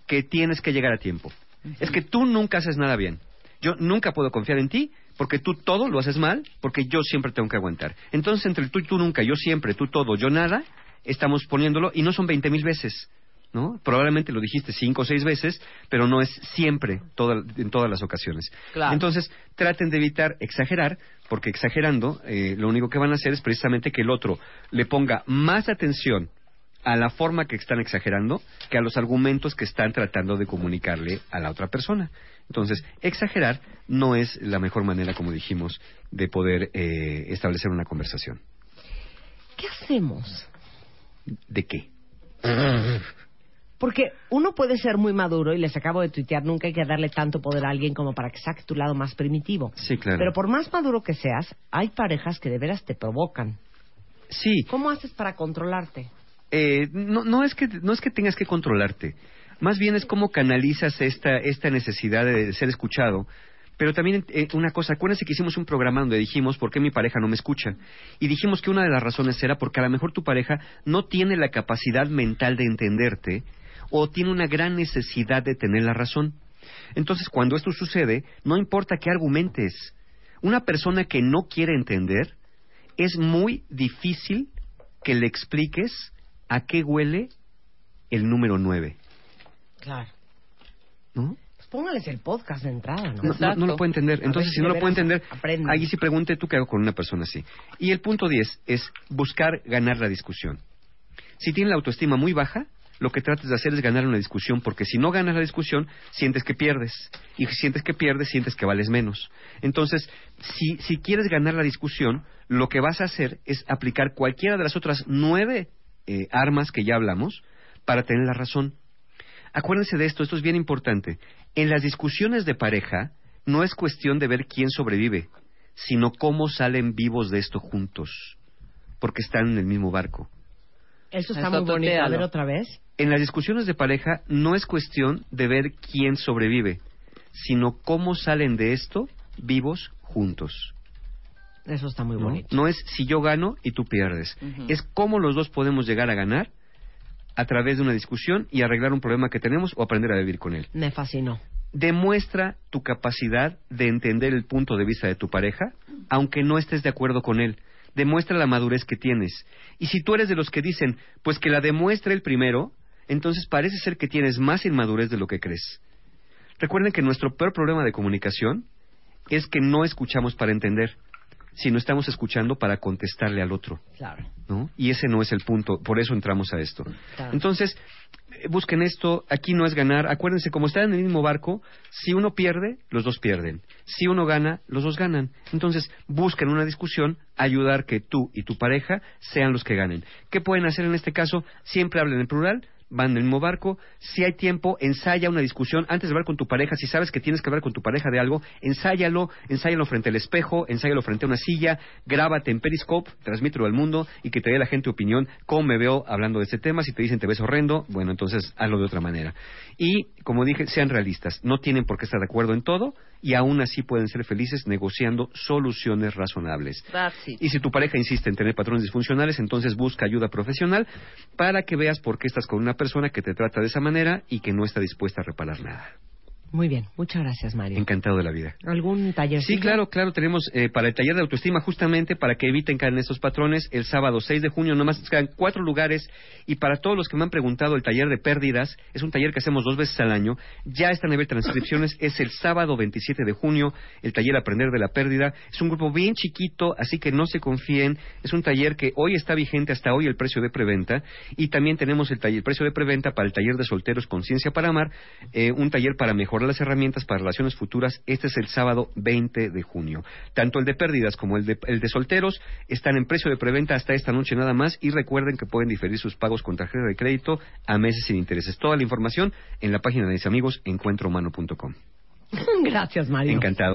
que tienes que llegar a tiempo. Es que tú nunca haces nada bien. Yo nunca puedo confiar en ti porque tú todo lo haces mal, porque yo siempre tengo que aguantar. Entonces, entre tú y tú nunca, yo siempre, tú todo, yo nada, estamos poniéndolo y no son veinte mil veces. ¿No? Probablemente lo dijiste cinco o seis veces, pero no es siempre, toda- en todas las ocasiones. Claro. Entonces, traten de evitar exagerar, porque exagerando, eh, lo único que van a hacer es precisamente que el otro le ponga más atención a la forma que están exagerando que a los argumentos que están tratando de comunicarle a la otra persona. Entonces, exagerar no es la mejor manera, como dijimos, de poder eh, establecer una conversación. ¿Qué hacemos? ¿De qué? Porque uno puede ser muy maduro y les acabo de tuitear, nunca hay que darle tanto poder a alguien como para que saque tu lado más primitivo. Sí, claro. Pero por más maduro que seas, hay parejas que de veras te provocan. Sí. ¿Cómo haces para controlarte? Eh, no, no, es que, no es que tengas que controlarte. Más bien es cómo canalizas esta, esta necesidad de ser escuchado. Pero también eh, una cosa, acuérdense que hicimos un programa donde dijimos por qué mi pareja no me escucha. Y dijimos que una de las razones era porque a lo mejor tu pareja no tiene la capacidad mental de entenderte o tiene una gran necesidad de tener la razón. Entonces, cuando esto sucede, no importa qué argumentes. Una persona que no quiere entender, es muy difícil que le expliques a qué huele el número 9. Claro. ¿No? Pues póngales el podcast de entrada, ¿no? No, no- no lo puede entender. Entonces, si no lo puede veras entender, ahí sí pregunte tú qué hago con una persona así. Y el punto 10 es buscar ganar la discusión. Si tiene la autoestima muy baja, lo que trates de hacer es ganar una discusión, porque si no ganas la discusión, sientes que pierdes. Y si sientes que pierdes, sientes que vales menos. Entonces, si, si quieres ganar la discusión, lo que vas a hacer es aplicar cualquiera de las otras nueve eh, armas que ya hablamos para tener la razón. Acuérdense de esto, esto es bien importante. En las discusiones de pareja no es cuestión de ver quién sobrevive, sino cómo salen vivos de esto juntos, porque están en el mismo barco. Eso está Eso muy bonito. A ver otra vez. En las discusiones de pareja no es cuestión de ver quién sobrevive, sino cómo salen de esto vivos juntos. Eso está muy ¿no? bonito. No es si yo gano y tú pierdes. Es cómo los dos podemos llegar a ganar a través de una discusión y arreglar un problema que tenemos o aprender a vivir con él. Me fascinó. Demuestra tu capacidad de entender el punto de vista de tu pareja, aunque no estés de acuerdo con él. Demuestra la madurez que tienes. Y si tú eres de los que dicen, pues que la demuestre el primero, entonces parece ser que tienes más inmadurez de lo que crees. Recuerden que nuestro peor problema de comunicación es que no escuchamos para entender, sino estamos escuchando para contestarle al otro. Claro. ¿no? Y ese no es el punto, por eso entramos a esto. Claro. Entonces, eh, busquen esto, aquí no es ganar, acuérdense, como están en el mismo barco, si uno pierde, los dos pierden, si uno gana, los dos ganan. Entonces, busquen una discusión, ayudar que tú y tu pareja sean los que ganen. ¿Qué pueden hacer en este caso? Siempre hablen en plural, van en el mismo barco, si hay tiempo, ensaya una discusión antes de hablar con tu pareja, si sabes que tienes que hablar con tu pareja de algo, ensáyalo, ensáyalo frente al espejo, ensáyalo frente a una silla, grábate en Periscope, transmítelo al mundo y que te dé la gente opinión, cómo me veo hablando de este tema, si te dicen te ves horrendo, bueno, entonces hazlo de otra manera. Y, como dije, sean realistas, no tienen por qué estar de acuerdo en todo y aún así pueden ser felices negociando soluciones razonables. Y si tu pareja insiste en tener patrones disfuncionales, entonces busca ayuda profesional para que veas por qué estás con una persona que te trata de esa manera y que no está dispuesta a reparar nada. Muy bien. Muchas gracias, Mario. Encantado de la vida. ¿Algún taller? Sí, claro, claro, tenemos eh, para el taller de autoestima justamente para que eviten caer en estos patrones el sábado 6 de junio, nomás quedan cuatro lugares y para todos los que me han preguntado el taller de pérdidas, es un taller que hacemos dos veces al año, ya está a nivel de transcripciones, es el sábado 27 de junio, el taller Aprender de la Pérdida, es un grupo bien chiquito, así que no se confíen, es un taller que hoy está vigente hasta hoy el precio de preventa y también tenemos el taller, el precio de preventa para el taller de solteros Conciencia para Amar, eh, un taller para mejorar las herramientas para relaciones futuras. Este es el sábado 20 de junio. Tanto el de pérdidas como el de, el de solteros están en precio de preventa hasta esta noche nada más y recuerden que pueden diferir sus pagos con tarjeta de crédito a meses sin intereses. Toda la información en la página de mis amigos encuentrohumano.com. Gracias, Mario. Encantado.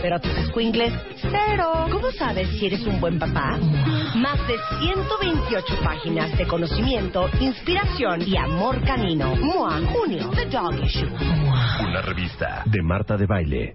pero tus escuingles, cero. ¿Cómo sabes si eres un buen papá? Más de 128 páginas de conocimiento, inspiración y amor canino. Mua, junio, The Dog Issue. Una revista de Marta de Baile.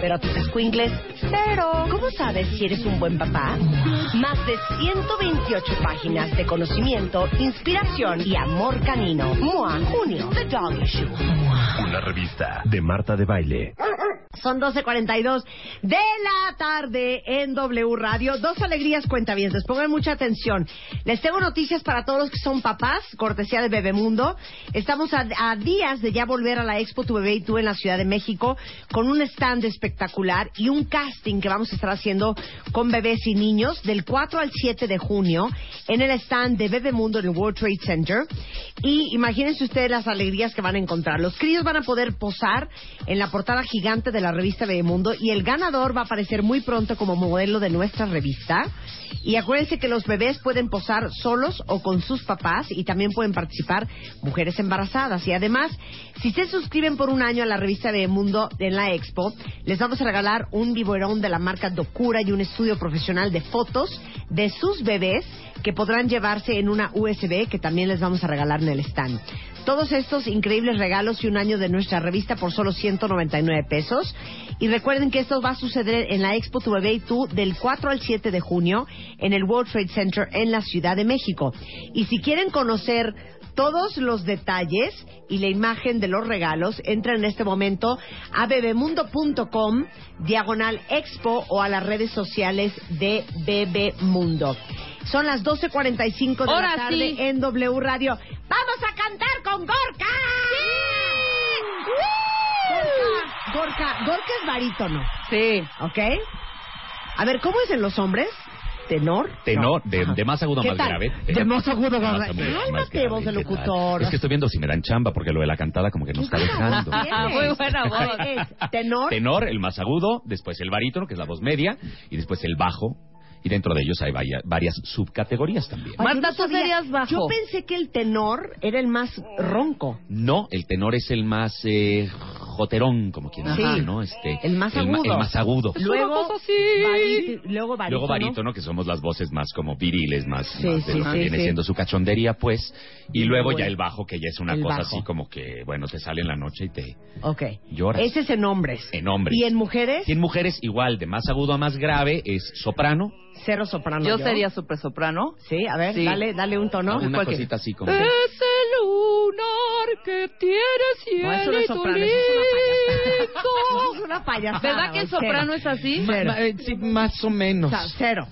pero tus escuingles, cero. ¿Cómo sabes si eres un buen papá? Más de 128 páginas de conocimiento, inspiración y amor canino. MOA, junio, The Dog Issue. Una revista de Marta de Baile. Son 12.42 de la tarde en W Radio. Dos alegrías cuentavientes. Pongan mucha atención. Les tengo noticias para todos los que son papás, cortesía de Bebemundo. Estamos a, a días de ya volver a la Expo Tu Bebé y Tú en la Ciudad de México con un stand espectacular y un casting que vamos a estar haciendo con bebés y niños del 4 al 7 de junio en el stand de Bebemundo en el World Trade Center. Y imagínense ustedes las alegrías que van a encontrar. Los críos van a poder posar en la portada gigante de la revista Bebemundo y el ganador va a aparecer muy pronto como modelo de nuestra revista. Y acuérdense que los bebés pueden posar solos o con sus papás y también pueden participar mujeres embarazadas. Y además, si se suscriben por un año a la revista Bebemundo en la Expo, les vamos a regalar un biberón de la marca Docura y un estudio profesional de fotos de sus bebés que podrán llevarse en una USB que también les vamos a regalar en el stand. Todos estos increíbles regalos y un año de nuestra revista por solo 199 pesos. Y recuerden que esto va a suceder en la Expo Tu Bebé y Tú del 4 al 7 de junio en el World Trade Center en la Ciudad de México. Y si quieren conocer todos los detalles y la imagen de los regalos, entren en este momento a bebemundo.com, diagonal expo o a las redes sociales de Bebemundo. Son las 12.45 de Ahora la tarde sí. en W Radio. ¡Vamos a cantar con Gorka! Gorka, Gorka, Gorka es barítono, Sí. ¿ok? A ver, ¿cómo es en los hombres? ¿Tenor? Tenor, No. de, de más agudo a ¿Qué más tal? grave. De más agudo a más grave. Cálmate, grave, voz de ¿qué tal? locutor. Es que estoy viendo si me dan chamba, porque lo de la cantada como que no está dejando. ¿Tienes? Muy buena voz. Es tenor, Tenor, el más agudo, después el barítono, que es la voz media, y después el bajo. Y dentro de ellos hay vaya- varias subcategorías también. Ay, Marta, tú serías bajo. Yo pensé que el tenor era el más ronco. No, el tenor es el más eh, joterón, como quien Sí. dice, ¿no? Este, El más agudo. El más agudo. Luego, barí- luego barítono. Luego barítono, que somos las voces más como viriles, más, Sí, más de sí, lo que sí, viene sí. siendo su cachondería, pues. Y, Y luego ya el- el bajo, que ya es una el cosa bajo. así como que, bueno, te sale en la noche y te Ok. lloras. Ese es en hombres. En hombres. ¿Y en mujeres? Y en mujeres, igual, de más agudo a más grave, es soprano. Cero soprano. Yo sería super soprano. Sí, a ver, Sí. dale, dale un tono. una ¿Cuál que- cosita así como... Es el lunar que tiene No, eso no es soprano, eso es una payasada. Eso es una payasada. ¿Verdad que el cero. soprano es así? Ma- ma- eh, sí, más o menos. O sea, cero.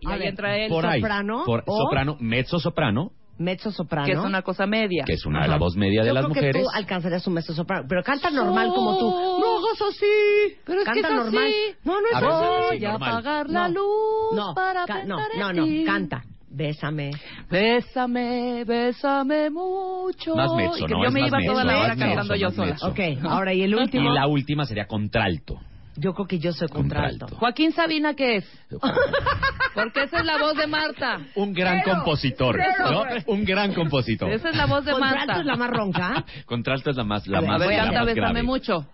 Y A ahí entra él. Por ahí. soprano Por- o- soprano, mezzo soprano, Mezzo soprano. Que es una cosa media. que es una Ajá. la voz media de Yo las creo mujeres. que tú alcanzarías un mezzo soprano, pero canta normal como tú. No hagas así. Pero es que canta es normal. así. No, no es A así. sí, Voy a apagar la No. luz No, para ca- no, pensar en no, no, ti. canta. Bésame. Bésame, bésame mucho. Más mezzo, y que ¿no? yo Es me más iba mezzo, toda la hora mezzo, cantando yo sola. mezzo. Ok, ahora y el Y último. la última sería contralto. Yo creo que yo soy contralto. Contralto. Joaquín Sabina, ¿qué es? Porque esa es la voz de Marta. Un gran Cero, compositor, cero. ¿no? Un gran compositor. Esa es la voz de Contralto Marta. es la más ronca. Contralto es la más, la A ver, más, A ver, la canta más mucho.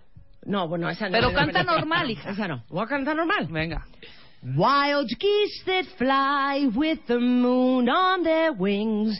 No, bueno, esa no. Pero canta normal, hija. Esa no. Voy a cantar normal. Venga. Wild geese that fly with the moon on their wings.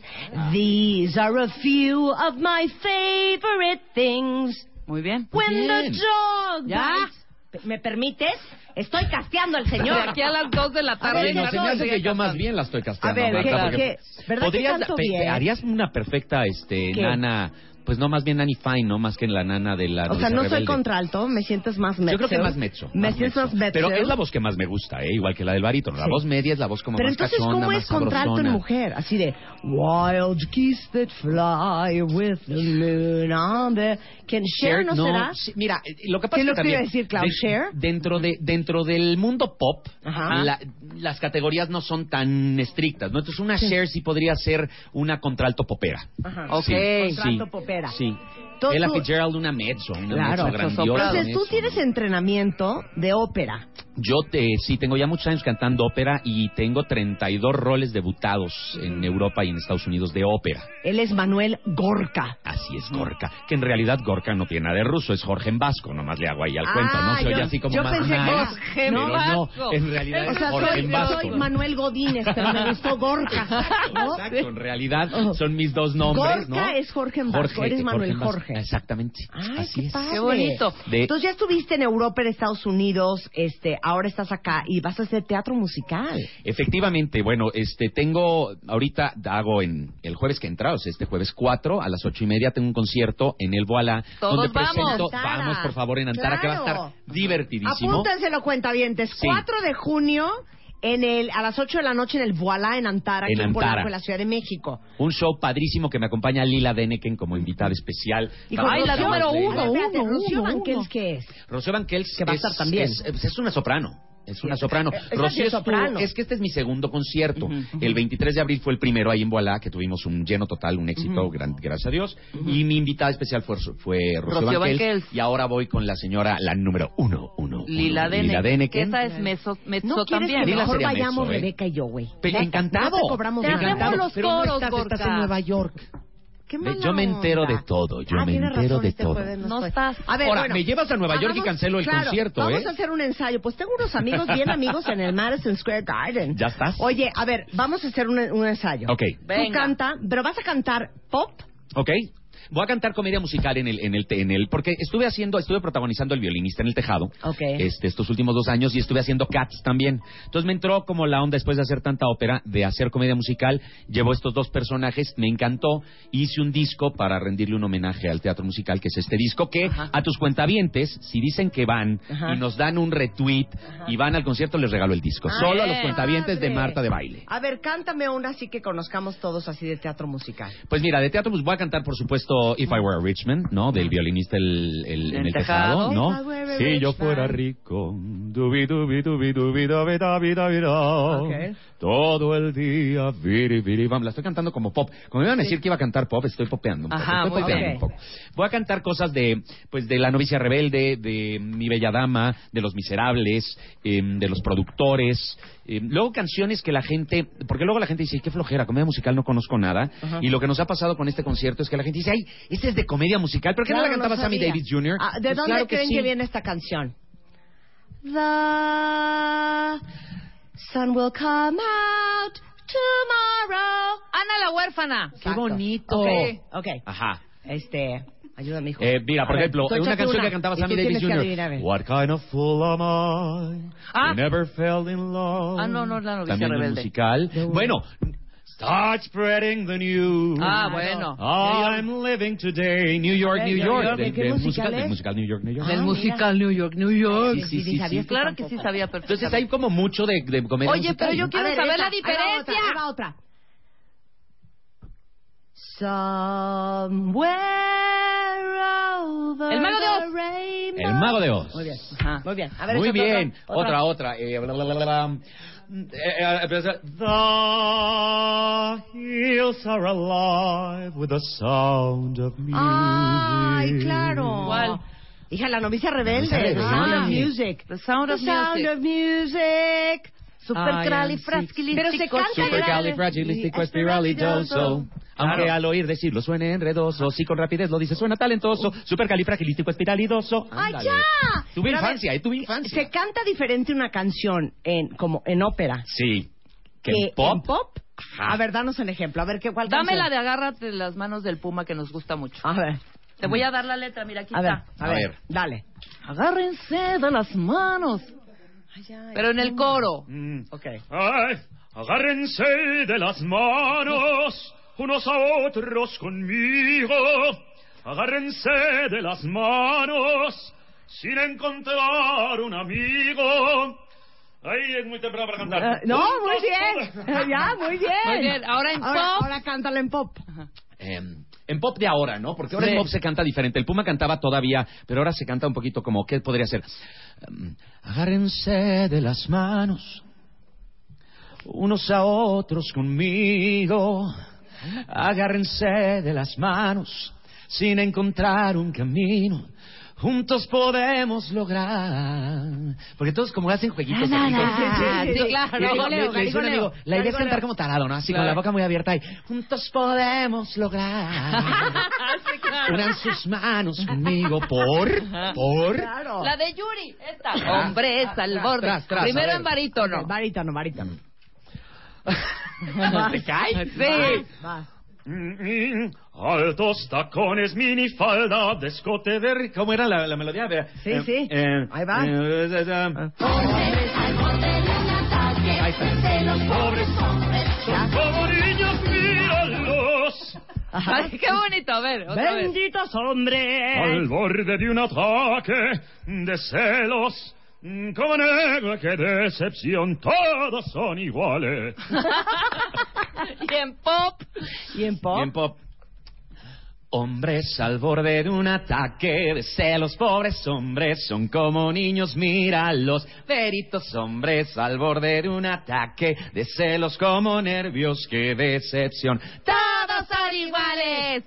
These are a few of my favorite things. Muy bien. When the bien. dog ¿Ya? bites- ¿Me permites? Estoy casteando al De señor. aquí a las 2 de la tarde. Oye, no, se me hace que yo más bien la estoy A casteando. ver, Marta, ¿qué- porque qué? ¿Verdad que bien? harías una perfecta este ¿Qué? nana, pues no más bien Nanny Fine, no más que la nana de la O sea, no soy contralto, me sientes más mezzo. Yo creo que más mecho. Me más sientes más mezzo. mezzo. Pero es la voz que más me gusta, ¿eh? igual que la del barítono. La Sí. voz media es la voz como Pero más entonces, ¿cómo más es contralto en mujer? Así de Wild geese that fly with the moon on the... ¿Quién? Cher, ¿no, será? sí, mira, eh, lo que pasa ¿Qué es lo que que también decir, Klaus? de- Cher? dentro de dentro del mundo pop, la- las categorías no son tan estrictas, ¿no? Entonces una Cher sí podría ser una contralto popera. Ajá. Ok. Sí, Contralto sí, popera. Sí. Tú- Ella Fitzgerald, una mezzo, una Claro, mezzo grandiosa. Entonces, tú tienes entrenamiento de ópera. Yo te, sí tengo ya muchos años cantando ópera y tengo 32 roles debutados en Europa y en Estados Unidos de ópera. Él es Manuel Gorka. Así es, Gorka. Que en realidad Gorka no tiene nada de ruso, es Jorge en vasco, nomás le hago ahí al Ah, cuento, ¿no? Se oye yo- así como yo más pensé nice, Jorge en pero vasco. no, en realidad O es sea, Jorge soy, en vasco. soy Manuel Godínez, pero me gustó Gorka. ¿no? Exacto, en realidad son mis dos nombres, Gorka ¿no? es Jorge en vasco, eres Manuel. Jorge. Exactamente. Ay, Así qué es. padre. Qué bonito. De- Entonces ya estuviste en Europa, en Estados Unidos, este, ahora estás acá y vas a hacer teatro musical. Efectivamente, bueno, este tengo, ahorita hago en el jueves que entra, o sea, este jueves 4 a las ocho y media tengo un concierto en el Todos donde presento, vamos por favor en Antara, que va a estar divertidísimo. Apúntenselo, cuentavientes. Sí. 4 de junio en el, a las 8 de la noche en el Voilà en Antara, En aquí en Antara. Polanco, en la Ciudad de México. Un show padrísimo que me acompaña Lila Deneken como invitada especial. Y con a la número uno, Espérate, uno, Rocío uno, Banquels, uno. ¿qué es? Rocío Banquels Que va a es, estar también. Es, es una soprano. Es una soprano. Rocío es estuvo- soprano. es que este es mi segundo concierto. Ujú, ujú. El 23 de abril fue el primero ahí en Boalá, que tuvimos un lleno total, un éxito, gran- gracias a Dios. Y mi invitada especial fue, fue Rocío, Rocío Banquels, Banquels. Y ahora voy con la señora, la número uno, uno, uno, Lila Lila Dene. Que Deneken. esa es mezzo, mezzo ¿No también. que Lila mejor vayamos mezzo, ¿eh? Rebeca y yo, güey? Encantado. No te cobramos Te nada. hacemos los Pero no coros, estás, estás en. Nueva York. Qué Ve, mala yo me entero onda. de todo, yo Ah, me entero razón, de este todo. No estoy. estás. A ver, Ahora, bueno, me llevas a Nueva York y cancelo el claro, concierto, Vamos ¿eh? a hacer un ensayo. Pues tengo unos amigos, bien amigos, en el Madison Square Garden. ¿Ya estás? Oye, a ver, vamos a hacer un, un ensayo. Ok. Tú Venga. canta, pero vas a cantar pop. ¿Ok? Voy a cantar comedia musical en el, en el, en el, porque estuve haciendo, estuve protagonizando el violinista en el tejado, Ok. este, estos últimos dos años y estuve haciendo Cats también. Entonces me entró como la onda después de hacer tanta ópera, de hacer comedia musical, llevo estos dos personajes, me encantó, hice un disco para rendirle un homenaje al teatro musical, que es este disco, que a tus cuentavientes, si dicen que van Ajá. y nos dan un retweet y van al concierto, les regalo el disco. Ah, Solo a los cuentavientes de. Marta de Baile. A ver, cántame una así que conozcamos todos así de teatro musical. Pues mira, de teatro pues voy a cantar por supuesto If I Were a Richmond, ¿no? Del violinista el, el- en El tejado. ¿no? Si yo fuera rico, dubi dubi dubi dubi dubi dubi dubi todo el día, viri viri bam. La estoy cantando como pop. Como me iban a decir que iba a cantar pop, estoy popeando un poco. Ajá, estoy popeando bien. un poco. Voy a cantar cosas de, pues, de La novicia rebelde, de Mi bella dama, de Los miserables, em, de los productores. Em, luego canciones que la gente, porque luego la gente dice, qué flojera, comedia musical no conozco nada. Ajá. Y lo que nos ha pasado con este concierto es que la gente dice, ay, este es de comedia musical, ¿pero qué no la Claro, cantaba Sammy. Davis Jr.? Ah, ¿De Pues dónde claro que creen sí. que viene esta canción? The sun will come out tomorrow. Ana la huérfana. ¡Qué bonito! Ok, ok. Ajá. Este, ayúdame, hijo. Eh, mira, por ver, ejemplo, una échate canción una, que cantaba Sammy Davis Jr. What kind of fool am I? Ah. who never fell in love. Ah, no, no, la novicia También un rebelde. musical. Bueno, start spreading the news. Ah, bueno. I'm living today, New York, New York. Del, ¿qué del musical musical, New York, New York. Ah, Del musical New York, New York. Sí, sí, sí, tú Claro que sí sabía perfectamente. Entonces hay como mucho de, de comedia Oye, musical, pero yo ¿no? quiero ver, saber esa, la ahí va otra, diferencia. ahí va otra. Somewhere over El Mago de Oz. the rainbow. El Mago de Oz. Muy bien. Ajá. Muy bien. A ver, Muy bien. Otra. Otra, otra. Eh, bla, bla, bla, The hills are alive with the sound of music. Ay, claro. ¿Cuál? Hija, la novicia rebelde. The Sound of. Music. The Sound of The Sound Music. of Music. Supercalifragilístico. Pero se canta Supercalifragilisticoeспiralidoso. Aunque Claro. al oír decirlo suene enredoso, si con rapidez lo dice suena talentoso, supercalifragilisticoespiralidoso. ¡Ay, Ándale. ya! Tuve Pero a ver, infancia, eh, tuve infancia. Se canta diferente una canción en como en ópera Sí. ¿Que que en pop? en pop. Ajá. A ver, danos un ejemplo. A ver, ¿qué, ¿cuál Dame canción? la de agárrate las manos del puma que nos gusta mucho. A ver, Te voy a dar la letra, mira, aquí a ver, está. a A ver, ver. dale. Agárrense de las manos. Pero en el coro. Mm. Ok. Ay, agárrense de las manos unos a otros conmigo. Agárrense de las manos sin encontrar un amigo. Ay, es muy temprano para cantar. Eh, no, muy bien. ya, muy bien. Muy bien, ahora en ahora, pop. Ahora cántalo en pop. Eh, en pop de ahora, ¿no? Porque ahora Sí. en pop se canta diferente. El Puma cantaba todavía, pero ahora se canta un poquito como, ¿qué podría ser? Um, agárrense de las manos, unos a otros conmigo. Agárrense de las manos, sin encontrar un camino. Juntos podemos lograr. Porque todos como hacen jueguitos. Na, na, na. Sí, sí, sí. claro. Le- le un amigo, La idea es cantar como tarado, ¿no? Así con Claro. la boca muy abierta y juntos podemos lograr. Unan sus manos conmigo por, por. La de Yuri, esta. Hombres al borde. Tras, tras, Primero en barítono. Ok, barítono, barítono. ¿Te cae? Sí. Va. Altos tacones, minifalda, descote de rico. ¿Cómo era la, la melodía? Vea. Sí, Eh, sí. eh, Ahí va. eh, eh, eh, Ahí está. Pobres son como niños, míralos. Ay, qué bonito. A ver, otra vez. Benditos hombres. Al borde de un ataque de celos. Mm, Como negro, qué decepción, todos son iguales. Y en pop. Y en pop. Bien pop. Hombres al borde de un ataque de celos, pobres hombres son como niños, míralos. Veritos hombres al borde de un ataque de celos como nervios, qué decepción. Todos son iguales.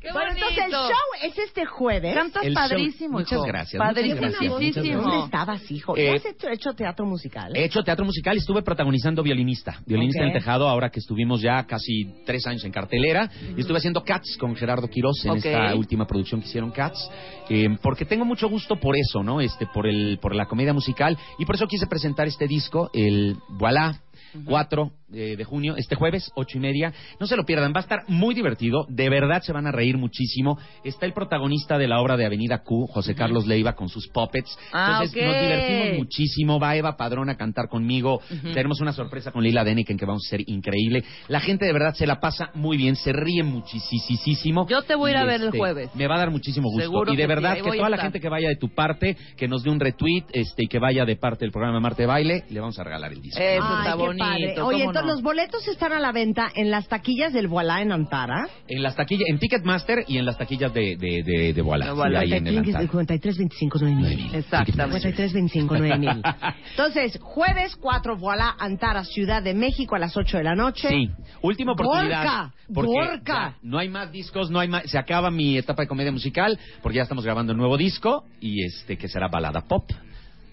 ¡Qué bueno, bonito! entonces el show es este jueves. Cantas El show- padrísimo, muchas hijo. gracias, muchas gracias, muchas gracias. ¿Dónde estabas, hijo? Eh, ¿Ya has hecho, hecho teatro musical? He hecho teatro musical y estuve protagonizando violinista. Violinista Ok. en el tejado, ahora que estuvimos ya casi tres años en cartelera. Y estuve haciendo Cats con Gerardo Quiroz en esta última producción que hicieron Cats. eh, porque tengo mucho gusto por eso, ¿no? Este, por el, por la comedia musical. Y por eso quise presentar este disco, el Voilà. 4 de, de junio, este jueves, ocho y media. No se lo pierdan, va a estar muy divertido. De verdad se van a reír muchísimo. Está el protagonista de la obra de Avenida Q, José Carlos Leiva, con sus puppets. Ah, Entonces nos divertimos muchísimo. Va Eva Padrón a cantar conmigo. Tenemos una sorpresa con Lila Deniken que vamos a ser increíble. La gente de verdad se la pasa muy bien, se ríe muchísimo. Yo te voy a ir a ver el este, jueves. Me va a dar muchísimo gusto. Seguro y de que verdad que toda la gente que vaya de tu parte, que nos dé un retweet este, y que vaya de parte del programa Marte de Baile, le vamos a regalar el disco. Eso Ay, está bonito. Entonces los boletos están a la venta en las taquillas del Voilà en Antara. En las taquillas, en Ticketmaster y en las taquillas de, de, de, de Voilà. De Voilà. Sí, ahí en el Antara. 53, 25, 9000. Exactamente. 53, 25, 9000. Entonces, jueves 4, Voilà, Antara, Ciudad de México, a las 8 de la noche. Sí, última oportunidad. Gorka, no hay más discos, no hay más, se acaba mi etapa de comedia musical porque ya estamos grabando un nuevo disco y este que será balada pop,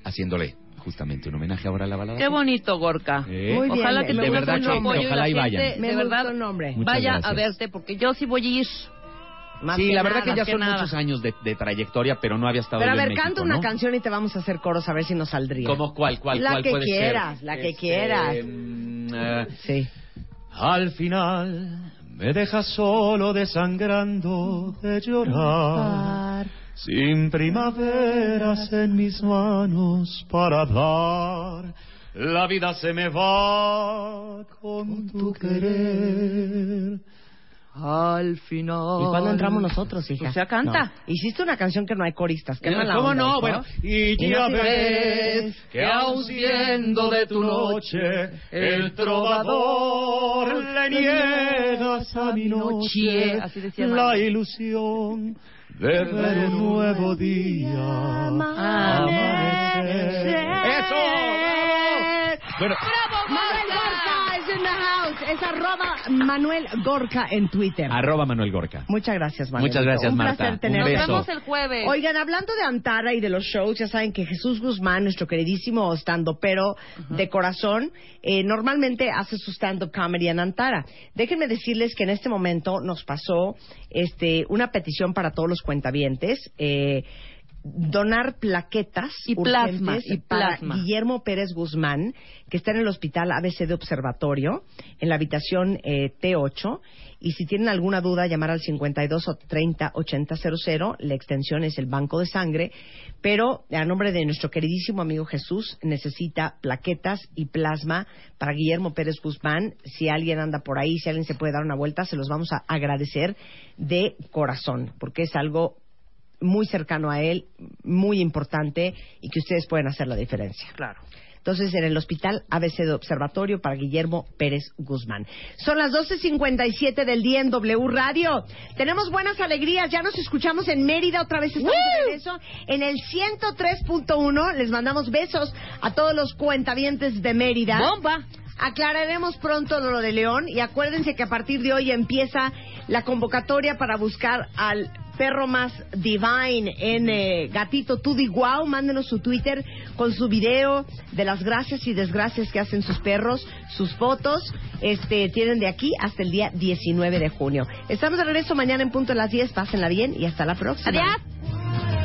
haciéndole justamente un homenaje ahora a la balada. Qué bonito, Gorka. Eh, Muy bien, Ojalá me- que me de verdad que- apoyo y ojalá la y gente, vayan. Me de verdad, el nombre. Vaya gracias. a verte porque yo sí voy a ir. Más sí, que la verdad nada, que ya más son nada. muchos años de, de trayectoria, pero no había estado Pero a ver, en canta una ¿no? canción y te vamos a hacer coros a ver si nos saldría. ¿Cómo cuál, cuál, La cuál que puede quieras, ser? la que Este, quieras. eh, Sí. Al final me dejas solo desangrando de llorar. Sin primaveras en mis manos para hablar. La vida se me va con tu querer. Al final. ¿Y cuándo entramos nosotros, hija? O sea, canta. No. Hiciste una canción que no hay coristas. Qué Eh, mala ¿cómo onda, no? hijo. Bueno, Y Y ya no te ves que aun siendo de tu noche, el trovador le niegas a mi noche Así decía la ilusión de ver un nuevo día amanecer. ¡Eso! Bueno, Manuel Gorka es in the house. Es arroba Manuel Gorka en Twitter. arroba Manuel Gorka. Muchas gracias, Manuel. Muchas gracias, Un Marta. placer Un tenerte. Nos vemos el jueves. Oigan, hablando de Antara y de los shows, ya saben que Jesús Guzmán, nuestro queridísimo stand pero de corazón, eh, normalmente hace su stand-up comedy en Antara. Déjenme decirles que en este momento nos pasó este, una petición para todos los cuentavientes. Eh, donar plaquetas Y plasma, y para plasma. Guillermo Pérez Guzmán, que está en el hospital ABC de Observatorio, en la habitación eh, T8. Y si tienen alguna duda, llamar al 52 o 30 8000. La extensión es el Banco de Sangre. Pero a nombre de nuestro queridísimo amigo Jesús, necesita plaquetas y plasma para Guillermo Pérez Guzmán. Si alguien anda por ahí, si alguien se puede dar una vuelta, se los vamos a agradecer de corazón, porque es algo muy cercano a él, muy importante y que ustedes pueden hacer la diferencia. Claro. Entonces, en el hospital ABC de Observatorio para Guillermo Pérez Guzmán. Son las 12.57 del día en W Radio. Tenemos buenas alegrías. Ya nos escuchamos en Mérida. Otra vez estamos de regreso. En el 103.1 les mandamos besos a todos los cuentavientes de Mérida. ¡Bomba! Aclararemos pronto lo de León y acuérdense que a partir de hoy empieza la convocatoria para buscar al perro más divine en eh, Gatito Tudi Guau. Mándenos su Twitter con su video de las gracias y desgracias que hacen sus perros, sus fotos. Este, tienen de aquí hasta el día 19 de junio. Estamos de regreso mañana en punto de las 10. Pásenla bien y hasta la próxima. Adiós.